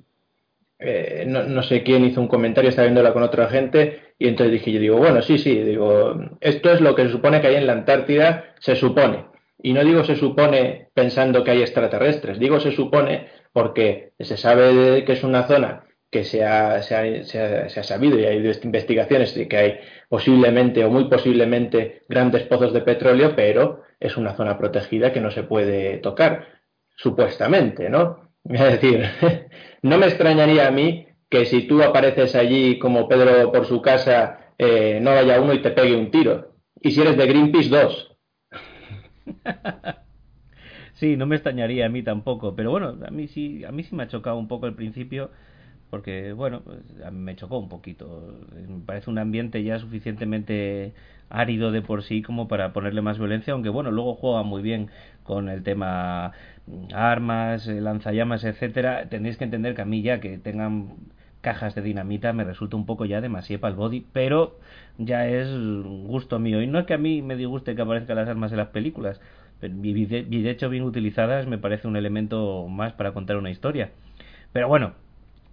eh, no, no sé quién hizo un comentario, estaba viéndola con otra gente, y entonces dije, yo digo, bueno, sí, sí, digo, esto es lo que se supone que hay en la Antártida, se supone. Y no digo se supone pensando que hay extraterrestres, digo se supone porque se sabe que es una zona que se ha, se ha- se ha- se ha sabido y hay investigaciones de que hay posiblemente o muy posiblemente grandes pozos de petróleo, pero es una zona protegida que no se puede tocar, supuestamente, ¿no? [LAUGHS] Es decir, [LAUGHS] no me extrañaría a mí que si tú apareces allí como Pedro por su casa, eh, no vaya uno y te pegue un tiro. Y si eres de Greenpeace, dos. [LAUGHS] Sí, no me extrañaría a mí tampoco, pero bueno, a mí sí, a mí sí me ha chocado un poco al principio, porque bueno, pues, a me chocó un poquito. Me parece un ambiente ya suficientemente árido de por sí como para ponerle más violencia, aunque bueno, luego juega muy bien con el tema mm, armas, eh, lanzallamas, etcétera. Tenéis que entender que a mí ya que tengan cajas de dinamita me resulta un poco ya demasiado para el body, pero ya es gusto mío. Y no es que a mí me disguste que aparezcan las armas en las películas, y de, hecho bien utilizadas me parece un elemento más para contar una historia. Pero bueno,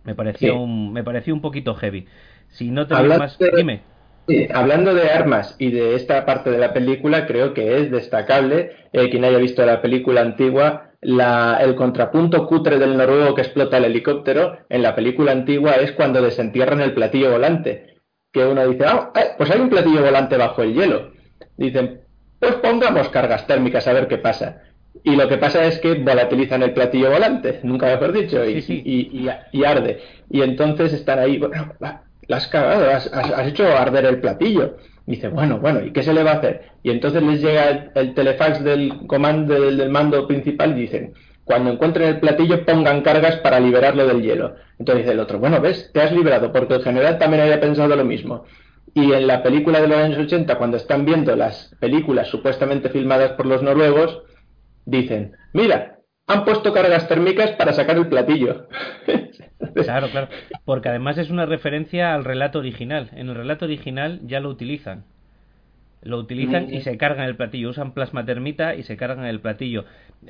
me pareció, Sí. un, me pareció un poquito heavy. Si no Hablaste- más... Dime. Sí, hablando de armas y de esta parte de la película, creo que es destacable, eh, quien haya visto la película antigua, la- el contrapunto cutre del noruego que explota el helicóptero en la película antigua es cuando desentierran el platillo volante. Que uno dice, ah, eh, pues hay un platillo volante bajo el hielo. Dicen, pues pongamos cargas térmicas a ver qué pasa. Y lo que pasa es que volatilizan el platillo volante, nunca mejor dicho, y, Sí, sí. y- y- y arde. Y entonces están ahí, bueno, la has cagado, has- has hecho arder el platillo. Dice, bueno, bueno, ¿y qué se le va a hacer? Y entonces les llega el, el telefax del comando del, mando principal y dicen, cuando encuentren el platillo pongan cargas para liberarlo del hielo. Entonces dice el otro, bueno, ves, te has librado, porque el general también había pensado lo mismo. Y en la película de los años 80, cuando están viendo las películas supuestamente filmadas por los noruegos, dicen, mira, han puesto cargas térmicas para sacar el platillo. [LAUGHS] Claro, claro. Porque además es una referencia al relato original. En el relato original ya lo utilizan. Lo utilizan y se cargan el platillo. Usan plasma termita y se cargan el platillo.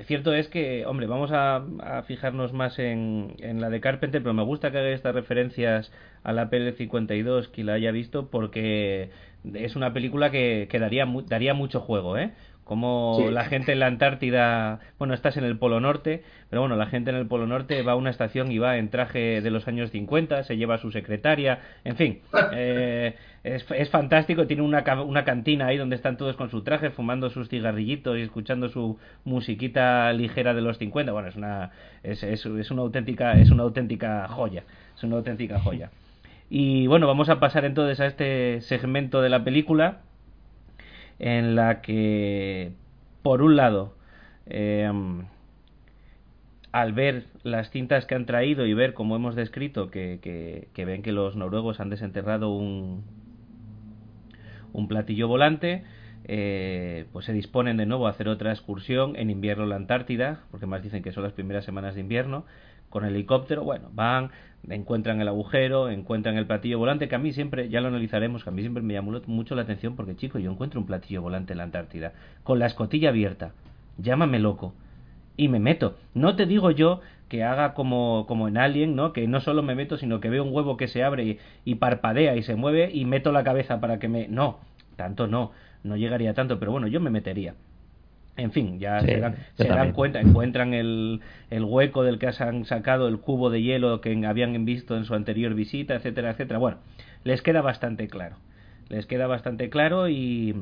cierto es que, hombre, vamos a, fijarnos más en, en, la de Carpenter, pero me gusta que haga estas referencias a la PL52, que la haya visto, porque es una película que, que daría, daría mucho juego, ¿eh? Como la gente en la Antártida, bueno, estás en el Polo Norte, pero bueno, la gente en el Polo Norte va a una estación y va en traje de los años 50, se lleva a su secretaria, en fin, [LAUGHS] eh, es, es, fantástico, tiene una, una cantina ahí donde están todos con su traje, fumando sus cigarrillitos y escuchando su musiquita ligera de los 50, bueno, es una, es, es, es una auténtica, es una auténtica joya, es una auténtica joya. Y bueno, vamos a pasar entonces a este segmento de la película en la que, por un lado, em, al ver las cintas que han traído y ver, como hemos descrito, que, que, ven que los noruegos han desenterrado un, un platillo volante, eh, pues se disponen de nuevo a hacer otra excursión en invierno en la Antártida, porque más dicen que son las primeras semanas de invierno, con helicóptero, bueno, van, encuentran el agujero, encuentran el platillo volante, que a mí siempre, ya lo analizaremos, que a mí siempre me llamó mucho la atención porque, chico, yo encuentro un platillo volante en la Antártida, con la escotilla abierta, llámame loco, y me meto. No te digo yo que haga como, como en Alien, ¿no? Que no solo me meto, sino que veo un huevo que se abre y, y parpadea y se mueve y meto la cabeza para que me... No, tanto no, no llegaría tanto, pero bueno, yo me metería. En fin, ya se, dan, cuenta, encuentran el, el, hueco del que han sacado el cubo de hielo que habían visto en su anterior visita, etcétera, etcétera. Bueno, les queda bastante claro. Les queda bastante claro y,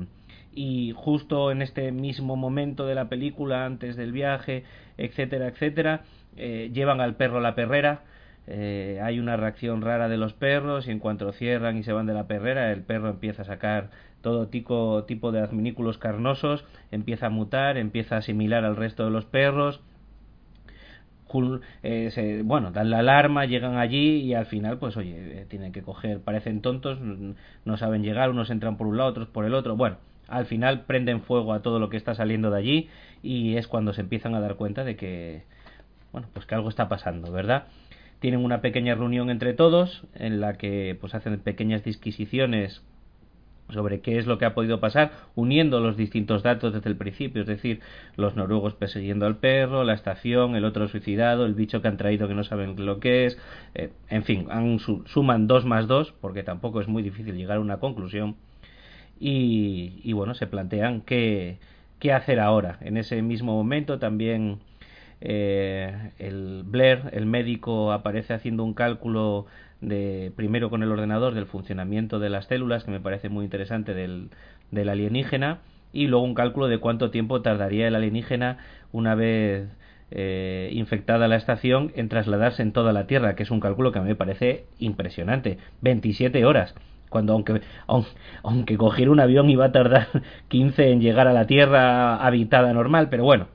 y justo en este mismo momento de la película, antes del viaje, etcétera, etcétera, eh, llevan al perro a la perrera. Eh, hay una reacción rara de los perros y en cuanto cierran y se van de la perrera, el perro empieza a sacar todo tipo, de adminículos carnosos, empieza a mutar, empieza a asimilar al resto de los perros. Eh, bueno, dan la alarma, llegan allí y al final, pues oye, eh, tienen que coger, parecen tontos, no saben llegar, unos entran por un lado, otros por el otro. Bueno, al final prenden fuego a todo lo que está saliendo de allí y es cuando se empiezan a dar cuenta de que, bueno, pues que algo está pasando, ¿verdad? Tienen una pequeña reunión entre todos en la que pues hacen pequeñas disquisiciones sobre qué es lo que ha podido pasar, uniendo los distintos datos desde el principio, es decir, los noruegos persiguiendo al perro, la estación, el otro suicidado, el bicho que han traído que no saben lo que es, eh, en fin, han, suman dos más dos, porque tampoco es muy difícil llegar a una conclusión, y, y bueno, se plantean qué, qué hacer ahora. En ese mismo momento también eh, el Blair, el médico, aparece haciendo un cálculo de primero con el ordenador del funcionamiento de las células, que me parece muy interesante del, del alienígena, y luego un cálculo de cuánto tiempo tardaría el alienígena una vez eh, infectada la estación en trasladarse en toda la Tierra, que es un cálculo que a mí me parece impresionante. 27 horas. Cuando aunque, aunque, cogiera un avión iba a tardar [LAUGHS] 15 en llegar a la Tierra habitada normal, pero bueno,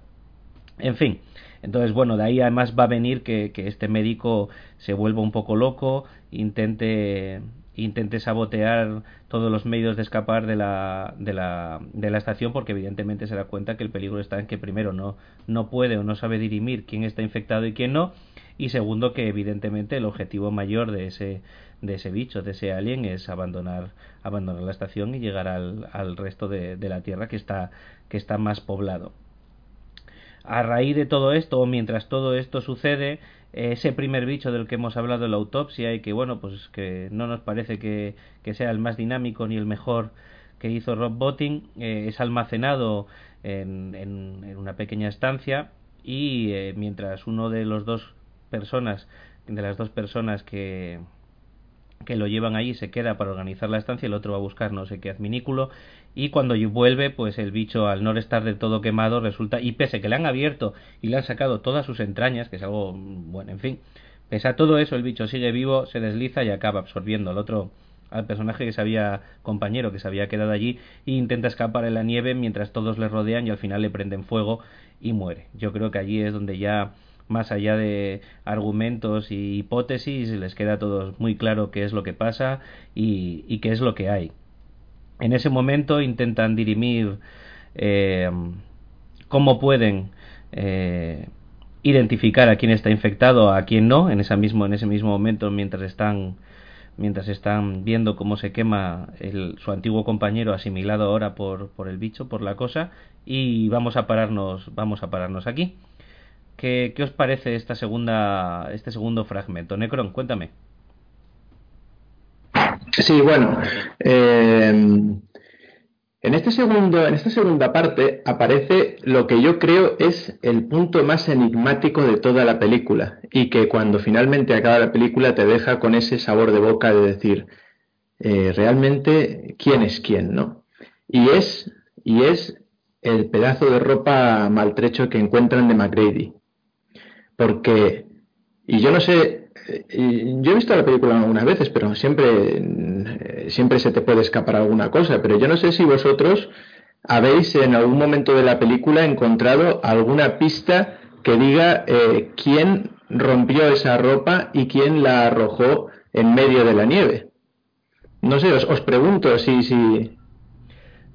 en fin. Entonces, bueno, de ahí además va a venir que, este médico se vuelva un poco loco, intente intente sabotear todos los medios de escapar de la, de la, de la estación porque evidentemente se da cuenta que el peligro está en que primero no, no puede o no sabe dirimir quién está infectado y quién no y segundo que evidentemente el objetivo mayor de ese, de ese bicho, de ese alien es abandonar, abandonar la estación y llegar al, al resto de, de la Tierra que está, que está más poblado a raíz de todo esto, o mientras todo esto sucede, ese primer bicho del que hemos hablado en la autopsia y que, bueno, pues que no nos parece que, sea el más dinámico ni el mejor que hizo Rob Botting, eh, es almacenado en, en, una pequeña estancia y eh, mientras uno de los dos personas, de las dos personas que, que lo llevan allí se queda para organizar la estancia, el otro va a buscar no sé qué adminículo y cuando vuelve pues el bicho al no estar del todo quemado resulta y pese que le han abierto y le han sacado todas sus entrañas que es algo bueno en fin pese a todo eso el bicho sigue vivo se desliza y acaba absorbiendo al otro al personaje que se había compañero que se había quedado allí e intenta escapar en la nieve mientras todos le rodean y al final le prenden fuego y muere yo creo que allí es donde ya más allá de argumentos y hipótesis, les queda a todos muy claro qué es lo que pasa y, qué es lo que hay. En ese momento intentan dirimir eh, cómo pueden eh, identificar a quién está infectado, a quién no, en, esa mismo, en ese mismo momento mientras están mientras están viendo cómo se quema el, su antiguo compañero asimilado ahora por, por el bicho, por la cosa, y vamos a pararnos, vamos a pararnos aquí. ¿Qué, qué os parece esta segunda, este segundo fragmento? Necron, cuéntame. Sí, bueno, eh, en, este segundo, en esta segunda parte aparece lo que yo creo es el punto más enigmático de toda la película y que cuando finalmente acaba la película te deja con ese sabor de boca de decir eh, realmente quién es quién, ¿no? Y es, y es el pedazo de ropa maltrecho que encuentran de McGrady. Porque, y yo no sé yo he visto la película algunas veces, pero siempre, siempre se te puede escapar alguna cosa. Pero yo no sé si vosotros habéis en algún momento de la película encontrado alguna pista que diga eh, quién rompió esa ropa y quién la arrojó en medio de la nieve. No sé, os, pregunto si, si...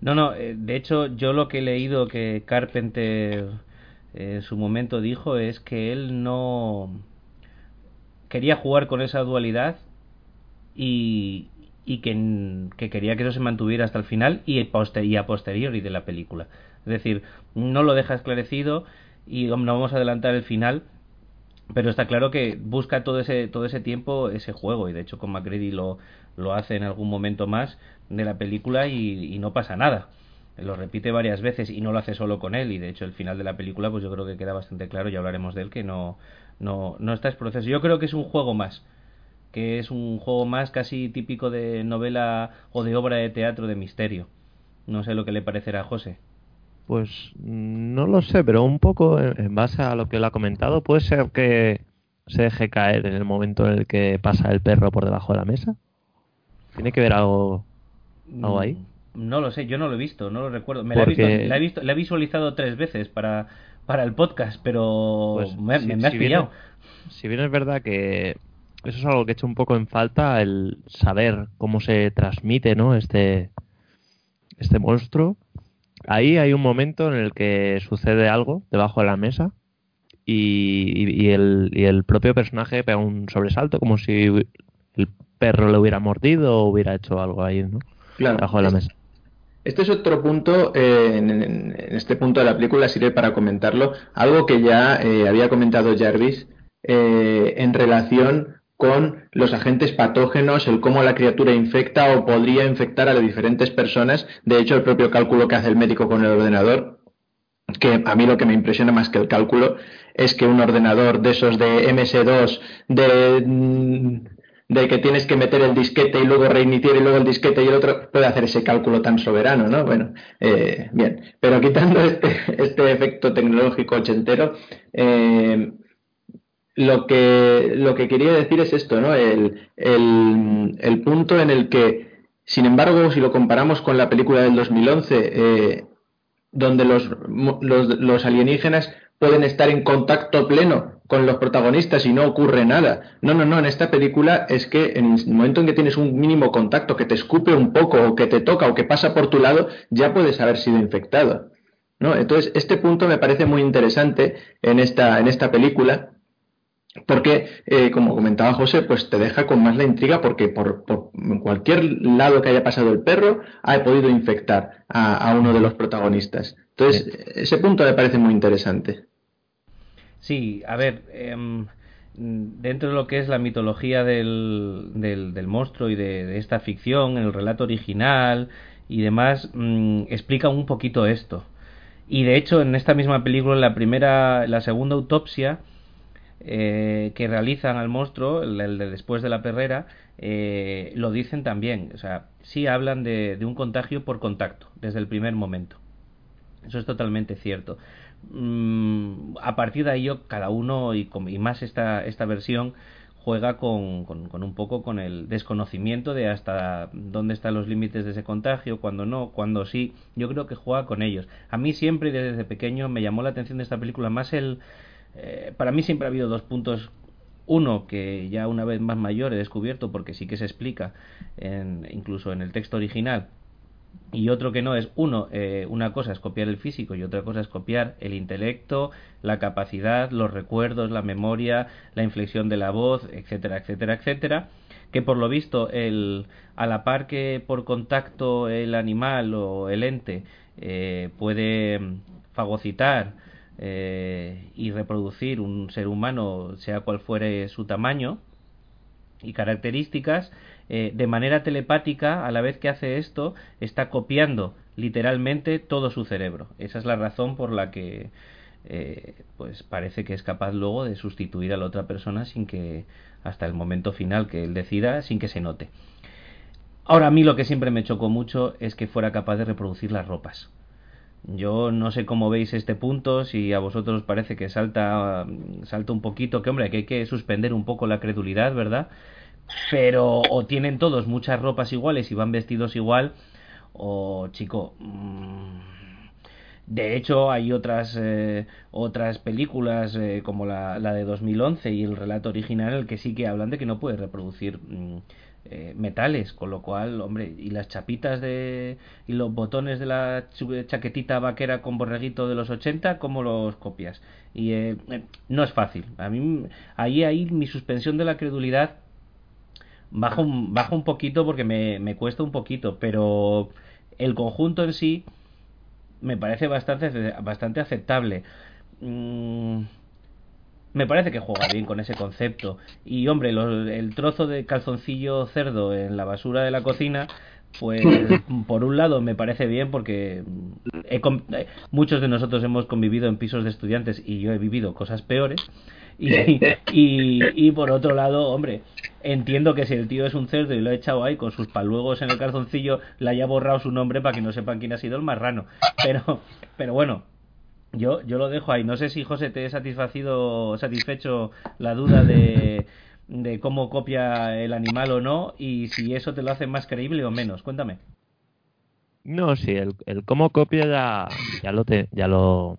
No, no, eh, de hecho yo lo que he leído que Carpenter eh, en su momento dijo es que él no quería jugar con esa dualidad y, y que, que, quería que eso se mantuviera hasta el final y, y a posteriori de la película. Es decir, no lo deja esclarecido y no vamos a adelantar el final, pero está claro que busca todo ese, todo ese tiempo ese juego y de hecho con McGrady lo, lo hace en algún momento más de la película y, y no pasa nada lo repite varias veces y no lo hace solo con él y de hecho el final de la película pues yo creo que queda bastante claro y hablaremos de él que no no, no está en proceso. Yo creo que es un juego más, que es un juego más casi típico de novela o de obra de teatro de misterio. No sé lo que le parecerá a José. Pues no lo sé, pero un poco en base a lo que él ha comentado, puede ser que se deje caer en el momento en el que pasa el perro por debajo de la mesa. ¿Tiene que ver algo, algo ahí? Mm, no lo sé, yo no lo he visto, no lo recuerdo. Me la, he visto, la he visualizado tres veces para, para el podcast, pero pues, me, si, has pillado. si bien es verdad que eso es algo que he hecho un poco en falta, el saber cómo se transmite ¿no? este, este monstruo. Ahí hay un momento en el que sucede algo debajo de la mesa y, y, el, y el propio personaje pega un sobresalto como si el perro le hubiera mordido o hubiera hecho algo ahí, ¿no? Debajo de la mesa. Este es otro punto, eh, en, este punto de la película sirve para comentarlo, algo que ya eh, había comentado Jarvis eh, en relación con los agentes patógenos, el cómo la criatura infecta o podría infectar a las diferentes personas. De hecho, el propio cálculo que hace el médico con el ordenador, que a mí lo que me impresiona más que el cálculo es que un ordenador de esos de MS2, de mm, de que tienes que meter el disquete y luego reiniciar y luego el disquete y el otro, puede hacer ese cálculo tan soberano, ¿no? Bueno, eh, bien, pero quitando este, [LAUGHS] este efecto tecnológico ochentero, eh, lo, que, lo que quería decir es esto, ¿no? El, el, punto en el que, sin embargo, si lo comparamos con la película del 2011, eh, donde los, los, los alienígenas pueden estar en contacto pleno con los protagonistas y no ocurre nada. No, no, no, en esta película es que en el momento en que tienes un mínimo contacto, que te escupe un poco o que te toca o que pasa por tu lado, ya puedes haber sido infectado. ¿no? Entonces, este punto me parece muy interesante en esta, en esta película, porque, eh, como comentaba José, pues te deja con más la intriga porque por, cualquier lado que haya pasado el perro ha podido infectar a, a uno de los protagonistas. Entonces, ese punto me parece muy interesante. Sí, a ver, em, dentro de lo que es la mitología del, del, monstruo y de, esta ficción, el relato original y demás, mm, explica un poquito esto. Y de hecho, en esta misma película, en la primera, la segunda autopsia eh, que realizan al monstruo, el, de después de la perrera, eh, lo dicen también. O sea, sí hablan de, de un contagio por contacto, desde el primer momento. Eso es totalmente cierto. Mm, a partir de ahí cada uno y, más esta, esta versión juega con, con, un poco con el desconocimiento de hasta dónde están los límites de ese contagio, cuando no, cuando sí. Yo creo que juega con ellos. A mí siempre desde pequeño me llamó la atención de esta película más el... Eh, para mí siempre ha habido dos puntos uno que ya una vez más mayor he descubierto porque sí que se explica en, incluso en el texto original y otro que no es uno eh, una cosa es copiar el físico y otra cosa es copiar el intelecto la capacidad los recuerdos la memoria la inflexión de la voz etcétera etcétera etcétera que por lo visto el a la par que por contacto el animal o el ente eh, puede fagocitar eh, y reproducir un ser humano sea cual fuere su tamaño y características eh, de manera telepática, a la vez que hace esto, está copiando literalmente todo su cerebro. Esa es la razón por la que eh, pues parece que es capaz luego de sustituir a la otra persona sin que hasta el momento final que él decida sin que se note. Ahora a mí lo que siempre me chocó mucho es que fuera capaz de reproducir las ropas. Yo no sé cómo veis este punto, si a vosotros os parece que salta, salta un poquito, que hombre, que hay que suspender un poco la credulidad, ¿verdad? Pero o tienen todos muchas ropas iguales y van vestidos igual, o chico, mm, de hecho hay otras eh, otras películas eh, como la, la, de 2011 y el relato original el que sí que hablan de que no puede reproducir mm, eh, metales, con lo cual, hombre, y las chapitas de y los botones de la chaquetita vaquera con borreguito de los 80, ¿cómo los copias? Y no es fácil. A mí ahí ahí mi suspensión de la credulidad bajo un, bajo un poquito porque me, me cuesta un poquito, pero el conjunto en sí me parece bastante, bastante aceptable. Mm, me parece que juega bien con ese concepto. Y hombre, el trozo de calzoncillo cerdo en la basura de la cocina, pues [LAUGHS] por un lado me parece bien porque he, muchos de nosotros hemos convivido en pisos de estudiantes y yo he vivido cosas peores. Y, y, y, por otro lado, hombre, entiendo que si el tío es un cerdo y lo ha echado ahí con sus paluegos en el calzoncillo, le haya borrado su nombre para que no sepan quién ha sido el marrano. Pero, pero bueno, yo, yo lo dejo ahí. No sé si José te he satisfacido, satisfecho la duda de, de cómo copia el animal o no y si eso te lo hace más creíble o menos. Cuéntame. No, sí, el, el cómo copia ya, ya lo te, ya lo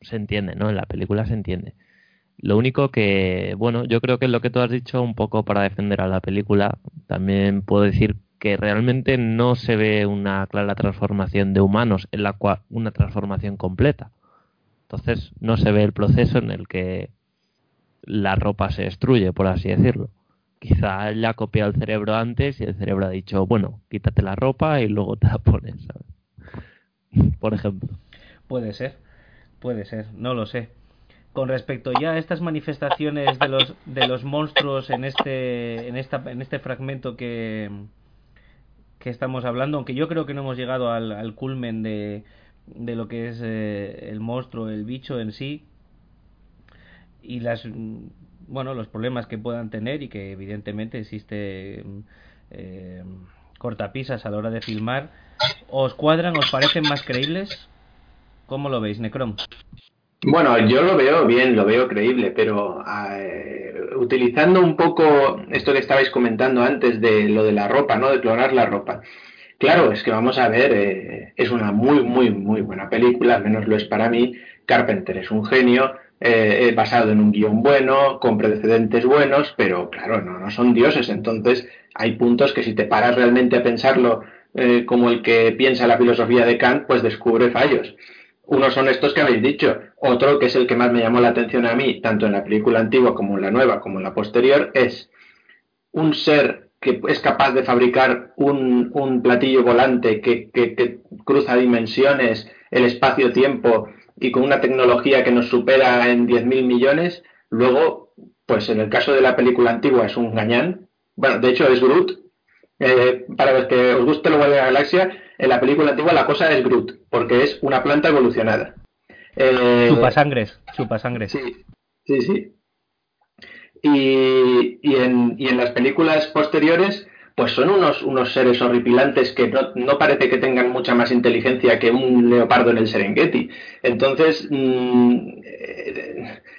se entiende, ¿no? En la película se entiende. Lo único que, bueno, yo creo que es lo que tú has dicho un poco para defender a la película. También puedo decir que realmente no se ve una clara transformación de humanos en la cual una transformación completa. Entonces no se ve el proceso en el que la ropa se destruye, por así decirlo. Quizá él ha copiado el cerebro antes y el cerebro ha dicho, bueno, quítate la ropa y luego te la pones, ¿sabes? [LAUGHS] Por ejemplo. Puede ser, puede ser, no lo sé con respecto ya a estas manifestaciones de los de los monstruos en este en esta en este fragmento que que estamos hablando aunque yo creo que no hemos llegado al, culmen de, de lo que es eh, el monstruo el bicho en sí y las bueno los problemas que puedan tener y que evidentemente existe eh, cortapisas a la hora de filmar os cuadran os parecen más creíbles cómo lo veis Necrom bueno, yo lo veo bien, lo veo creíble, pero eh, utilizando un poco esto que estabais comentando antes de lo de la ropa, ¿no? De clonar la ropa. Claro, es que vamos a ver, eh, es una muy, muy, muy buena película, al menos lo es para mí. Carpenter es un genio, eh, basado en un guion bueno, con precedentes buenos, pero claro, no, no son dioses. Entonces, hay puntos que si te paras realmente a pensarlo como el que piensa la filosofía de Kant, pues descubre fallos. Uno son estos que habéis dicho. Otro, que es el que más me llamó la atención a mí, tanto en la película antigua como en la nueva, como en la posterior, es un ser que es capaz de fabricar un, platillo volante que, cruza dimensiones, el espacio-tiempo y con una tecnología que nos supera en 10.000 millones. Luego, pues en el caso de la película antigua es un gañán. Bueno, de hecho es Groot. Eh, para los que os guste lo de la galaxia, en la película antigua la cosa es Groot, porque es una planta evolucionada. Eh, chupa sangres, chupa sangres. Sí, sí, sí. Y, y, en, y en las películas posteriores, pues son unos, unos seres horripilantes que no, no, parece que tengan mucha más inteligencia que un leopardo en el Serengeti. Entonces, mmm,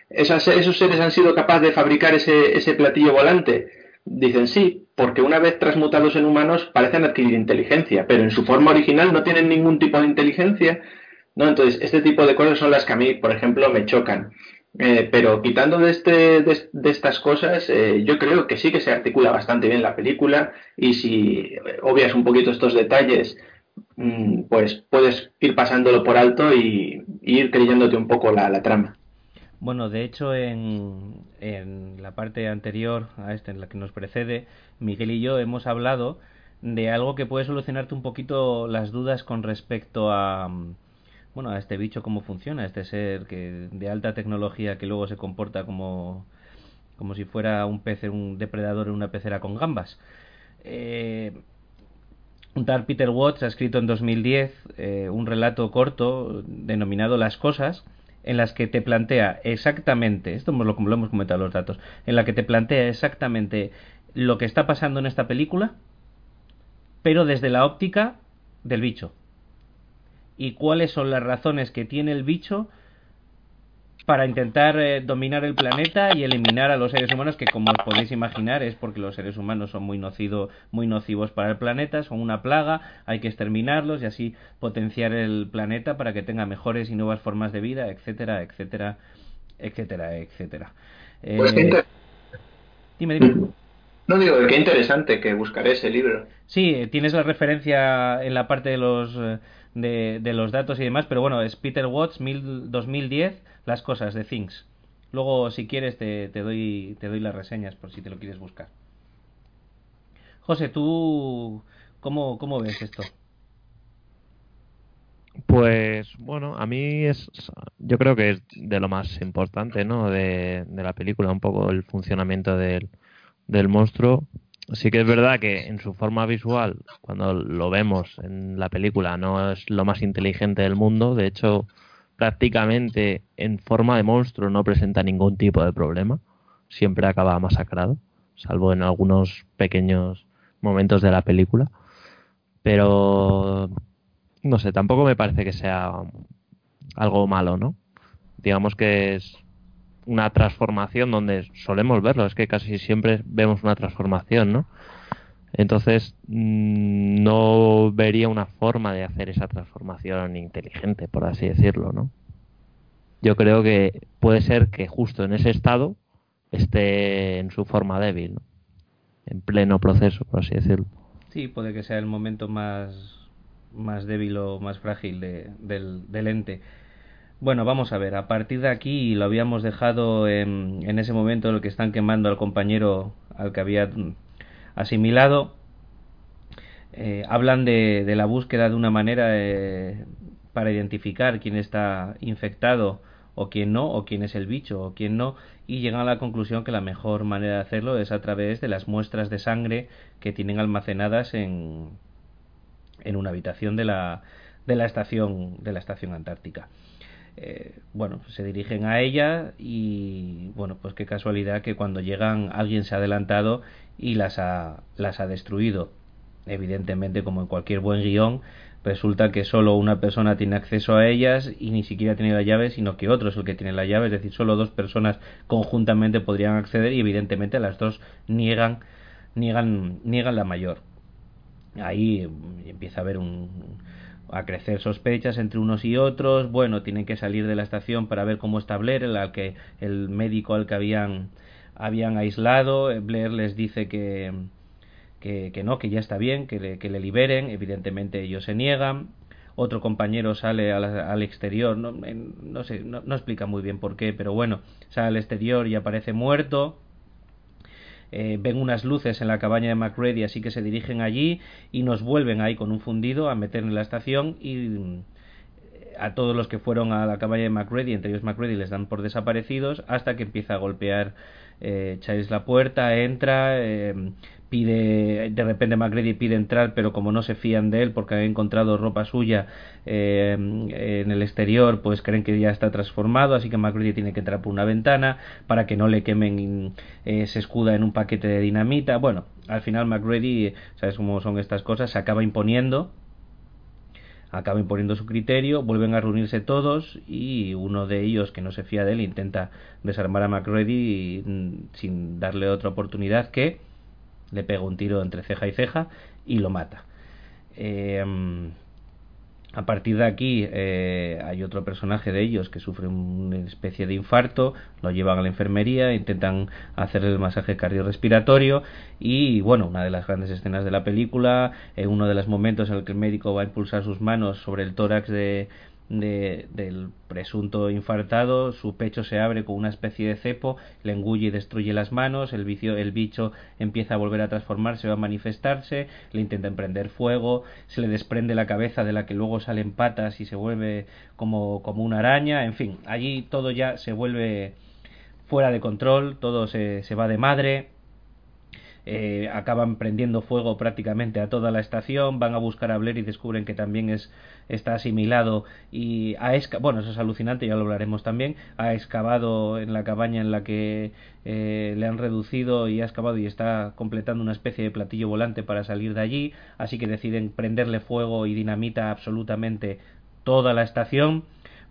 esas, esos seres han sido capaces de fabricar ese, ese platillo volante Dicen sí, porque una vez transmutados en humanos parecen adquirir inteligencia, pero en su forma original no tienen ningún tipo de inteligencia. ¿no? Entonces, este tipo de cosas son las que a mí, por ejemplo, me chocan. Eh, pero quitando de, este, de, estas cosas, eh, yo creo que sí que se articula bastante bien la película y si obvias un poquito estos detalles mm, pues puedes ir pasándolo por alto y, ir creyéndote un poco la, trama. Bueno, de hecho, en, en, la parte anterior a esta, en la que nos precede, Miguel y yo hemos hablado de algo que puede solucionarte un poquito las dudas con respecto a, bueno, a este bicho cómo funciona, este ser que de alta tecnología que luego se comporta como como si fuera un pez, un depredador en una pecera con gambas. Eh, un tal Peter Watts ha escrito en 2010 eh, un relato corto denominado Las cosas, en las que te plantea exactamente, esto lo, lo hemos comentado los datos, en la que te plantea exactamente lo que está pasando en esta película, pero desde la óptica del bicho. Y cuáles son las razones que tiene el bicho para intentar eh, dominar el planeta y eliminar a los seres humanos que como os podéis imaginar es porque los seres humanos son muy, nocido, muy nocivos para el planeta, son una plaga, hay que exterminarlos y así potenciar el planeta para que tenga mejores y nuevas formas de vida, etcétera, etcétera, etcétera, etcétera. Pues eh, dime, dime. [LAUGHS] No digo, qué interesante que buscaré ese libro. Sí, tienes la referencia en la parte de los de, los datos y demás, pero bueno, es Peter Watts 2010, las cosas de Things. Luego, si quieres, te, te, doy, te doy las reseñas por si te lo quieres buscar. José, ¿tú cómo, cómo ves esto? Pues bueno, a mí es, yo creo que es de lo más importante, ¿no? De, de la película, un poco el funcionamiento del, del monstruo sí que es verdad que en su forma visual, cuando lo vemos en la película, no es lo más inteligente del mundo. De hecho, prácticamente en forma de monstruo no presenta ningún tipo de problema. Siempre acaba masacrado, salvo en algunos pequeños momentos de la película. Pero, no sé, tampoco me parece que sea algo malo, ¿no? Digamos que es una transformación donde solemos verlo, es que casi siempre vemos una transformación, ¿no? Entonces, mm, no vería una forma de hacer esa transformación inteligente, por así decirlo, ¿no? Yo creo que puede ser que justo en ese estado esté en su forma débil, en pleno proceso, por así decirlo. Sí, puede que sea el momento más, más débil o más frágil del, del ente. Bueno, vamos a ver, a partir de aquí lo habíamos dejado en, en ese momento en el que están quemando al compañero al que había asimilado. Eh, hablan de, de, la búsqueda de una manera eh, para identificar quién está infectado o quién no, o quién es el bicho o quién no, y llegan a la conclusión que la mejor manera de hacerlo es a través de las muestras de sangre que tienen almacenadas en, en una habitación de la, de la estación de la estación antártica. Eh, bueno, se dirigen a ella y bueno, pues qué casualidad que cuando llegan alguien se ha adelantado y las ha, las ha destruido. Evidentemente, como en cualquier buen guion, resulta que solo una persona tiene acceso a ellas y ni siquiera tiene la llave, sino que otro es el que tiene la llave, es decir, solo dos personas conjuntamente podrían acceder y evidentemente las dos niegan niegan niegan la mayor. Ahí empieza a haber un, a crecer sospechas entre unos y otros. Bueno, tienen que salir de la estación para ver cómo está Blair, el, que, el médico al que habían, habían aislado. Eh, Blair les dice que, que, no, que ya está bien, que le, que le liberen. Evidentemente ellos se niegan. Otro compañero sale al, al exterior, no, no sé, no, no explica muy bien por qué, pero bueno, sale al exterior y aparece muerto eh, ven unas luces en la cabaña de McReady, así que se dirigen allí y nos vuelven ahí con un fundido a meter en la estación y eh, a todos los que fueron a la cabaña de McReady, entre ellos McReady, les dan por desaparecidos hasta que empieza a golpear eh, la puerta, entra, eh, pide, de repente MacReady pide entrar, pero como no se fían de él porque han encontrado ropa suya eh, en el exterior, pues creen que ya está transformado, así que MacReady tiene que entrar por una ventana para que no le quemen, eh, se escuda en un paquete de dinamita. Bueno, al final MacReady, sabes cómo son estas cosas, se acaba imponiendo acaba imponiendo su criterio, vuelven a reunirse todos y uno de ellos que no se fía de él intenta desarmar a MacReady mm, sin darle otra oportunidad que le pega un tiro entre ceja y ceja y lo mata. Eh, A partir de aquí eh, hay otro personaje de ellos que sufre una especie de infarto, lo llevan a la enfermería, intentan hacerle el masaje cardiorrespiratorio y bueno, una de las grandes escenas de la película, en uno de los momentos en el que el médico va a impulsar sus manos sobre el tórax de, del presunto infartado, su pecho se abre con una especie de cepo, le engulle y destruye las manos, el, vicio, el bicho empieza a volver a transformarse, va a manifestarse, le intenta emprender fuego, se le desprende la cabeza de la que luego salen patas y se vuelve como, como una araña, en fin, allí todo ya se vuelve fuera de control, todo se, se va de madre, eh, acaban prendiendo fuego prácticamente a toda la estación, van a buscar a Blair y descubren que también es, está asimilado y ha bueno, eso es alucinante, ya lo hablaremos también, ha excavado en la cabaña en la que eh, le han reducido y ha excavado y está completando una especie de platillo volante para salir de allí, así que deciden prenderle fuego y dinamita absolutamente toda la estación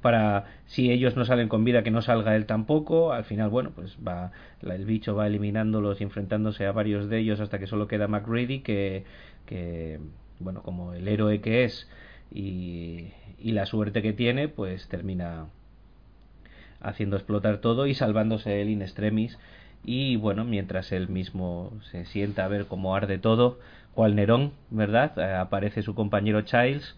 para si ellos no salen con vida que no salga él tampoco. Al final bueno pues va el bicho va eliminándolos y enfrentándose a varios de ellos hasta que solo queda McReady que, que bueno como el héroe que es y, y la suerte que tiene pues termina haciendo explotar todo y salvándose él in extremis. Y bueno mientras él mismo se sienta a ver cómo arde todo cual Nerón verdad eh, aparece su compañero Childs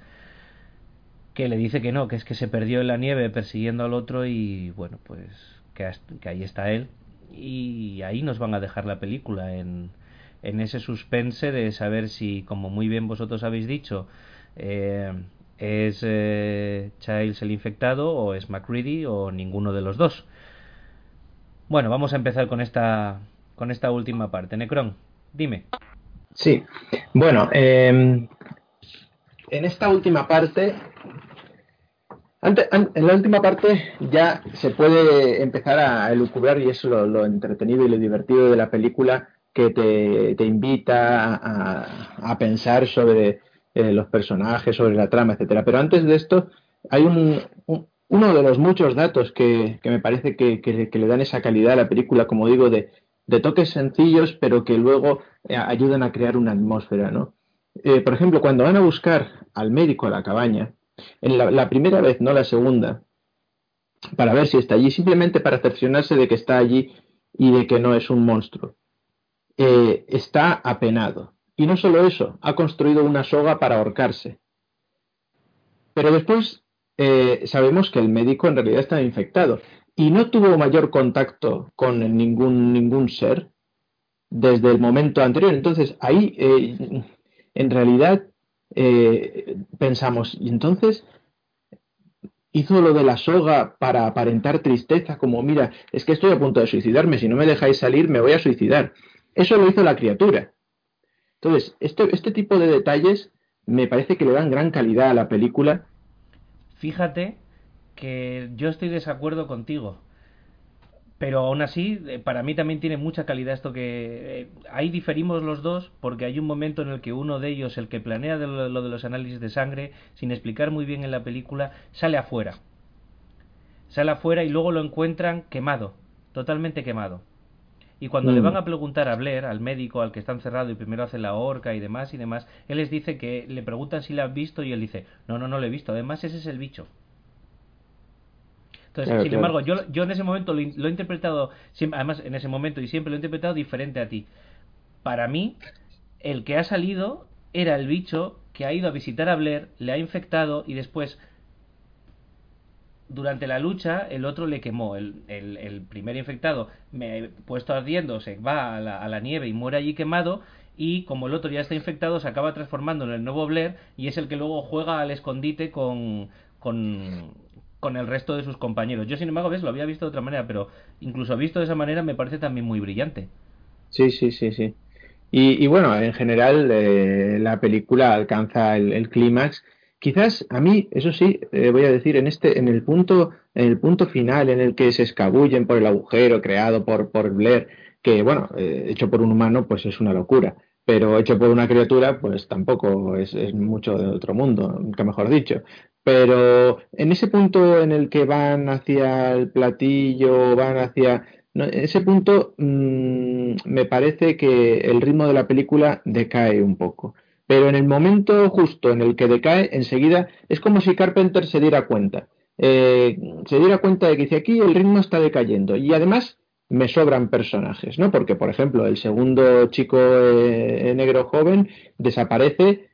que le dice que no, que es que se perdió en la nieve persiguiendo al otro y bueno, pues que, ahí está él. Y ahí nos van a dejar la película en, en ese suspense de saber si, como muy bien vosotros habéis dicho, eh, es eh, Childs el infectado o es McCready o ninguno de los dos. Bueno, vamos a empezar con esta, con esta última parte. Necron, dime. Sí, bueno, em, en esta última parte en la última parte ya se puede empezar a elucubrar y eso lo, lo entretenido y lo divertido de la película que te, invita a, pensar sobre eh, los personajes, sobre la trama, etcétera. Pero antes de esto hay un, uno de los muchos datos que, me parece que, le dan esa calidad a la película, como digo, de, toques sencillos, pero que luego eh, ayudan a crear una atmósfera, ¿no? Eh, por ejemplo, cuando van a buscar al médico a la cabaña, en la, primera vez, no la segunda, para ver si está allí, simplemente para cerciorarse de que está allí y de que no es un monstruo. Eh, está apenado. Y no solo eso, ha construido una soga para ahorcarse. Pero después eh, sabemos que el médico en realidad estaba infectado y no tuvo mayor contacto con ningún, ningún ser desde el momento anterior. Entonces ahí, eh, en realidad, eh, pensamos, y entonces hizo lo de la soga para aparentar tristeza, como mira, es que estoy a punto de suicidarme, si no me dejáis salir me voy a suicidar. Eso lo hizo la criatura. Entonces, este, este tipo de detalles me parece que le dan gran calidad a la película. Fíjate que yo estoy de desacuerdo contigo pero aún así eh, para mí también tiene mucha calidad esto que eh, ahí diferimos los dos porque hay un momento en el que uno de ellos el que planea lo, de los análisis de sangre sin explicar muy bien en la película sale afuera sale afuera y luego lo encuentran quemado totalmente quemado y cuando le mm. van a preguntar a Blair, al médico al que está encerrado y primero hace la horca y demás y demás, él les dice que le preguntan si la han visto y él dice, no, no, no lo he visto, además ese es el bicho. Entonces, sin embargo, yo, yo en ese momento lo, he interpretado, además en ese momento y siempre lo he interpretado diferente a ti. Para mí, el que ha salido era el bicho que ha ido a visitar a Blair, le ha infectado y después, durante la lucha, el otro le quemó. El, el, primer infectado, me, puesto ardiendo, se va a la, a la nieve y muere allí quemado y como el otro ya está infectado se acaba transformando en el nuevo Blair y es el que luego juega al escondite con, con, con el resto de sus compañeros. Yo, sin embargo, ves, lo había visto de otra manera, pero incluso visto de esa manera me parece también muy brillante. Sí, sí, sí, sí. Y, bueno, en general eh, la película alcanza el, clímax. Quizás a mí, eso sí, eh, voy a decir, en este, en el punto, en el punto final en el que se escabullen por el agujero creado por, por Blair, que bueno, eh, hecho por un humano, pues es una locura pero hecho por una criatura, pues tampoco es, mucho de otro mundo, nunca mejor dicho. Pero en ese punto en el que van hacia el platillo, van hacia... en ese punto mm, me parece que el ritmo de la película decae un poco. pero en el momento justo en el que decae, enseguida es como si Carpenter se diera cuenta. Eh, se diera cuenta de que dice aquí el ritmo está decayendo y además me sobran personajes, ¿no? Porque, por ejemplo, el segundo chico eh, negro joven desaparece,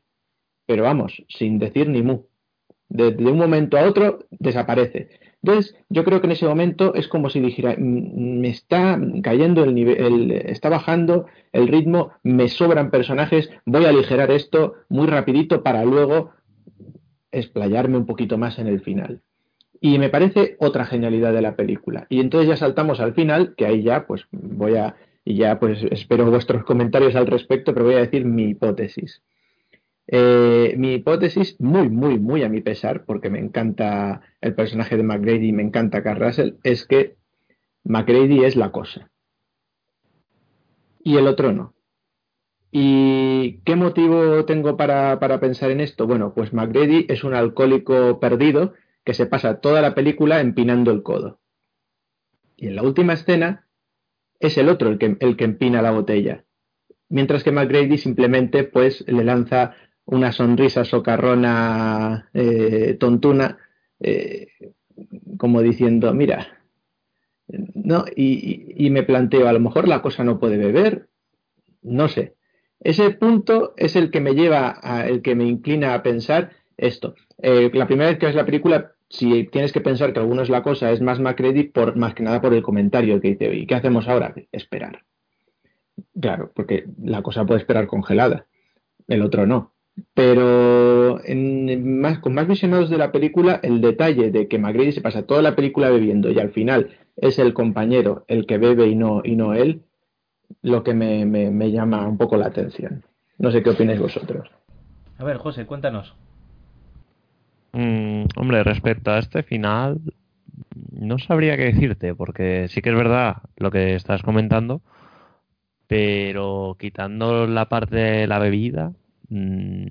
pero vamos, sin decir ni mu. De, un momento a otro desaparece. Entonces, yo creo que en ese momento es como si dijera, me está cayendo el nivel, está bajando el ritmo, me sobran personajes, voy a aligerar esto muy rapidito para luego explayarme un poquito más en el final. Y me parece otra genialidad de la película. Y entonces ya saltamos al final, que ahí ya pues voy a, y ya pues espero vuestros comentarios al respecto, pero voy a decir mi hipótesis. Eh, mi hipótesis, muy, muy, muy a mi pesar, porque me encanta el personaje de McGrady y me encanta Carl es que McGrady es la cosa. Y el otro no. ¿Y qué motivo tengo para, para pensar en esto? Bueno, pues McGrady es un alcohólico perdido que se pasa toda la película empinando el codo. Y en la última escena es el otro el que, el que empina la botella. Mientras que McGrady simplemente pues le lanza una sonrisa socarrona eh, tontuna eh, como diciendo mira no y, y, me planteo a lo mejor la cosa no puede beber no sé ese punto es el que me lleva a, el que me inclina a pensar esto eh, la primera vez que ves la película, si tienes que pensar que alguno es la cosa, es más Macready por más que nada por el comentario que dice, ¿y qué hacemos ahora? Esperar. Claro, porque la cosa puede esperar congelada, el otro no. Pero en, más, con más visionados de la película, el detalle de que Macready se pasa toda la película bebiendo y al final es el compañero el que bebe y no, él, lo que me, me llama un poco la atención. No sé qué opináis vosotros. A ver, José, cuéntanos. Mm, hombre, respecto a este final, no sabría qué decirte, porque sí que es verdad lo que estás comentando, pero quitando la parte de la bebida, mm,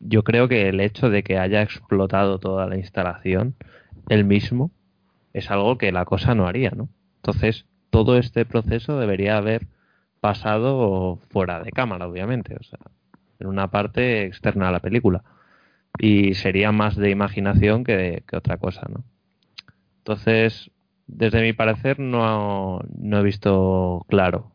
yo creo que el hecho de que haya explotado toda la instalación, el mismo, es algo que la cosa no haría, ¿no? Entonces, todo este proceso debería haber pasado fuera de cámara, obviamente, o sea, en una parte externa a la película y sería más de imaginación que, otra cosa, ¿no? Entonces, desde mi parecer, no, no he visto claro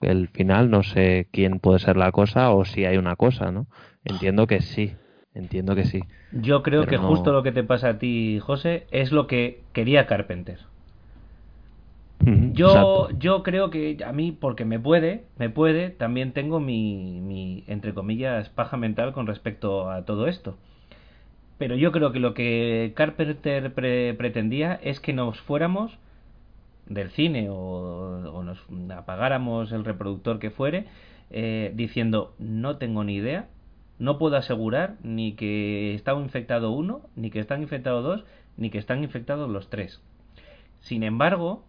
el final, no sé quién puede ser la cosa o si hay una cosa, ¿no? Entiendo que sí, entiendo que sí. Yo creo que justo lo que te pasa a ti, José, es lo que quería Carpenter. Yo, yo creo que a mí, porque me puede, me puede, también tengo mi, mi, entre comillas, paja mental con respecto a todo esto. Pero yo creo que lo que Carpenter pretendía es que nos fuéramos del cine o, nos apagáramos el reproductor que fuere eh, diciendo no tengo ni idea, no puedo asegurar ni que está infectado uno, ni que están infectados dos, ni que están infectados los tres. Sin embargo,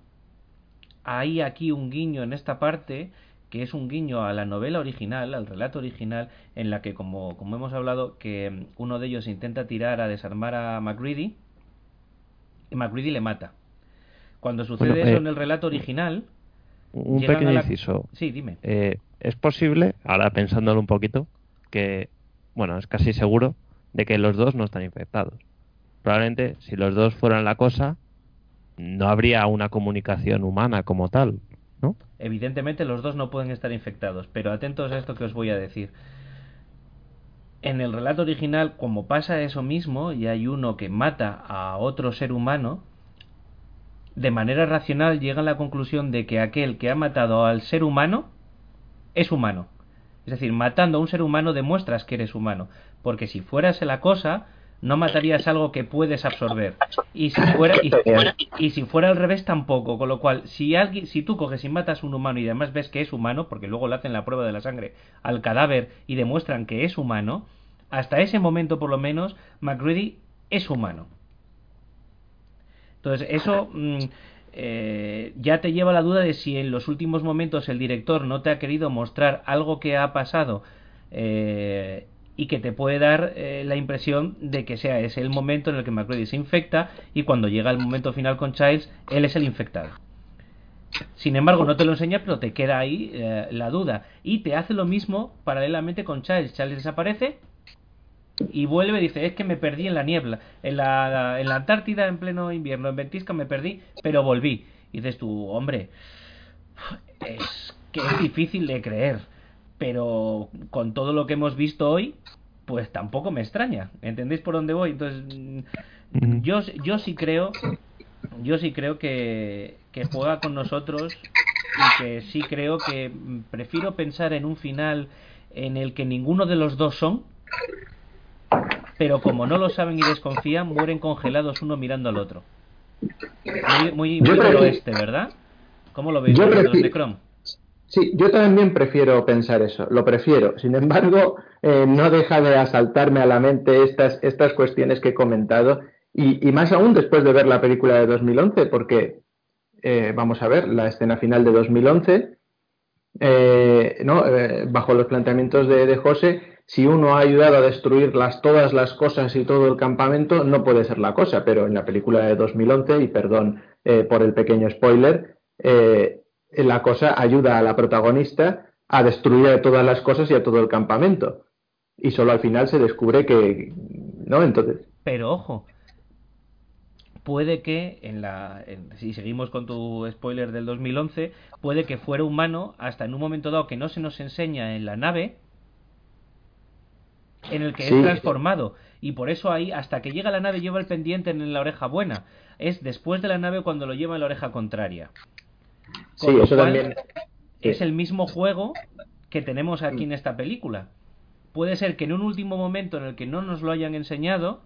hay aquí un guiño en esta parte que es un guiño a la novela original, al relato original, en la que, como, como hemos hablado, que mm, uno de ellos intenta tirar a desarmar a MacReady y MacReady le mata. Cuando sucede eso eh, en el relato original... Un pequeño inciso. Sí, dime. Eh, es posible, ahora pensándolo un poquito, que, bueno, es casi seguro de que los dos no están infectados. Probablemente, si los dos fueran la cosa, no habría una comunicación humana como tal. Evidentemente los dos no pueden estar infectados, pero atentos a esto que os voy a decir. En el relato original, como pasa eso mismo, y hay uno que mata a otro ser humano, de manera racional llega a la conclusión de que aquel que ha matado al ser humano es humano. Es decir, matando a un ser humano demuestras que eres humano, porque si fueras la cosa, no matarías algo que puedes absorber. Y si fuera y, si fuera al revés tampoco. Con lo cual si alguien si tú coges y matas a un humano y además ves que es humano porque luego le hacen la prueba de la sangre al cadáver y demuestran que es humano hasta ese momento por lo menos McGrady es humano. Entonces eso mm, eh, ya te lleva a la duda de si en los últimos momentos el director no te ha querido mostrar algo que ha pasado eh, y que te puede dar eh, la impresión de que sea ese el momento en el que McCready se infecta y cuando llega el momento final con Childs, él es el infectado. Sin embargo, no te lo enseña, pero te queda ahí eh, la duda. Y te hace lo mismo paralelamente con Charles. Charles desaparece y vuelve dice, es que me perdí en la niebla. En la, en la Antártida en pleno invierno, en Ventisca me perdí, pero volví. Y dices tú, hombre, es que es difícil de creer. Pero con todo lo que hemos visto hoy, pues tampoco me extraña. ¿Entendéis por dónde voy? Entonces, yo, yo sí creo yo sí creo que, que juega con nosotros y que sí creo que prefiero pensar en un final en el que ninguno de los dos son, pero como no lo saben y desconfían, mueren congelados uno mirando al otro. Muy, muy, muy ¿verdad? ¿Cómo lo veis de Chrome? Sí, yo también prefiero pensar eso, lo prefiero. Sin embargo, eh, no deja de asaltarme a la mente estas, estas cuestiones que he comentado y, más aún después de ver la película de 2011, porque eh, vamos a ver la escena final de 2011, eh, ¿no? Eh, bajo los planteamientos de, José, si uno ha ayudado a destruir las, todas las cosas y todo el campamento, no puede ser la cosa, pero en la película de 2011, y perdón por el pequeño spoiler, la cosa ayuda a la protagonista a destruir todas las cosas y a todo el campamento. Y solo al final se descubre que... ¿No? Entonces... Pero ojo, puede que, en la, si seguimos con tu spoiler del 2011, puede que fuera humano hasta en un momento dado que no se nos enseña en la nave, en el que es transformado. Y por eso ahí, hasta que llega a la nave, lleva el pendiente en la oreja buena. Es después de la nave cuando lo lleva en la oreja contraria. Sí, eso también. Es el mismo juego que tenemos aquí en esta película. Puede ser que en un último momento en el que no nos lo hayan enseñado,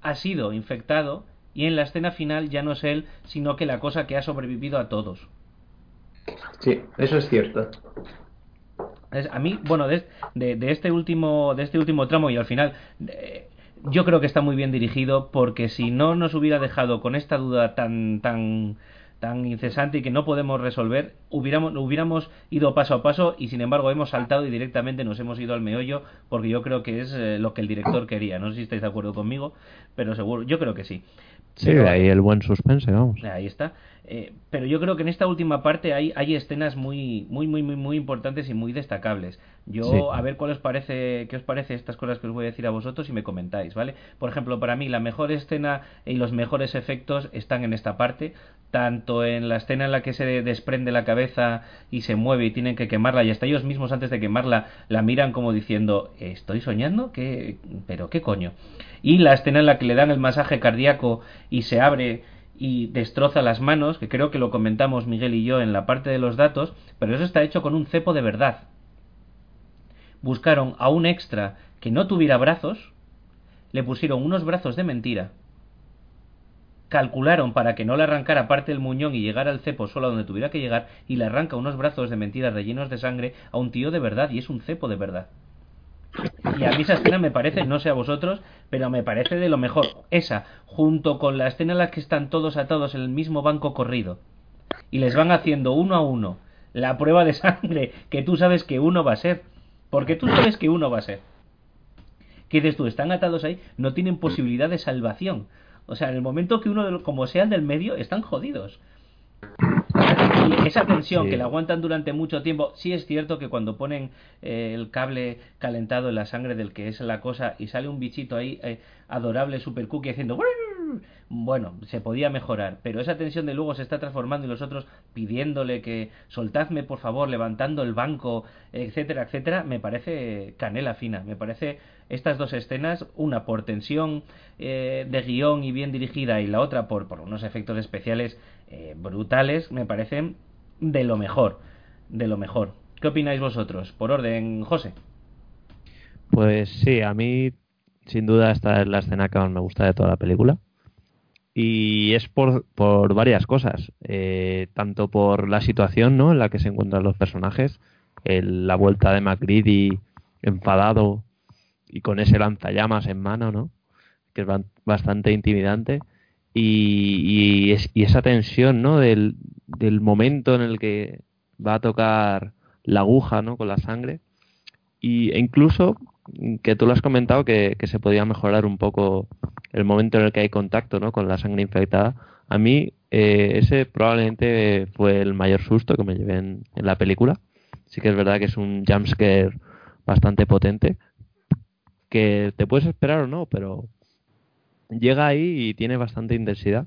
ha sido infectado y en la escena final ya no es él, sino que la cosa que ha sobrevivido a todos. Sí, eso es cierto. a mí, bueno, de, de, este último, de este último tramo y al final, yo creo que está muy bien dirigido porque si no nos hubiera dejado con esta duda tan, tan, tan incesante y que no podemos resolver, hubiéramos, hubiéramos ido paso a paso y sin embargo hemos saltado y directamente nos hemos ido al meollo porque yo creo que es eh, lo que el director quería. No sé si estáis de acuerdo conmigo, pero seguro, yo creo que sí. Sí, ahí el buen suspense, vamos. Ahí está. Eh, pero yo creo que en esta última parte hay, hay escenas muy, muy, muy, muy, muy importantes y muy destacables. Yo, a ver cuál os parece, qué os parece estas cosas que os voy a decir a vosotros y me comentáis, ¿vale? Por ejemplo, para mí la mejor escena y los mejores efectos están en esta parte, tanto en la escena en la que se desprende la cabeza y se mueve y tienen que quemarla y hasta ellos mismos antes de quemarla la miran como diciendo, ¿estoy soñando? ¿Qué? ¿Pero qué coño? Y la escena en la que le dan el masaje cardíaco y se abre y destroza las manos, que creo que lo comentamos Miguel y yo en la parte de los datos, pero eso está hecho con un cepo de verdad. Buscaron a un extra que no tuviera brazos, le pusieron unos brazos de mentira, calcularon para que no le arrancara parte del muñón y llegara al cepo solo a donde tuviera que llegar, y le arranca unos brazos de mentira rellenos de sangre a un tío de verdad, y es un cepo de verdad. Y a mí esa escena me parece, no sé a vosotros, pero me parece de lo mejor. Esa, junto con la escena en la que están todos atados en el mismo banco corrido y les van haciendo uno a uno la prueba de sangre que tú sabes que uno va a ser. Porque tú sabes que uno va a ser. ¿Qué dices tú? Están atados ahí, no tienen posibilidad de salvación. O sea, en el momento que uno, como sea el del medio, están jodidos esa tensión que la aguantan durante mucho tiempo, sí es cierto que cuando ponen eh, el cable calentado en la sangre del que es la cosa y sale un bichito ahí eh, adorable, super cookie, haciendo bueno, se podía mejorar, pero esa tensión de luego se está transformando y los otros pidiéndole que soltadme por favor, levantando el banco, etcétera, etcétera, me parece canela fina, me parece estas dos escenas, una por tensión eh, de guion y bien dirigida y la otra por, por unos efectos especiales eh, brutales, me parecen de lo mejor, de lo mejor. ¿Qué opináis vosotros? Por orden, José. Pues sí, a mí sin duda esta es la escena que más me gusta de toda la película y es por, por varias cosas, eh, tanto por la situación ¿no? en la que se encuentran los personajes, la vuelta de MacReady enfadado y con ese lanzallamas en mano, ¿no? que es bastante intimidante, y, y, esa tensión ¿no? Del, del, momento en el que va a tocar la aguja ¿no? con la sangre, y, e incluso que tú lo has comentado que, se podía mejorar un poco el momento en el que hay contacto ¿no? con la sangre infectada. A mí eh, ese probablemente fue el mayor susto que me llevé en, la película. Sí que es verdad que es un jumpscare bastante potente, que te puedes esperar o no, pero llega ahí y tiene bastante intensidad.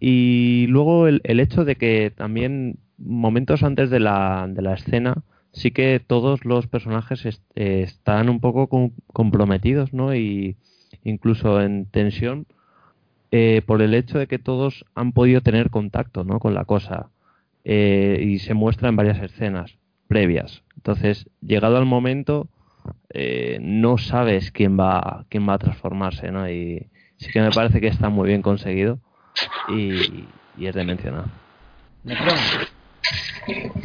Y luego el, el hecho de que también momentos antes de la, de la escena sí que todos los personajes eh, están un poco comprometidos, ¿no? Y incluso en tensión eh, por el hecho de que todos han podido tener contacto, ¿no? Con la cosa eh, y se muestra en varias escenas previas. Entonces, llegado al momento, no sabes quién va quién va a transformarse, ¿no? Y sí que me parece que está muy bien conseguido y, y es de mencionar.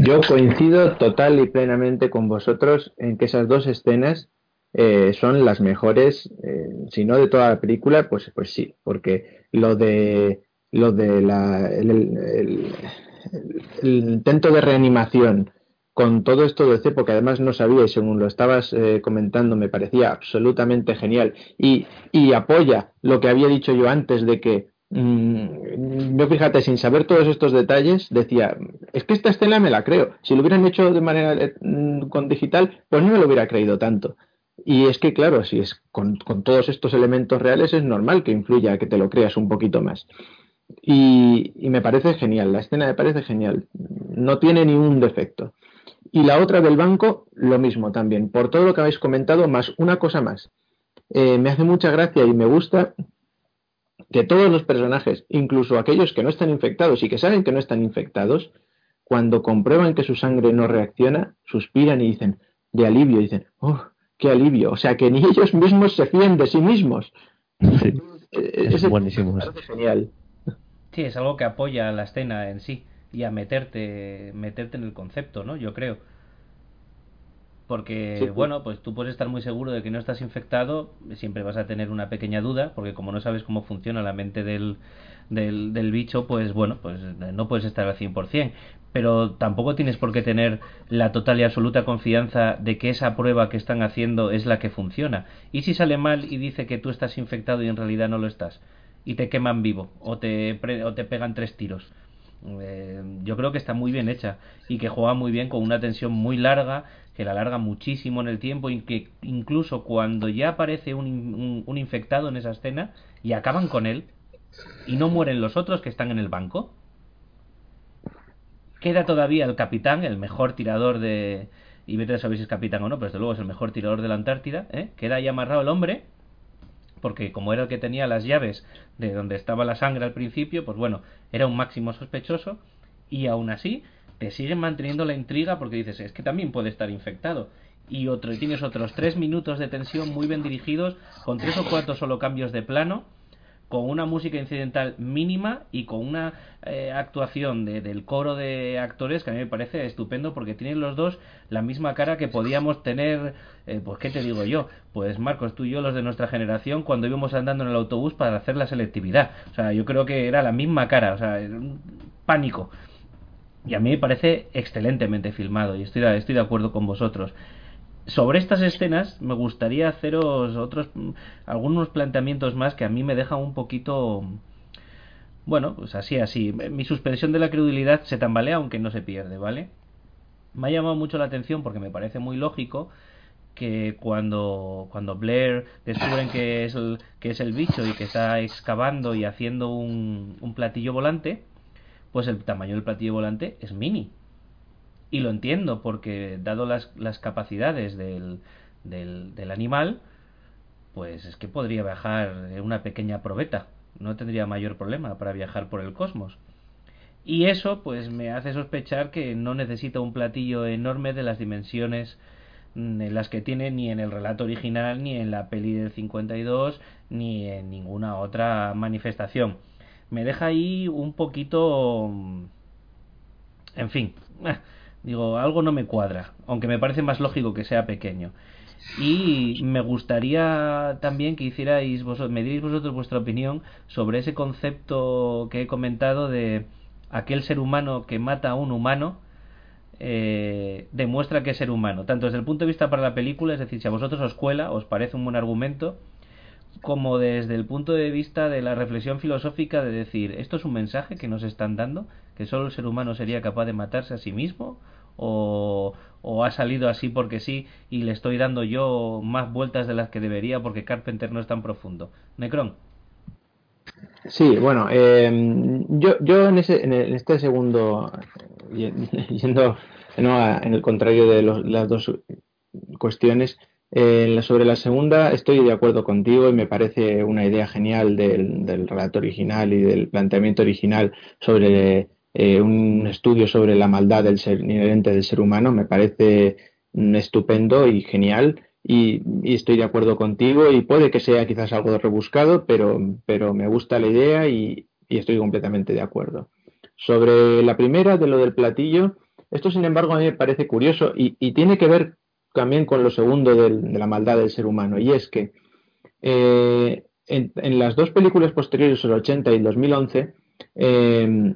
Yo coincido total y plenamente con vosotros en que esas dos escenas eh, son las mejores, eh, si no de toda la película, pues, pues sí, porque lo de lo de la, el, intento de reanimación con todo esto de C, porque además no sabía y según lo estabas eh, comentando me parecía absolutamente genial y, y apoya lo que había dicho yo antes de que yo fíjate, sin saber todos estos detalles, decía, es que esta escena me la creo. Si lo hubieran hecho de manera eh, mm, con digital, pues no me lo hubiera creído tanto. Y es que, claro, si es con, todos estos elementos reales, es normal que influya, que te lo creas un poquito más. Y, me parece genial, la escena me parece genial. No tiene ni un defecto. Y la otra del banco, lo mismo también. Por todo lo que habéis comentado, más una cosa más. Eh, me hace mucha gracia y me gusta que todos los personajes, incluso aquellos que no están infectados y que saben que no están infectados, cuando comprueban que su sangre no reacciona, suspiran y dicen, de alivio, dicen, oh, qué alivio. O sea, que ni [LAUGHS] ellos mismos se fíen de sí mismos. Sí, es, buenísimo. genial. Sí, es algo que apoya a la escena en sí y a meterte, meterte en el concepto, ¿no? Yo creo porque bueno, pues tú puedes estar muy seguro de que no estás infectado, siempre vas a tener una pequeña duda, porque como no sabes cómo funciona la mente del, del, del bicho, pues bueno, pues no puedes estar al 100%, pero tampoco tienes por qué tener la total y absoluta confianza de que esa prueba que están haciendo es la que funciona. ¿Y si sale mal y dice que tú estás infectado y en realidad no lo estás? Y te queman vivo o te, o te pegan tres tiros. Eh, yo creo que está muy bien hecha y que juega muy bien con una tensión muy larga que la alarga muchísimo en el tiempo y que incluso cuando ya aparece un, un, infectado en esa escena y acaban con él y no mueren los otros que están en el banco, queda todavía el capitán, el mejor tirador de... Y vete a saber si es capitán o no, pero desde luego es el mejor tirador de la Antártida, ¿eh? queda ahí amarrado el hombre porque como era el que tenía las llaves de donde estaba la sangre al principio, pues bueno, era un máximo sospechoso y aún así te siguen manteniendo la intriga porque dices, es que también puede estar infectado. Y, otro, tienes otros tres minutos de tensión muy bien dirigidos, con tres o cuatro solo cambios de plano, con una música incidental mínima y con una eh, actuación de, del coro de actores que a mí me parece estupendo porque tienen los dos la misma cara que podíamos tener, eh, pues qué te digo yo, pues Marcos, tú y yo los de nuestra generación cuando íbamos andando en el autobús para hacer la selectividad, o sea, yo creo que era la misma cara, o sea, pánico. Y a mí me parece excelentemente filmado y estoy, estoy de acuerdo con vosotros. Sobre estas escenas me gustaría haceros otros algunos planteamientos más que a mí me dejan un poquito bueno, pues así así. Mi suspensión de la credulidad se tambalea aunque no se pierde, ¿vale? Me ha llamado mucho la atención porque me parece muy lógico que cuando, cuando Blair descubren que es, el, que es el bicho y que está excavando y haciendo un, un platillo volante, pues el tamaño del platillo volante es mini. Y lo entiendo, porque dado las, las capacidades del, del, animal, pues es que podría viajar en una pequeña probeta. No tendría mayor problema para viajar por el cosmos. Y eso, pues me hace sospechar que no necesita un platillo enorme de las dimensiones mm, en las que tiene ni en el relato original, ni en la peli del 52, ni en ninguna otra manifestación me deja ahí un poquito... En fin, eh, digo, algo no me cuadra, aunque me parece más lógico que sea pequeño. Y me gustaría también que hicierais vosotros, me diréis vosotros vuestra opinión sobre ese concepto que he comentado de aquel ser humano que mata a un humano eh, demuestra que es ser humano, tanto desde el punto de vista para la película, es decir, si a vosotros os cuela, os parece un buen argumento, como desde el punto de vista de la reflexión filosófica de decir, esto es un mensaje que nos están dando, que solo el ser humano sería capaz de matarse a sí mismo, o, o ha salido así porque sí y le estoy dando yo más vueltas de las que debería porque Carpenter no es tan profundo. Necron. Sí, bueno, em, yo, yo en, ese, en, este segundo, [LAUGHS] yendo en el contrario de las dos cuestiones, eh, sobre la segunda estoy de acuerdo contigo y me parece una idea genial del, del relato original y del planteamiento original sobre eh, un estudio sobre la maldad del ser inherente del ser humano. Me parece mm, estupendo y genial y, estoy de acuerdo contigo y puede que sea quizás algo rebuscado, pero, pero me gusta la idea y, estoy completamente de acuerdo. Sobre la primera, de lo del platillo, esto sin embargo a mí me parece curioso y, tiene que ver también con lo segundo de la maldad del ser humano y es que eh, en, las dos películas posteriores, el 80 y el 2011, eh,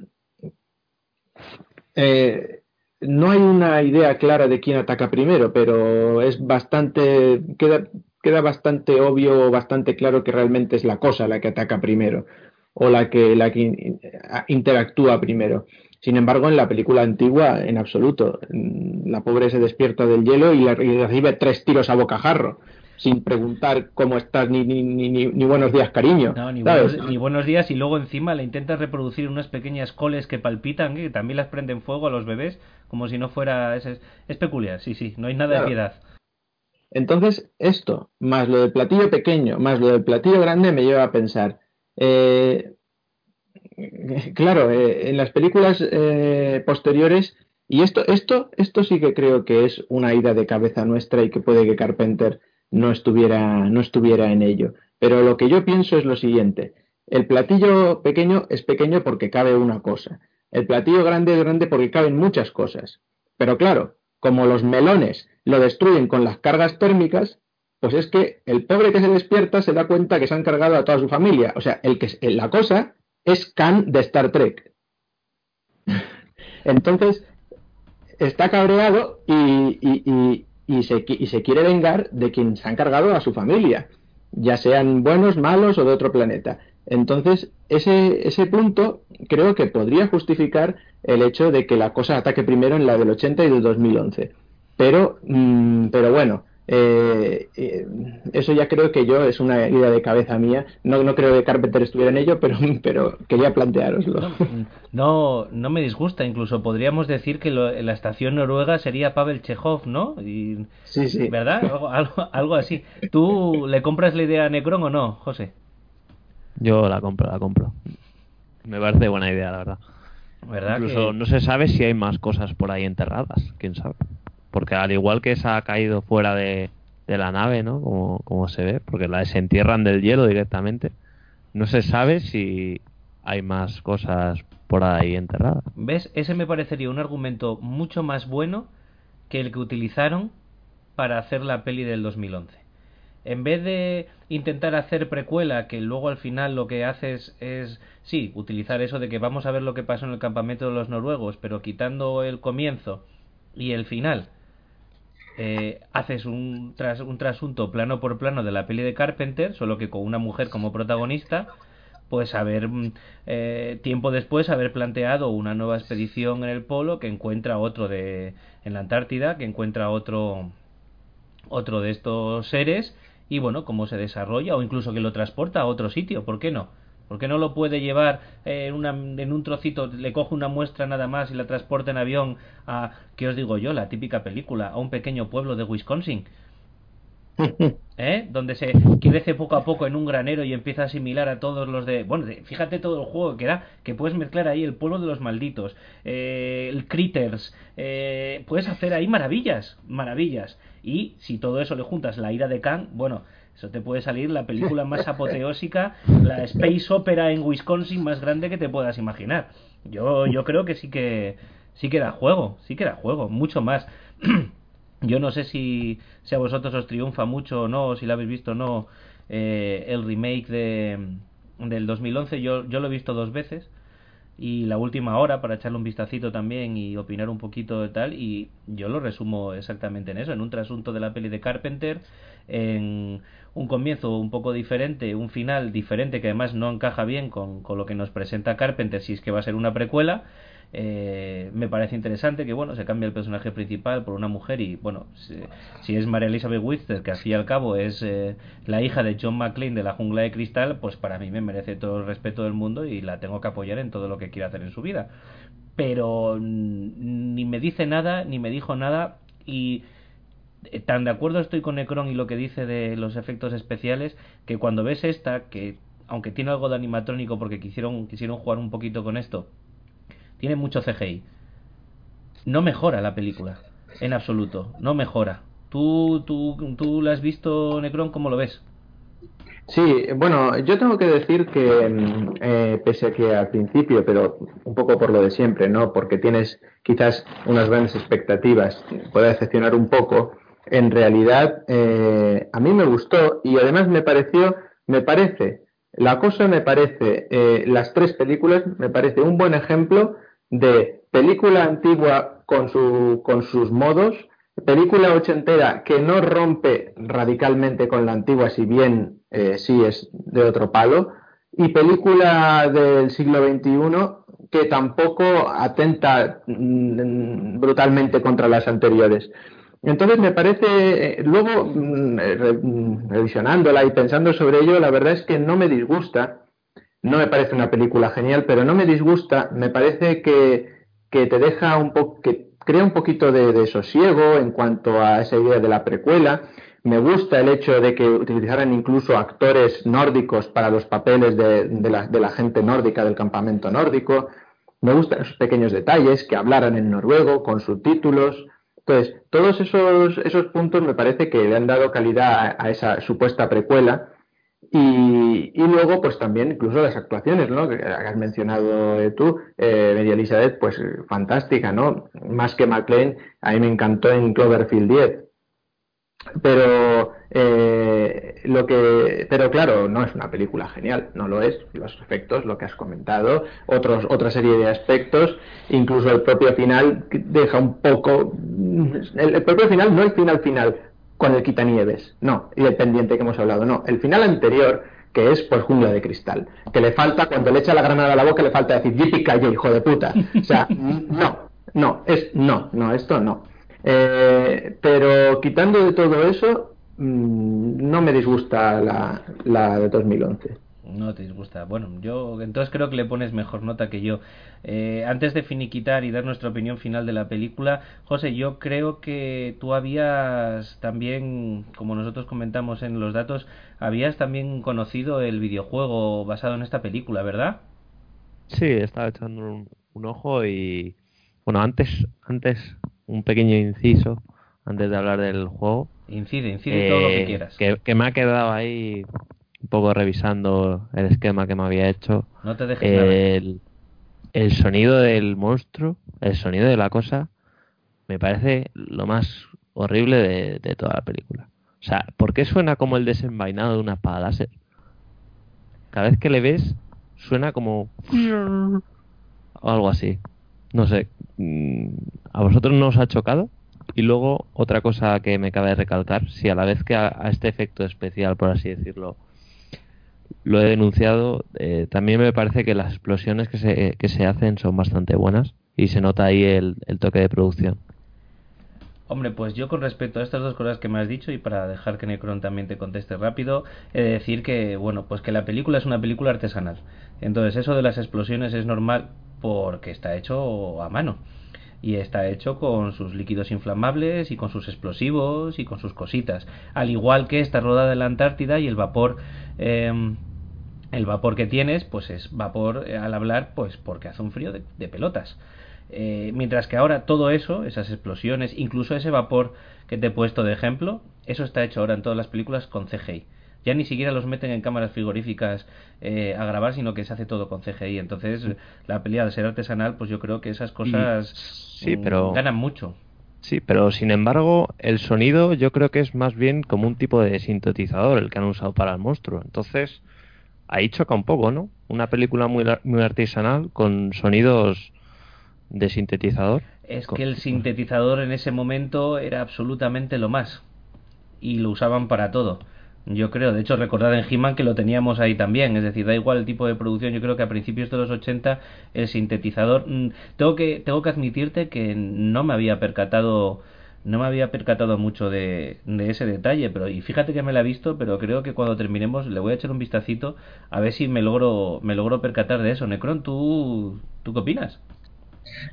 eh, no hay una idea clara de quién ataca primero, pero es bastante queda, queda bastante obvio, bastante claro que realmente es la cosa la que ataca primero o la que la que interactúa primero. Sin embargo, en la película antigua, en absoluto, la pobre se despierta del hielo y, recibe tres tiros a bocajarro sin preguntar cómo estás ni, ni, ni, ni buenos días, cariño. ni, buenos, ni, buenos, días y luego encima le intentas reproducir unas pequeñas coles que palpitan, que también las prenden fuego a los bebés, como si no fuera... Es, es peculiar, sí, sí, no hay nada de piedad. Entonces, esto, más lo del platillo pequeño, más lo del platillo grande, me lleva a pensar... Eh, [LAUGHS] claro, eh, en las películas eh, posteriores... Y esto, esto, esto sí que creo que es una ida de cabeza nuestra y que puede que Carpenter no estuviera, no estuviera en ello. Pero lo que yo pienso es lo siguiente. El platillo pequeño es pequeño porque cabe una cosa. El platillo grande es grande porque caben muchas cosas. Pero claro, como los melones lo destruyen con las cargas térmicas, pues es que el pobre que se despierta se da cuenta que se han cargado a toda su familia. O sea, el que la cosa es Khan de Star Trek. Entonces, está cabreado y, y se, y se quiere vengar de quien se ha encargado a su familia, ya sean buenos, malos o de otro planeta. Entonces, ese, ese punto creo que podría justificar el hecho de que la cosa ataque primero en la del 80 y del 2011. Pero, mm, pero bueno, eh, eh, eso ya creo que yo es una idea de cabeza mía. No, no creo que Carpenter estuviera en ello, pero, [LAUGHS] pero quería planteároslo. [LAUGHS] No, no, me disgusta. Incluso podríamos decir que la estación noruega sería Pavel Chekhov, ¿no? Y, sí, sí. ¿Verdad? Algo, algo, así. ¿Tú le compras la idea a Necron o no, José? Yo la compro, la compro. Me parece buena idea, la verdad. ¿Verdad Incluso no se sabe si hay más cosas por ahí enterradas. ¿Quién sabe? Porque al igual que se ha caído fuera de, la nave, ¿no? Como, como, se ve, porque la desentierran del hielo directamente, no se sabe si hay más cosas por ahí enterradas. ¿Ves? Ese me parecería un argumento mucho más bueno que el que utilizaron para hacer la peli del 2011. En vez de intentar hacer precuela, que luego al final lo que haces es, sí, utilizar eso de que vamos a ver lo que pasó en el campamento de los noruegos, pero quitando el comienzo y el final, eh, haces un, tras, un trasunto plano por plano de la peli de Carpenter, solo que con una mujer como protagonista, pues haber mm, eh, tiempo después haber planteado una nueva expedición en el polo que encuentra otro de en la Antártida que encuentra otro otro de estos seres y bueno cómo se desarrolla o incluso que lo transporta a otro sitio ¿por qué no? ¿Por qué no lo puede llevar eh, en, en un trocito, le coge una muestra nada más y la transporta en avión a, ¿qué os digo yo? La típica película, a un pequeño pueblo de Wisconsin. [LAUGHS] ¿Eh? Donde se crece poco a poco en un granero y empieza a asimilar a todos los de. Bueno, fíjate todo el juego que da, que puedes mezclar ahí el pueblo de los malditos, eh, el Critters, eh, puedes hacer ahí maravillas, maravillas. Y si todo eso le juntas la ira de Khan, bueno, eso te puede salir la película más [LAUGHS] apoteósica, la space opera en Wisconsin más grande que te puedas imaginar. Yo, yo creo que sí que sí que era juego, sí que era juego, mucho más. [CLEARS THROAT] yo no sé si, si a vosotros os triunfa mucho o no, si lo habéis visto o no, eh, el remake de, del 2011. Yo, yo lo he visto dos veces. y la última hora para echarle un vistacito también y opinar un poquito de tal y yo lo resumo exactamente en eso, en un trasunto de la peli de Carpenter, en un comienzo un poco diferente, un final diferente que además no encaja bien con, con lo que nos presenta Carpenter si es que va a ser una precuela eh, me parece interesante que bueno se cambia el personaje principal por una mujer y bueno si, es María Elizabeth Winstead que al fin y al cabo es eh, la hija de John McClane de la jungla de cristal pues para mí me merece todo el respeto del mundo y la tengo que apoyar en todo lo que quiera hacer en su vida. Pero ni me dice nada ni me dijo nada y tan de acuerdo estoy con Necron y lo que dice de los efectos especiales que cuando ves esta que aunque tiene algo de animatrónico porque quisieron quisieron jugar un poquito con esto tiene mucho CGI. No mejora la película, en absoluto, no mejora. ¿Tú, tú, tú la has visto, Necron, cómo lo ves? Sí, bueno, yo tengo que decir que, mm, eh, pese a que al principio, pero un poco por lo de siempre, ¿no? Porque tienes quizás unas grandes expectativas, puede decepcionar un poco. En realidad, eh, a mí me gustó y además me pareció, me parece, la cosa me parece, eh, las tres películas, me parece un buen ejemplo de película antigua con, su, con sus modos, película ochentera que no rompe radicalmente con la antigua, si bien eh, sí es de otro palo, y película del siglo XXI que tampoco atenta mm, brutalmente contra las anteriores. Entonces me parece, eh, luego mm, mm, revisionándola y pensando sobre ello, la verdad es que no me disgusta no me parece una película genial, pero no me disgusta, me parece que, que te deja un poco, que crea un poquito de, sosiego en cuanto a esa idea de la precuela. Me gusta el hecho de que utilizaran incluso actores nórdicos para los papeles de, la, de la gente nórdica del campamento nórdico. Me gustan esos pequeños detalles, que hablaran en noruego con subtítulos. Entonces, todos esos, esos puntos me parece que le han dado calidad a esa supuesta precuela y, luego, pues también incluso las actuaciones, ¿no? Que has mencionado eh, tú, eh, María Elizabeth, pues fantástica, ¿no? Más que McLean, a mí me encantó en Cloverfield 10. Pero eh, lo que, pero claro, no es una película genial, no lo es. Los efectos, lo que has comentado, otros, otra serie de aspectos, incluso el propio final deja un poco, el propio final, no el final final, con el quitanieves, no, y el pendiente que hemos hablado, no, el final anterior, que es pues jungla de cristal, que le falta, cuando le echa la granada a la boca, le falta decir, calle, hijo de puta. O sea, [LAUGHS] no, no, es, no, no, esto no. Eh, pero quitando de todo eso, mm, no me disgusta la, la de 2011. No te disgusta. Bueno, yo entonces creo que le pones mejor nota que yo. Eh, antes de finiquitar y dar nuestra opinión final de la película, José, yo creo que tú habías también, como nosotros comentamos en los datos, habías también conocido el videojuego basado en esta película, ¿verdad? Sí, estaba echando un, ojo y bueno, antes, antes un pequeño inciso antes de hablar del juego. Incide, incide todo lo que eh, quieras. que me ha quedado ahí un poco revisando el esquema que me había hecho. No te dejes el, el sonido del monstruo, el sonido de la cosa, me parece lo más horrible de, toda la película. O sea, ¿por qué suena como el desenvainado de una espada láser? Cada vez que le ves, suena como... o [LAUGHS] algo así. No sé. Mm, ¿A vosotros no os ha chocado? Y luego, otra cosa que me cabe recalcar, si a la vez que a este efecto especial, por así decirlo, lo he denunciado. Eh, también me parece que las explosiones que se, que se hacen son bastante buenas y se nota ahí el, toque de producción. Hombre, pues yo con respecto a estas dos cosas que me has dicho y para dejar que Necron también te conteste rápido, he de decir que, bueno, pues que la película es una película artesanal. Entonces eso de las explosiones es normal porque está hecho a mano y está hecho con sus líquidos inflamables y con sus explosivos y con sus cositas. Al igual que está rodada en la Antártida y el vapor em, el vapor que tienes, pues es vapor eh, al hablar, pues porque hace un frío de, pelotas. Eh, mientras que ahora todo eso, esas explosiones, incluso ese vapor que te he puesto de ejemplo, eso está hecho ahora en todas las películas con CGI. Ya ni siquiera los meten en cámaras frigoríficas eh, a grabar, sino que se hace todo con CGI. Entonces, la pelea de ser artesanal, pues yo creo que esas cosas sí, pero... ganan mucho. Sí, pero sin embargo, el sonido yo creo que es más bien como un tipo de sintetizador el que han usado para el monstruo. Entonces, ahí choca un poco, ¿no? una película muy, muy artesanal con sonidos de sintetizador. Es que el [LAUGHS] sintetizador en ese momento era absolutamente lo más. Y lo usaban para todo. Yo creo, de hecho, recordad en He-Man que lo teníamos ahí también. Es decir, da igual el tipo de producción. Yo creo que a principios de los 80 el sintetizador. Mm, tengo que, tengo que admitirte que no me había percatado. No me había percatado mucho de, ese detalle, pero y fíjate que me la he visto, pero creo que cuando terminemos le voy a echar un vistacito a ver si me logro me logro percatar de eso. Necron, ¿tú, ¿tú qué opinas?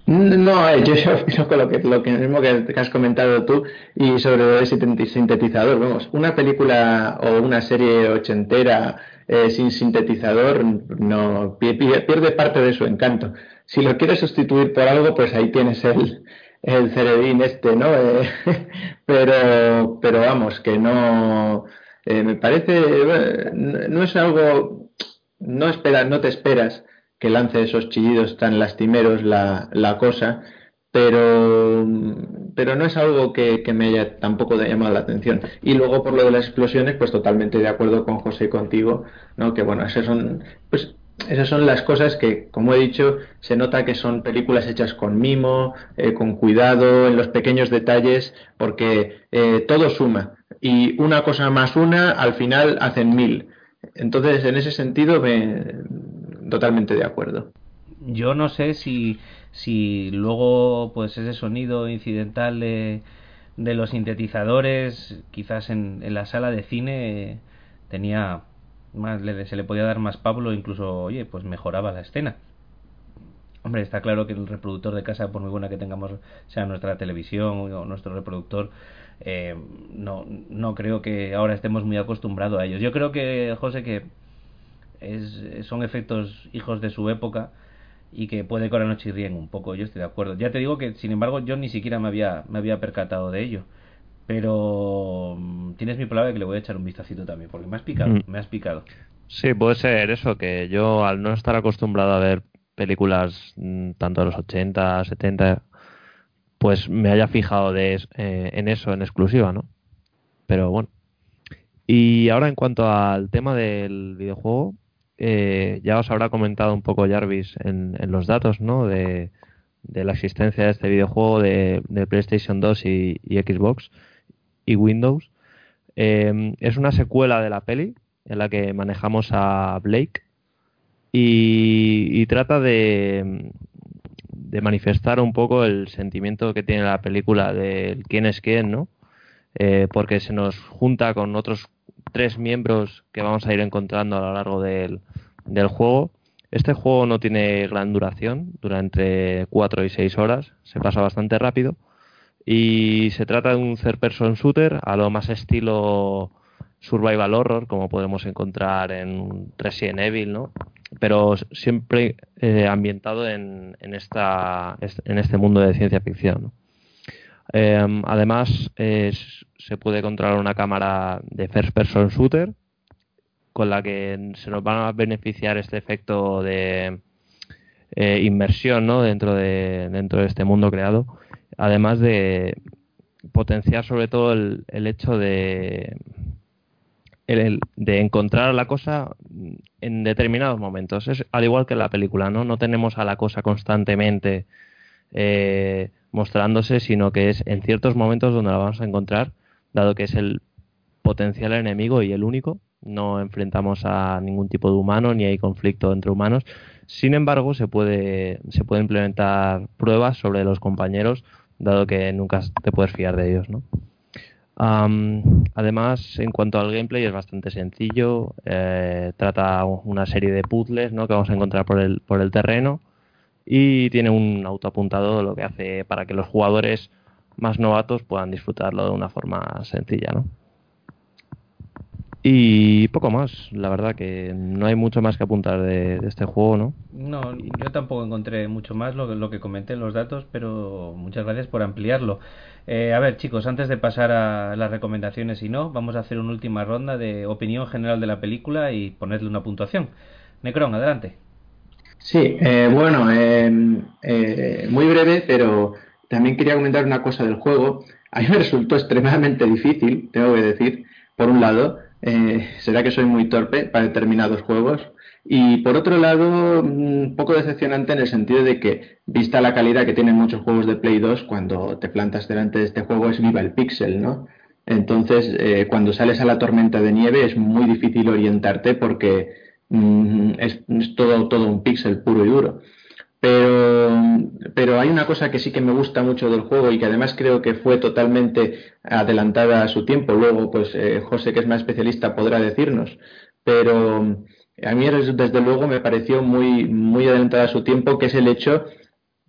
No, eh, yo, [LAUGHS] yo con lo que, lo que mismo que, has comentado tú y sobre el sintetizador, vamos, una película o una serie ochentera eh, sin sintetizador no pierde parte de su encanto. Si lo quieres sustituir por algo, pues ahí tienes el, el cerebín este, ¿no? Eh, [LAUGHS] pero, pero vamos, que no, me parece, no es algo, no esperas, no te esperas que lance esos chillidos tan lastimeros la, la cosa, pero, pero no es algo que, me haya tampoco llamado la atención. Y luego por lo de las explosiones, pues totalmente de acuerdo con José y contigo, ¿no? que bueno, esas son, pues, esas son las cosas que, como he dicho, se nota que son películas hechas con mimo, eh, con cuidado, en los pequeños detalles, porque eh, todo suma. Y una cosa más una, al final hacen mil. Entonces, en ese sentido, me, totalmente de acuerdo. Yo no sé si, si luego pues ese sonido incidental de, de los sintetizadores, quizás en, en, la sala de cine tenía más, se le podía dar más Pablo, incluso, oye, pues mejoraba la escena. Hombre, está claro que el reproductor de casa, por muy buena que tengamos, sea nuestra televisión o nuestro reproductor, eh, no, no creo que ahora estemos muy acostumbrados a ellos. Yo creo que, José, que es, son efectos hijos de su época y que puede que ahora no chirríen un poco, yo estoy de acuerdo. Ya te digo que, sin embargo, yo ni siquiera me había, me había percatado de ello. Pero mm, tienes mi palabra que le voy a echar un vistacito también, porque me has picado, mm. me has picado. Sí, puede ser eso, que yo al no estar acostumbrado a ver películas mm, tanto de los 80, 70, pues me haya fijado de, eh, en eso en exclusiva, ¿no? Pero bueno. Y ahora en cuanto al tema del videojuego, eh, ya os habrá comentado un poco Jarvis en, los datos ¿no? de, la existencia de este videojuego de, PlayStation 2 y, Xbox y Windows. Em, es una secuela de la peli en la que manejamos a Blake y, trata de, manifestar un poco el sentimiento que tiene la película de quién es quién, ¿no? Eh, porque se nos junta con otros tres miembros que vamos a ir encontrando a lo largo del, del juego. Este juego no tiene gran duración, durante 4 y 6 horas, se pasa bastante rápido. Y se trata de un third person shooter a lo más estilo survival horror, como podemos encontrar en Resident Evil, ¿no? Pero siempre eh, ambientado en, en, esta, en este mundo de ciencia ficción. Em, además, se puede controlar una cámara de first person shooter con la que se nos va a beneficiar este efecto de eh, inmersión ¿no? dentro, de, dentro de este mundo creado, además de potenciar sobre todo el, el hecho de, el, de encontrar la cosa en determinados momentos. Es al igual que en la película, ¿no? No tenemos a la cosa constantemente eh, mostrándose, sino que es en ciertos momentos donde la vamos a encontrar, dado que es el potencial enemigo y el único no enfrentamos a ningún tipo de humano ni hay conflicto entre humanos. Sin embargo, se puede, se puede implementar pruebas sobre los compañeros, dado que nunca te puedes fiar de ellos, ¿no? además, en cuanto al gameplay, es bastante sencillo. Eh, trata una serie de puzzles ¿no? que vamos a encontrar por el, por el terreno y tiene un autoapuntado, lo que hace para que los jugadores más novatos puedan disfrutarlo de una forma sencilla. ¿no? Y poco más, la verdad que no hay mucho más que apuntar de, este juego, ¿no? No, yo tampoco encontré mucho más lo, lo, que comenté en los datos, pero muchas gracias por ampliarlo. Eh, a ver, chicos, antes de pasar a las recomendaciones y no, vamos a hacer una última ronda de opinión general de la película y ponerle una puntuación. Necron, adelante. Sí, eh, bueno, em, eh, muy breve, pero también quería comentar una cosa del juego. A mí me resultó extremadamente difícil, tengo que decir, por un lado, eh, será que soy muy torpe para determinados juegos, Y por otro lado, un poco decepcionante en el sentido de que, vista la calidad que tienen muchos juegos de Play 2, cuando te plantas delante de este juego es viva el pixel, ¿no? Entonces, eh, cuando sales a la tormenta de nieve es muy difícil orientarte porque mm, es, todo, todo un píxel puro y duro. Pero, pero hay una cosa que sí que me gusta mucho del juego y que además creo que fue totalmente adelantada a su tiempo. Luego, pues eh, José, que es más especialista, podrá decirnos. Pero a mí desde luego me pareció muy, muy adelantada a su tiempo, que es el hecho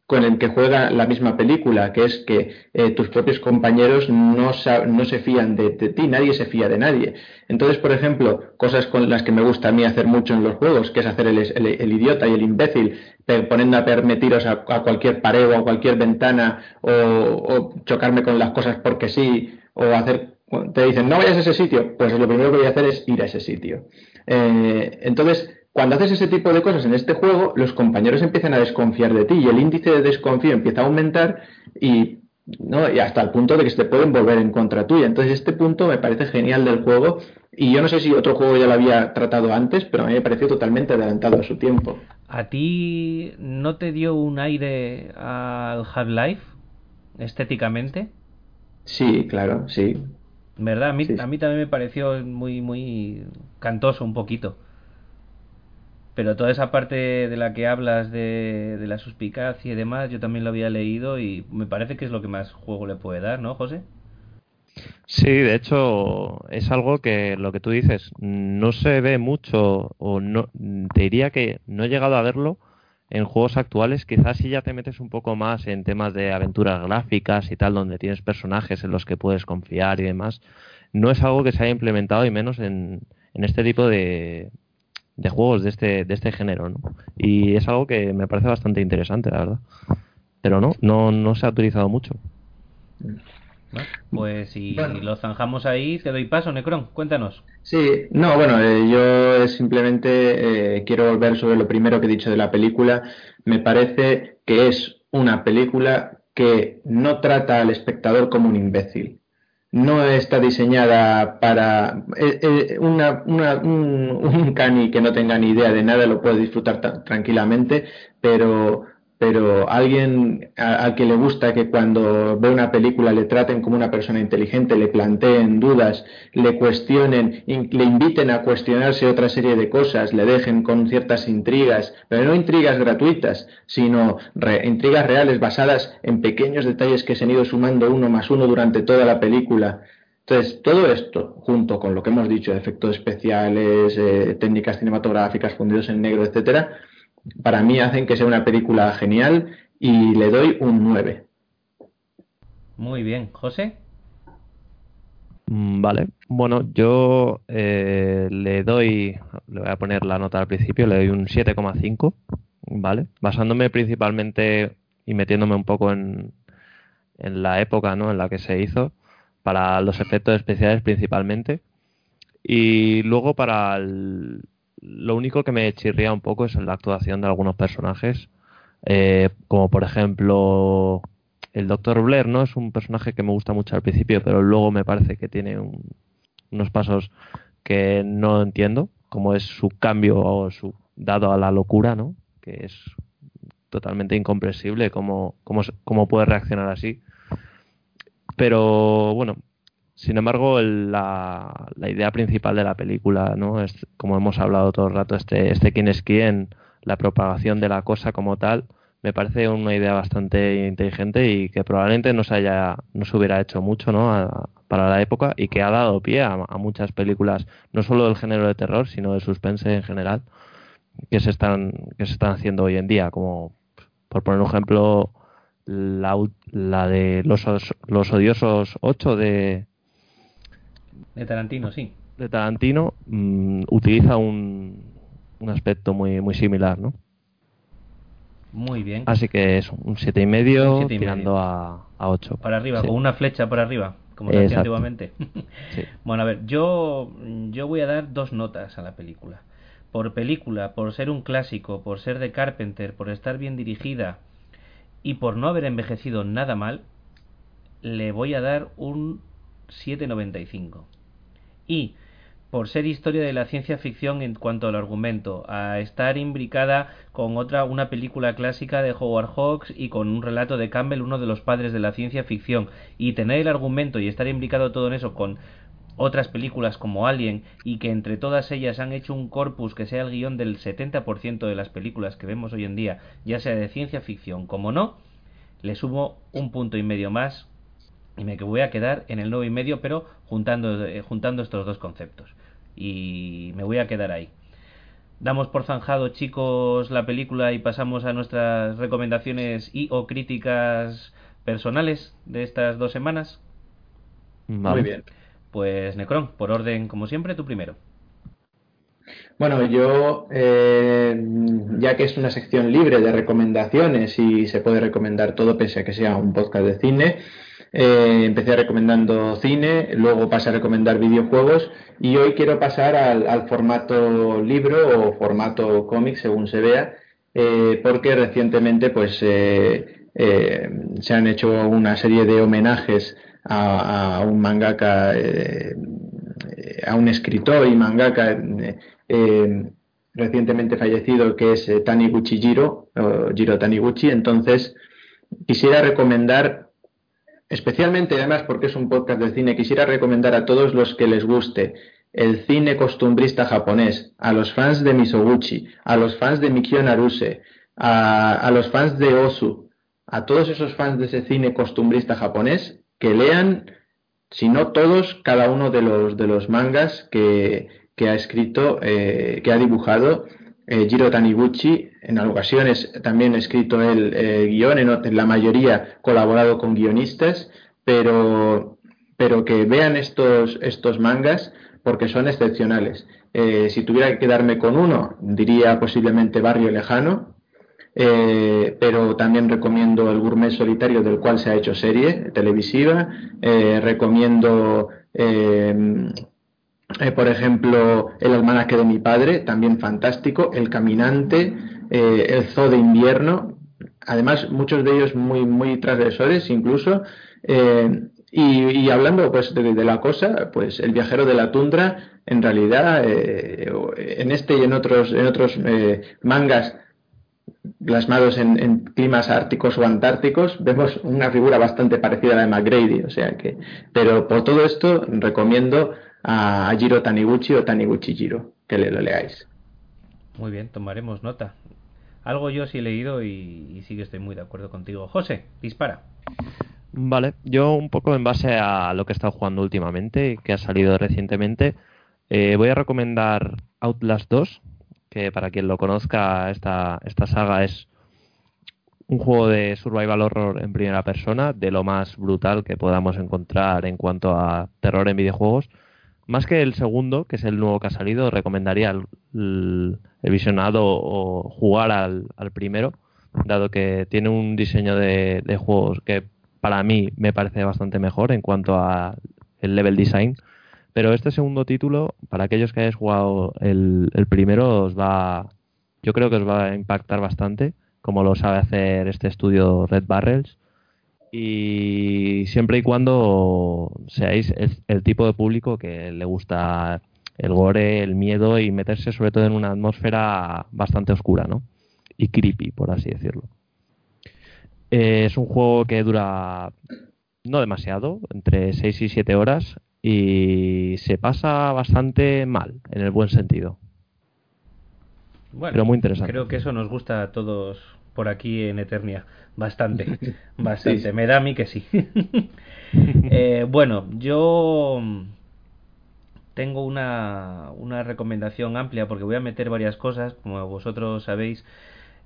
con el que juega la misma película, que es que eh, tus propios compañeros no, no se fían de, ti, nadie se fía de nadie. Entonces, por ejemplo, cosas con las que me gusta a mí hacer mucho en los juegos, que es hacer el, el, idiota y el imbécil, poniendo a permitiros a, cualquier pared o a cualquier ventana, o, o, chocarme con las cosas porque sí, o hacer, te dicen, no vayas a ese sitio, pues lo primero que voy a hacer es ir a ese sitio. Eh, entonces, cuando haces ese tipo de cosas en este juego, los compañeros empiezan a desconfiar de ti y el índice de desconfío empieza a aumentar y, ¿no? y hasta el punto de que se te pueden volver en contra tuya. Entonces, este punto me parece genial del juego y yo no sé si otro juego ya lo había tratado antes, pero a mí me pareció totalmente adelantado a su tiempo. ¿A ti no te dio un aire al Half-Life estéticamente? Sí, claro, sí. ¿Verdad? A mí, a mí también me pareció muy, muy cantoso un poquito. Pero toda esa parte de la que hablas de, de la suspicacia y demás, yo también lo había leído y me parece que es lo que más juego le puede dar, ¿no, José? Sí, de hecho es algo que lo que tú dices no se ve mucho o no te diría que no he llegado a verlo en juegos actuales. Quizás si ya te metes un poco más en temas de aventuras gráficas y tal, donde tienes personajes en los que puedes confiar y demás, no es algo que se haya implementado y menos en, en este tipo de, de juegos de este, de este género, ¿no? Y es algo que me parece bastante interesante, la verdad. Pero no, no, no se ha utilizado mucho. Pues si lo zanjamos ahí, te doy paso, Necron, cuéntanos. Sí, no, bueno, eh, yo simplemente eh, quiero volver sobre lo primero que he dicho de la película. Me parece que es una película que no trata al espectador como un imbécil no está diseñada para eh, eh, una, un, cani que no tenga ni idea de nada lo puede disfrutar tranquilamente, pero pero alguien al que le gusta que cuando ve una película le traten como una persona inteligente, le planteen dudas, le cuestionen, le inviten a cuestionarse otra serie de cosas, le dejen con ciertas intrigas, pero no intrigas gratuitas, sino intrigas reales basadas en pequeños detalles que se han ido sumando uno más uno durante toda la película. Entonces, todo esto, junto con lo que hemos dicho, efectos especiales, eh, técnicas cinematográficas fundidos en negro, etcétera, para mí hacen que sea una película genial y le doy un 9. Muy bien, José. Mm, vale, bueno, yo eh, le doy, le voy a poner la nota al principio, le doy un 7,5, ¿vale? Basándome principalmente y metiéndome un poco en, en la época ¿no? en la que se hizo, para los efectos especiales principalmente, y luego para el, lo único que me chirría un poco es la actuación de algunos personajes, eh, como por ejemplo el Dr. Blair, ¿no? Es un personaje que me gusta mucho al principio, pero luego me parece que tiene unos pasos que no entiendo, como es su cambio o su dado a la locura, ¿no? Que es totalmente incomprensible cómo, cómo, cómo puede reaccionar así. Pero bueno, sin embargo, la, idea principal de la película, ¿no? Es, como hemos hablado todo el rato, este, este quién es quién, la propagación de la cosa como tal, me parece una idea bastante inteligente y que probablemente no se haya, no se hubiera hecho mucho, ¿no? para la época y que ha dado pie a, muchas películas, no solo del género de terror, sino de suspense en general, que se están, que se están haciendo hoy en día, como por poner un ejemplo, la, la de los, los odiosos 8 de, de Tarantino, sí. De Tarantino mm, utiliza un, un aspecto muy, muy similar, ¿no? Muy bien. Así que es un siete y medio tirando a, a 8. Para arriba, con una flecha por arriba, como se hacía antiguamente. [LAUGHS] Bueno, a ver, yo, yo voy a dar dos notas a la película. Por película, por ser un clásico, por ser de Carpenter, por estar bien dirigida y por no haber envejecido nada mal, le voy a dar un 7.95. Y por ser historia de la ciencia ficción en cuanto al argumento, a estar imbricada con otra una película clásica de Howard Hawks y con un relato de Campbell, uno de los padres de la ciencia ficción, y tener el argumento y estar implicado todo en eso con otras películas como Alien y que entre todas ellas han hecho un corpus que sea el guion del 70% de las películas que vemos hoy en día, ya sea de ciencia ficción como no, le sumo un punto y medio más y me voy a quedar en el nueve y medio, pero juntando, eh, juntando estos dos conceptos y me voy a quedar ahí. Damos por zanjado, chicos, la película y pasamos a nuestras recomendaciones y o críticas personales de estas dos semanas. Muy bien. Pues Necron, por orden, como siempre, tú primero. Bueno, yo, eh, ya que es una sección libre de recomendaciones y se puede recomendar todo pese a que sea un podcast de cine, eh, empecé recomendando cine, luego pasé a recomendar videojuegos y hoy quiero pasar al, formato libro o formato cómic, según se vea, eh, porque recientemente pues eh, se han hecho una serie de homenajes a, un mangaka, a un escritor y mangaka recientemente fallecido que es Taniguchi Jiro, Jiro Taniguchi. Entonces quisiera recomendar especialmente además porque es un podcast de cine, quisiera recomendar a todos los que les guste el cine costumbrista japonés, a los fans de Misoguchi, a los fans de Mikio Naruse, a, los fans de Osu, a todos esos fans de ese cine costumbrista japonés, que lean, si no todos, cada uno de los, de los mangas que, que ha escrito, eh, que ha dibujado eh, Jiro Taniguchi, en ocasiones también ha escrito el eh, guion, en, la mayoría colaborado con guionistas, pero, pero que vean estos, estos mangas porque son excepcionales. Eh, si tuviera que quedarme con uno, diría posiblemente Barrio Lejano, pero también recomiendo El Gourmet Solitario, del cual se ha hecho serie televisiva. recomiendo eh, por ejemplo, El almanaque de mi padre, también fantástico, El caminante, eh, El zoo de invierno, además muchos de ellos muy, muy transgresores incluso. Eh, y, hablando pues de, la cosa, pues El viajero de la tundra, en realidad, en este y en otros, en otros mangas plasmados en, en, climas árticos o antárticos, vemos una figura bastante parecida a la de McGrady, o sea que, pero por todo esto recomiendo a Jiro Taniguchi o Taniguchi Jiro, que le lo leáis. Muy bien, tomaremos nota. Algo yo sí he leído y, sí que estoy muy de acuerdo contigo. José, dispara. Vale, yo un poco en base a lo que he estado jugando últimamente, que ha salido recientemente, eh, voy a recomendar Outlast 2, que para quien lo conozca, esta, esta saga es un juego de survival horror en primera persona, de lo más brutal que podamos encontrar en cuanto a terror en videojuegos. Más que el segundo, que es el nuevo que ha salido, recomendaría el, visionado o jugar al, primero, dado que tiene un diseño de, juegos que para mí me parece bastante mejor en cuanto a el level design. Pero este segundo título, para aquellos que hayáis jugado el, el primero, os va, yo creo que os va a impactar bastante, como lo sabe hacer este estudio Red Barrels y siempre y cuando seáis el, tipo de público que le gusta el gore, el miedo y meterse sobre todo en una atmósfera bastante oscura, ¿no? Y creepy, por así decirlo. Eh, es un juego que dura no demasiado, entre 6 y 7 horas, y se pasa bastante mal, en el buen sentido. Bueno, Pero muy interesante. Creo que eso nos gusta a todos por aquí en Eternia. Bastante, [LAUGHS] bastante. Me da a mí que sí. [LAUGHS] Eh, bueno, yo tengo una, una recomendación amplia porque voy a meter varias cosas, como vosotros sabéis.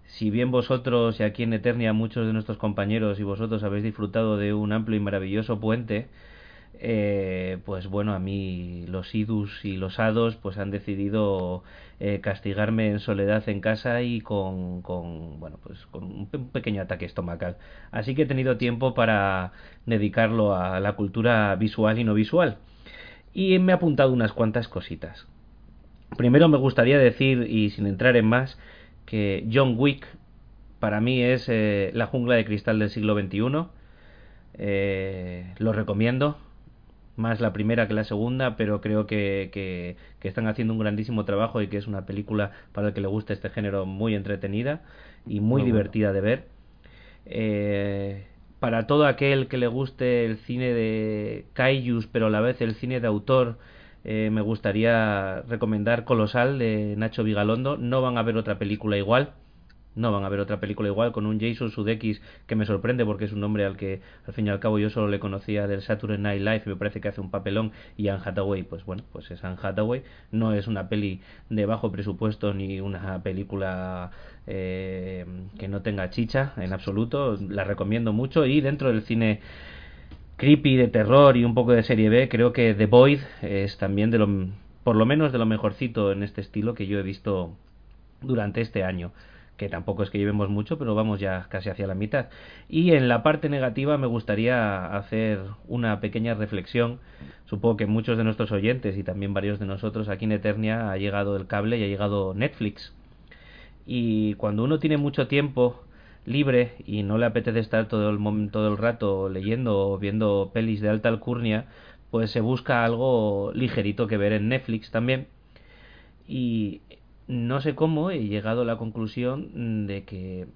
Si bien vosotros y aquí en Eternia muchos de nuestros compañeros y vosotros habéis disfrutado de un amplio y maravilloso puente, eh, pues bueno, a mí los idus y los hados pues han decidido eh, castigarme en soledad en casa y con, con, bueno, pues con un pequeño ataque estomacal. Así que he tenido tiempo para dedicarlo a la cultura visual y no visual. Y me he apuntado unas cuantas cositas. Primero me gustaría decir, y sin entrar en más, que John Wick para mí es eh, la jungla de cristal del siglo XXI. lo recomiendo, más la primera que la segunda, pero creo que, que, están haciendo un grandísimo trabajo y que es una película para el que le guste este género muy entretenida y muy, divertida de ver. Eh, para todo aquel que le guste el cine de kaijus, pero a la vez el cine de autor, eh, me gustaría recomendar Colosal de Nacho Vigalondo. No van a ver otra película igual no van a ver otra película igual con un Jason Sudeikis que me sorprende porque es un nombre al que al fin y al cabo yo solo le conocía del Saturday Night Live y me parece que hace un papelón. Y Anne Hathaway pues bueno pues es Anne Hathaway. No es una peli de bajo presupuesto ni una película eh, que no tenga chicha en absoluto. La recomiendo mucho. Y dentro del cine creepy de terror y un poco de serie B creo que The Void es también de lo por lo menos de lo mejorcito en este estilo que yo he visto durante este año que tampoco es que llevemos mucho, pero vamos ya casi hacia la mitad. Y en la parte negativa me gustaría hacer una pequeña reflexión. Supongo que muchos de nuestros oyentes y también varios de nosotros aquí en Eternia ha llegado el cable y ha llegado Netflix. Y cuando uno tiene mucho tiempo libre y no le apetece estar todo el, todo el rato leyendo o viendo pelis de alta alcurnia, pues se busca algo ligerito que ver en Netflix también. Y no sé cómo he llegado a la conclusión de que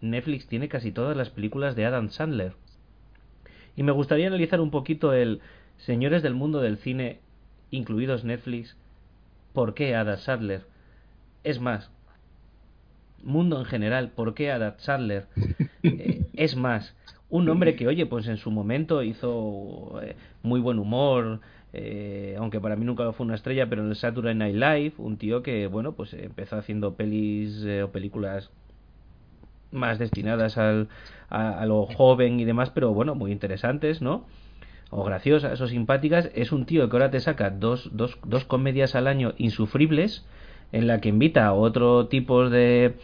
Netflix tiene casi todas las películas de Adam Sandler. Y me gustaría analizar un poquito el Señores del mundo del cine, incluidos Netflix, ¿por qué Adam Sandler? Es más, mundo en general, ¿por qué Adam Sandler? Eh, es más, un hombre que, oye, pues en su momento hizo eh, muy buen humor, eh, aunque para mí nunca fue una estrella, pero en el Saturday Night Live, un tío que, bueno, pues empezó haciendo pelis eh, o películas más destinadas al, a, lo joven y demás, pero bueno, muy interesantes, ¿no? O graciosas o simpáticas. Es un tío que ahora te saca dos, dos, dos comedias al año insufribles, en la que invita a otro tipo de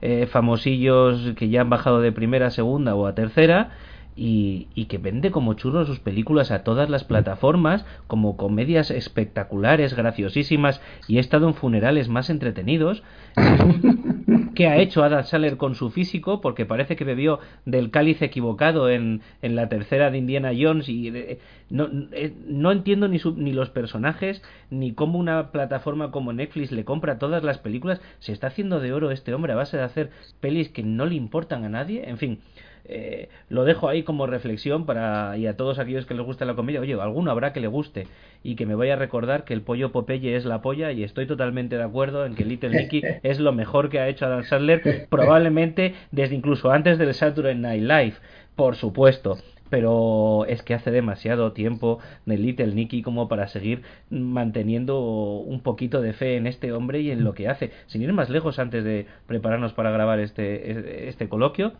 eh, famosillos que ya han bajado de primera a segunda o a tercera y, y, que vende como churros sus películas a todas las plataformas como comedias espectaculares, graciosísimas y he estado en funerales más entretenidos. [LAUGHS] ¿Qué ha hecho Adam Sandler con su físico? Porque parece que bebió del cáliz equivocado en, en la tercera de Indiana Jones y eh, no, eh, no, entiendo ni, ni los personajes ni cómo una plataforma como Netflix le compra todas las películas. Se está haciendo de oro este hombre a base de hacer pelis que no le importan a nadie. En fin. Eh, lo dejo ahí como reflexión para y a todos aquellos que les guste la comedia, oye, alguno habrá que le guste y que me vaya a recordar que el pollo Popeye es la polla y estoy totalmente de acuerdo en que Little Nicky [LAUGHS] es lo mejor que ha hecho Adam Sandler, probablemente desde incluso antes del Saturday Night Live, por supuesto pero es que hace demasiado tiempo de Little Nicky como para seguir manteniendo un poquito de fe en este hombre y en lo que hace. Sin ir más lejos antes de prepararnos para grabar este, este coloquio,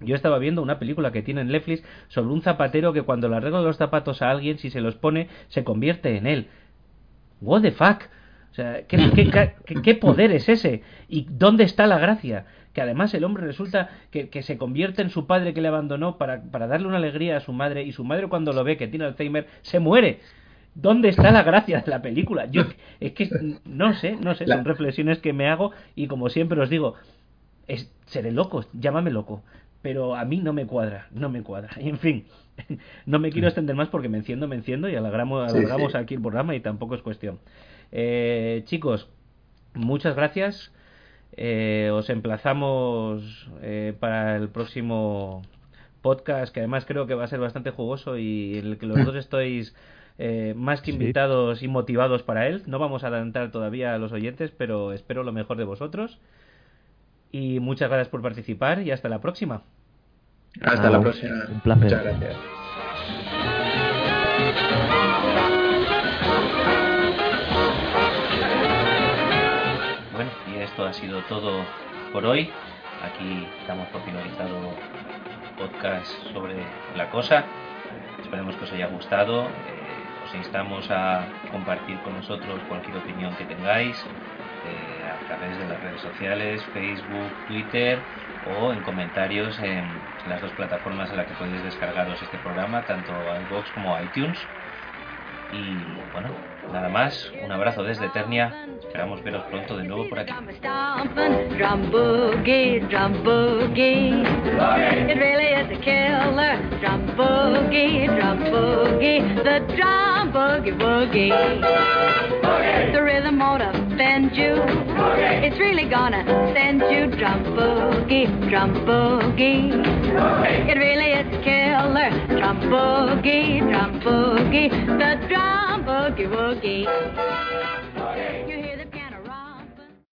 yo estaba viendo una película que tiene en Netflix sobre un zapatero que cuando le arregla los zapatos a alguien, si se los pone, se convierte en él. What the fuck? O sea, ¿qué, poder es ese? ¿Y dónde está la gracia? Que además el hombre resulta que, se convierte en su padre que le abandonó para, para darle una alegría a su madre y su madre cuando lo ve que tiene Alzheimer se muere. ¿Dónde está la gracia de la película? Yo es que no sé, no sé, son reflexiones que me hago y como siempre os digo, es, seré loco, llámame loco, pero a mí no me cuadra, no me cuadra. Y [LAUGHS] en fin, [LAUGHS] no me quiero extender más porque me enciendo, me enciendo y alargamos, alargamos aquí el programa y tampoco es cuestión. Eh, chicos, muchas gracias. Eh, os emplazamos eh, para el próximo podcast, que además creo que va a ser bastante jugoso y en el que los dos [LAUGHS] estáis más que invitados y motivados para él. No vamos a adelantar todavía a los oyentes, pero espero lo mejor de vosotros. Y muchas gracias por participar y hasta la próxima. Hasta la próxima. Un placer. Muchas gracias. Bueno, y esto ha sido todo por hoy. Aquí estamos por finalizado podcast sobre la cosa. Esperemos que os haya gustado. Eh, os instamos a compartir con nosotros cualquier opinión que tengáis. Eh, través de las redes sociales, Facebook, Twitter o en comentarios en las dos plataformas en las que podéis descargaros este programa, tanto iVoox como iTunes. Y bueno, nada más, un abrazo desde Eternia. Esperamos veros pronto de nuevo por aquí. A. The rhythm offend you. It's really gonna send you drum boogie, drum boogie. It really is killer. Drum boogie, drum boogie. The drum boogie woogie.